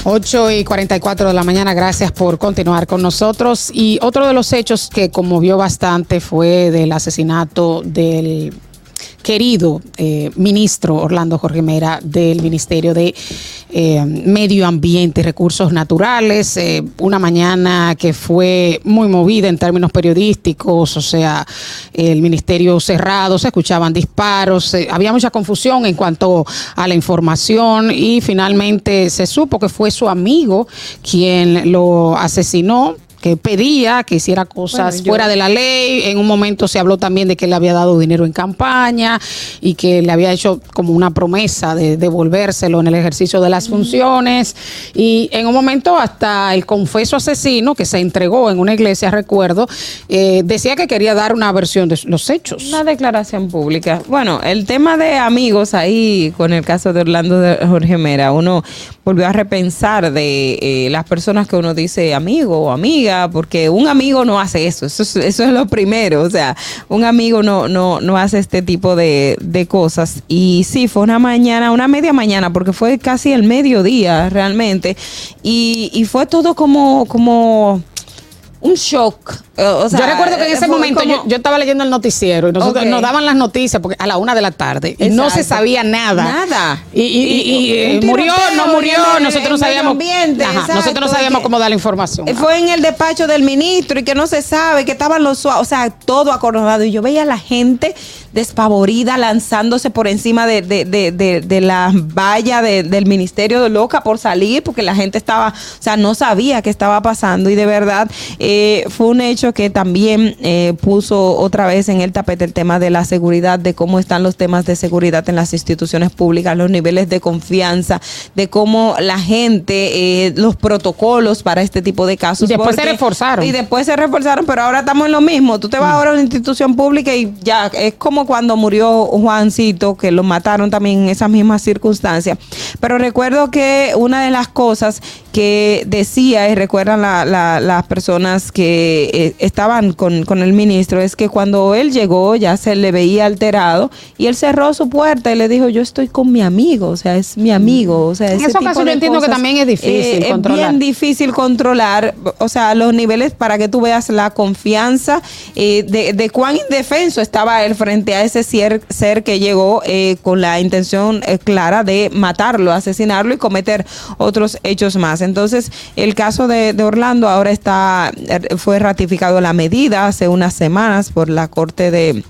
8 y 44 de la mañana, gracias por continuar con nosotros. Y otro de los hechos que conmovió bastante fue del asesinato del querido eh, ministro Orlando Jorge Mera del Ministerio de eh, Medio Ambiente y Recursos Naturales. eh, una mañana que fue muy movida en términos periodísticos, o sea, el ministerio cerrado, se escuchaban disparos, eh, había mucha confusión en cuanto a la información y finalmente se supo que fue su amigo quien lo asesinó que pedía que hiciera cosas Bueno, yo- fuera de la ley. En un momento se habló también de que le había dado dinero en campaña y que le había hecho como una promesa de devolvérselo en el ejercicio de las funciones. Y en un momento hasta el confeso asesino que se entregó en una iglesia, recuerdo, eh, decía que quería dar una versión de los hechos. Una declaración pública. Bueno, el tema de amigos ahí, con el caso de Orlando de Jorge Mera, uno volvió a repensar de eh, las personas que uno dice amigo o amiga, porque un amigo no hace eso, eso es, lo primero, o sea, un amigo no, no, no hace este tipo de, de cosas. Y sí, fue una mañana, una media mañana, porque fue casi el mediodía realmente, y, y fue todo como, como un shock. Eh, o sea, yo recuerdo que en ese fue momento como- yo, yo estaba leyendo el noticiero y nosotros nos daban las noticias porque a la una de la tarde y no se sabía nada. Nada. Y, y- y- y, eh, murió, no murió, el- nosotros no sabíamos. Ajá, nosotros no sabíamos cómo dar la información. Eh, Fue en el despacho del ministro y que no se sabe, que estaban los suaves, o sea, todo acordado. Y yo veía a la gente despavorida lanzándose por encima de, de, de, la valla de- del ministerio de loca por salir, porque la gente estaba, o sea, no sabía qué estaba pasando. Y de verdad, eh, fue un hecho que también eh, puso otra vez en el tapete el tema de la seguridad, de cómo están los temas de seguridad en las instituciones públicas, los niveles de confianza, de cómo la gente, eh, los protocolos para este tipo de casos. Y después se reforzaron. Y después se reforzaron, pero ahora estamos en lo mismo. Tú te vas ahora a una institución pública y ya es como cuando murió Juancito, que lo mataron también en esas mismas circunstancias. Pero recuerdo que una de las cosas que decía, y recuerdan la- la- las personas que eh, estaban con, con el ministro, es que cuando él llegó ya se le veía alterado y él cerró su puerta y le dijo, yo estoy con mi amigo, o sea, es mi amigo. O sea, En ese esos casos yo entiendo que también es difícil eh, controlar. Es bien difícil controlar, o sea, los niveles para que tú veas la confianza eh, de, de cuán indefenso estaba él frente a ese ser, ser que llegó eh, con la intención eh, clara de matarlo, asesinarlo y cometer otros hechos más. Entonces, el caso de, Orlando ahora está, eh, fue ratificado la medida hace unas semanas por la Corte de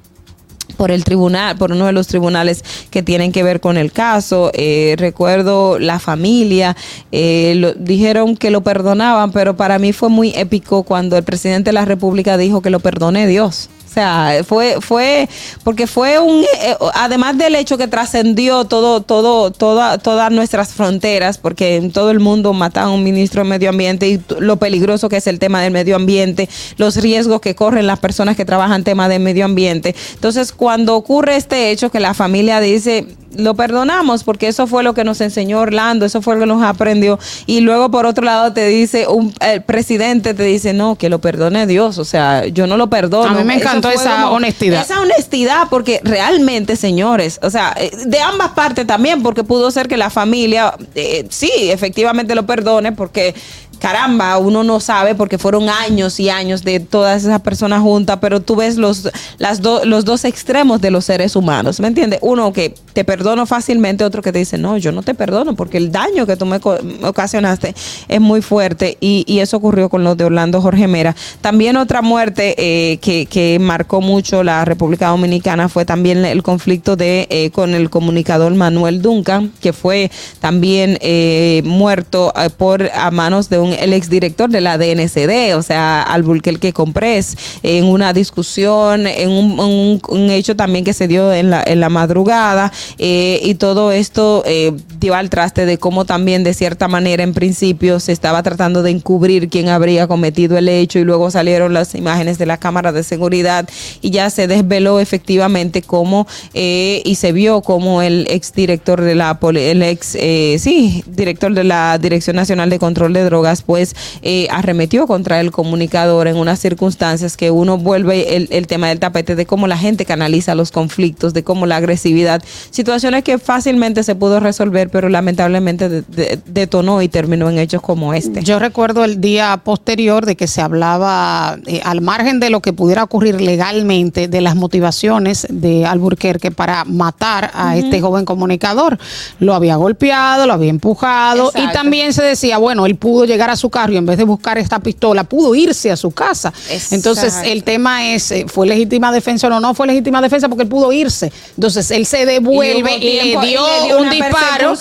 por el tribunal, por uno de los tribunales que tienen que ver con el caso. Eh, recuerdo la familia, eh, lo- dijeron que lo perdonaban, pero para mí fue muy épico cuando el presidente de la República dijo que lo perdone Dios. O sea, fue, fue, porque fue un, eh, además del hecho que trascendió todo, todo, toda, todas nuestras fronteras, porque en todo el mundo matan a un ministro de medio ambiente y lo peligroso que es el tema del medio ambiente, los riesgos que corren las personas que trabajan tema de medio ambiente. Entonces, cuando ocurre este hecho que la familia dice, lo perdonamos porque eso fue lo que nos enseñó Orlando, eso fue lo que nos aprendió. Y luego por otro lado te dice, un, el presidente te dice, no, que lo perdone Dios, o sea, yo no lo perdono. A mí me Eso esa honestidad. Esa honestidad, porque realmente, señores, o sea, eh, de ambas partes también, porque pudo ser que la familia, eh, sí, efectivamente lo perdone, porque caramba, uno no sabe porque fueron años y años de todas esas personas juntas, pero tú ves los, las do- los dos extremos de los seres humanos, ¿me entiendes? Uno que te perdono fácilmente, otro que te dice, no, yo no te perdono porque el daño que tú me me ocasionaste es muy fuerte y, y eso ocurrió con los de Orlando Jorge Mera. También otra muerte eh, que, que marcó mucho la República Dominicana fue también el conflicto de eh, con el comunicador Manuel Duncan, que fue también eh, muerto eh, por a manos de un el exdirector de la DNCD, o sea, Alburquerque Comprés, en una discusión, en un, un- hecho también que se dio en la, en la madrugada, eh, y todo esto eh, dio al traste de cómo también de cierta manera en principio se estaba tratando de encubrir quién habría cometido el hecho y luego salieron las imágenes de la cámara de seguridad y ya se desveló efectivamente cómo eh, y se vio como el exdirector de la el ex eh, sí director de la Dirección Nacional de Control de Drogas pues eh, arremetió contra el comunicador en unas circunstancias que uno vuelve el, el tema del tapete de cómo la gente canaliza los conflictos de cómo la agresividad situaciones que fácilmente se pudo resolver pero lamentablemente de- de- detonó y terminó en hechos como este. Yo recuerdo el día posterior de que se hablaba, eh, al margen de lo que pudiera ocurrir legalmente, de las motivaciones de Alburquerque para matar a este joven comunicador. Lo había golpeado, lo había empujado y también se decía, bueno, él pudo llegar a su carro y en vez de buscar esta pistola, pudo irse a su casa. Entonces, el tema es, eh, ¿fue legítima defensa o no? No fue legítima defensa porque él pudo irse. Entonces, él se devuelve, Y tiempo- le y dio, le dio un disparo,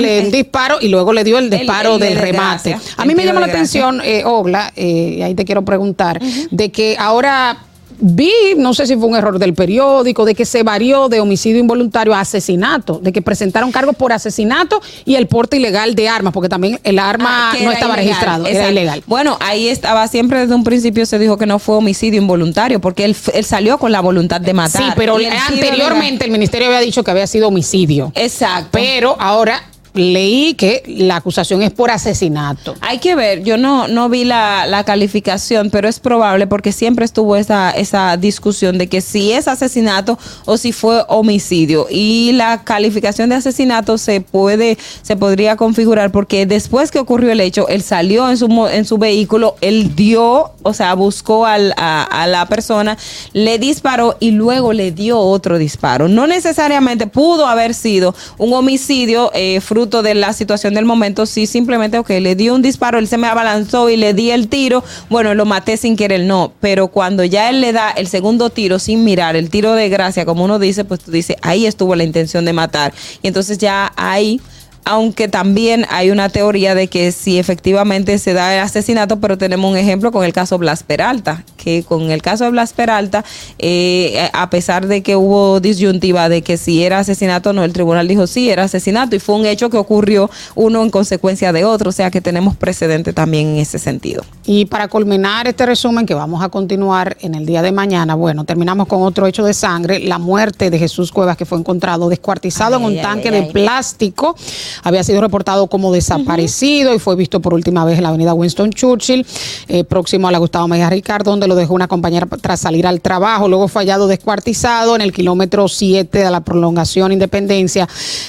le dio un disparo y luego le dio el disparo el de del remate. A mí me llama la gracia. atención, eh, Ogla, eh, y ahí te quiero preguntar, de que ahora vi, no sé si fue un error del periódico, de que se varió de homicidio involuntario a asesinato, de que presentaron cargos por asesinato y el porte ilegal de armas, porque también el arma Ah, no estaba ilegal, registrado, era ilegal. Bueno, ahí estaba siempre desde un principio se dijo que no fue homicidio involuntario porque él, él salió con la voluntad de matar. Sí, pero anteriormente el ministerio había dicho que había sido homicidio. Exacto. Pero ahora leí que la acusación es por asesinato. Hay que ver, yo no, no vi la, la calificación, pero es probable porque siempre estuvo esa, esa discusión de que si es asesinato o si fue homicidio. Y la calificación de asesinato se puede, se podría configurar porque después que ocurrió el hecho, él salió en su, en su vehículo, él dio, o sea, buscó a la persona, le disparó y luego le dio otro disparo. No necesariamente pudo haber sido un homicidio eh, fruto de la situación del momento, sí simplemente, ok, le dio un disparo, él se me abalanzó y le di el tiro, bueno, lo maté sin querer, no, pero cuando ya él le da el segundo tiro sin mirar, el tiro de gracia, como uno dice, pues tú dices, ahí estuvo la intención de matar. Y entonces ya ahí aunque también hay una teoría de que si efectivamente se da el asesinato, pero tenemos un ejemplo con el caso Blas Peralta, que con el caso de Blas Peralta, eh, a pesar de que hubo disyuntiva de que si era asesinato o no, el tribunal dijo sí, era asesinato y fue un hecho que ocurrió uno en consecuencia de otro, o sea que tenemos precedente también en ese sentido. Y para culminar este resumen que vamos a continuar en el día de mañana, bueno, terminamos con otro hecho de sangre, la muerte de Jesús Cuevas que fue encontrado descuartizado en un ay, tanque ay, de plástico había sido reportado como desaparecido y fue visto por última vez en la avenida Winston Churchill, eh, próximo a la Gustavo Mejía Ricard, donde lo dejó una compañera tras salir al trabajo. Luego fue hallado descuartizado en el kilómetro 7 de la prolongación Independencia.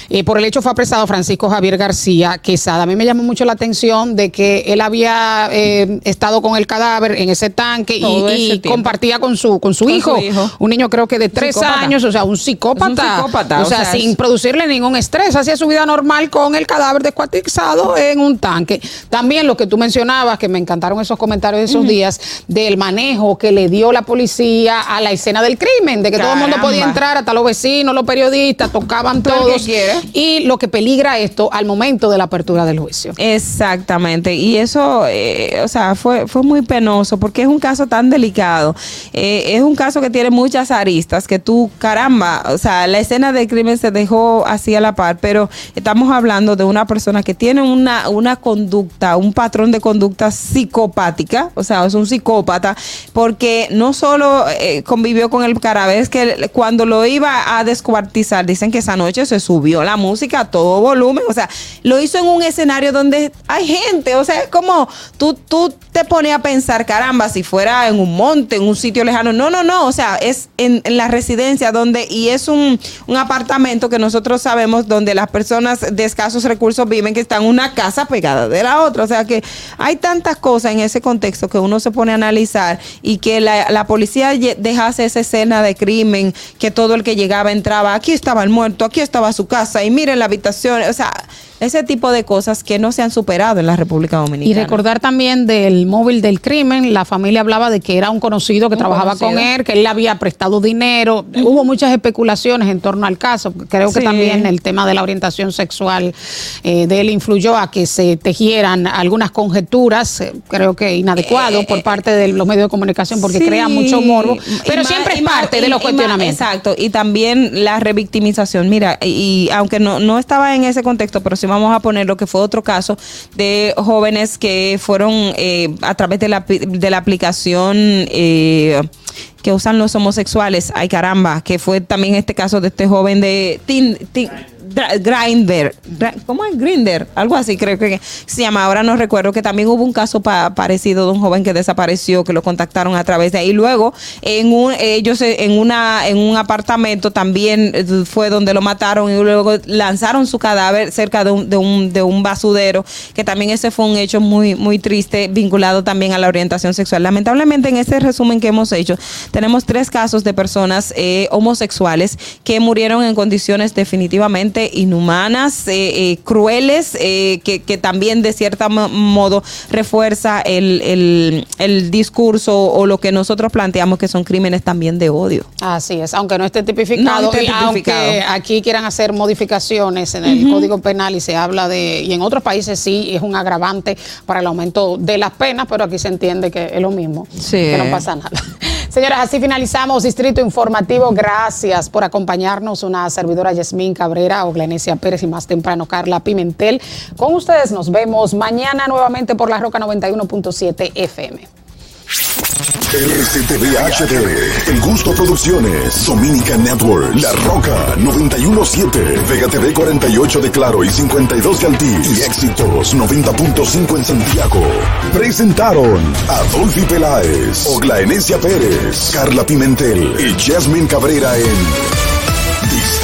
Eh, por el hecho fue apresado Francisco Javier García Quesada. A mí me llamó mucho la atención de que él había eh, estado con el cadáver en ese tanque y, ese compartía con su, con su, Con hijo, su hijo. un niño creo que de tres Psicópata. años, o sea, un psicópata. Un psicópata, o sea, o sea, sin es- producirle ningún estrés, hacía su vida normal con el cadáver descuartizado en un tanque. También lo que tú mencionabas, que me encantaron esos comentarios de esos días, del manejo que le dio la policía a la escena del crimen, de que todo el mundo podía entrar, hasta los vecinos, los periodistas, tocaban Todo todos. Y lo que peligra esto al momento de la apertura del juicio. Exactamente, y eso, eh, o sea, fue, fue muy penoso porque es un caso tan delicado, Eh, es un caso que tiene muchas aristas, que tú, caramba, o sea, la escena del crimen se dejó así a la par, pero estamos hablando de una persona que tiene una, una conducta, un patrón de conducta psicopática, o sea, es un psicópata, porque no solo eh, convivió con el es que cuando lo iba a descuartizar, dicen que esa noche se subió la música a todo volumen, o sea, lo hizo en un escenario donde hay gente, o sea, es como tú, tú te pones a pensar, caramba, si fuera en un monte, en un sitio lejano, no, no, no, o sea, es en, en la residencia donde, y es un, un apartamento que nosotros sabemos donde las personas de escasos recursos viven, que están una casa pegada de la otra, o sea que hay tantas cosas en ese contexto que uno se pone a analizar y que la, la policía dejase esa escena de crimen, que todo el que llegaba entraba, aquí estaba el muerto, aquí estaba su casa, y miren la habitación, o sea, ese tipo de cosas que no se han superado en la República Dominicana. Y recordar también del móvil del crimen, la familia hablaba de que era un conocido que Un trabajaba conocido. con él, que él le había prestado dinero. Hubo muchas especulaciones en torno al caso. Creo que también el tema de la orientación sexual eh, de él influyó a que se tejieran algunas conjeturas, eh, creo que inadecuado por parte de los medios de comunicación, porque Eh, Sí. crea mucho morbo. Pero siempre es parte y- de los cuestionamientos. Exacto, y también la revictimización. Mira, y, y aunque no, no estaba en ese contexto, pero vamos a poner lo que fue otro caso de jóvenes que fueron eh, a través de la, de la aplicación. eh, que usan los homosexuales, ay caramba, que fue también este caso de este joven de Tin, Gra- ¿cómo es Grinder? Algo así creo que se llama, ahora no recuerdo, que también hubo un caso pa- parecido de un joven que desapareció, que lo contactaron a través de ahí. Luego, en un, ellos en una, en un apartamento también eh, fue donde lo mataron y luego lanzaron su cadáver cerca de un, de un, de un basudero, que también ese fue un hecho muy, muy triste, vinculado también a la orientación sexual. Lamentablemente, en este resumen que hemos hecho, tenemos tres casos de personas eh, homosexuales que murieron en condiciones definitivamente inhumanas, eh, eh, crueles, eh, que, que también de cierto modo refuerza el, el- el discurso o lo que nosotros planteamos que son crímenes también de odio. Así es, aunque no esté tipificado, No esté y aunque aquí quieran hacer modificaciones en el. Código Penal y se habla de, y en otros países sí es un agravante para el aumento de las penas, pero aquí se entiende que es lo mismo, Sí. que no pasa nada. [laughs] Señoras, así finalizamos Distrito Informativo. Gracias por acompañarnos. Una servidora Yasmín Cabrera, Oglenesia Pérez y más temprano Carla Pimentel. Con ustedes nos vemos mañana nuevamente por la Roca 91.7 FM. RCTV HD, El Gusto Producciones, Dominica Network, La Roca 917, Vega TV 48 de Claro y 52 de Altiz y Éxitos 90.5 en Santiago. Presentaron Adolfi Peláez, Oglaenecia Pérez, Carla Pimentel y Jasmine Cabrera en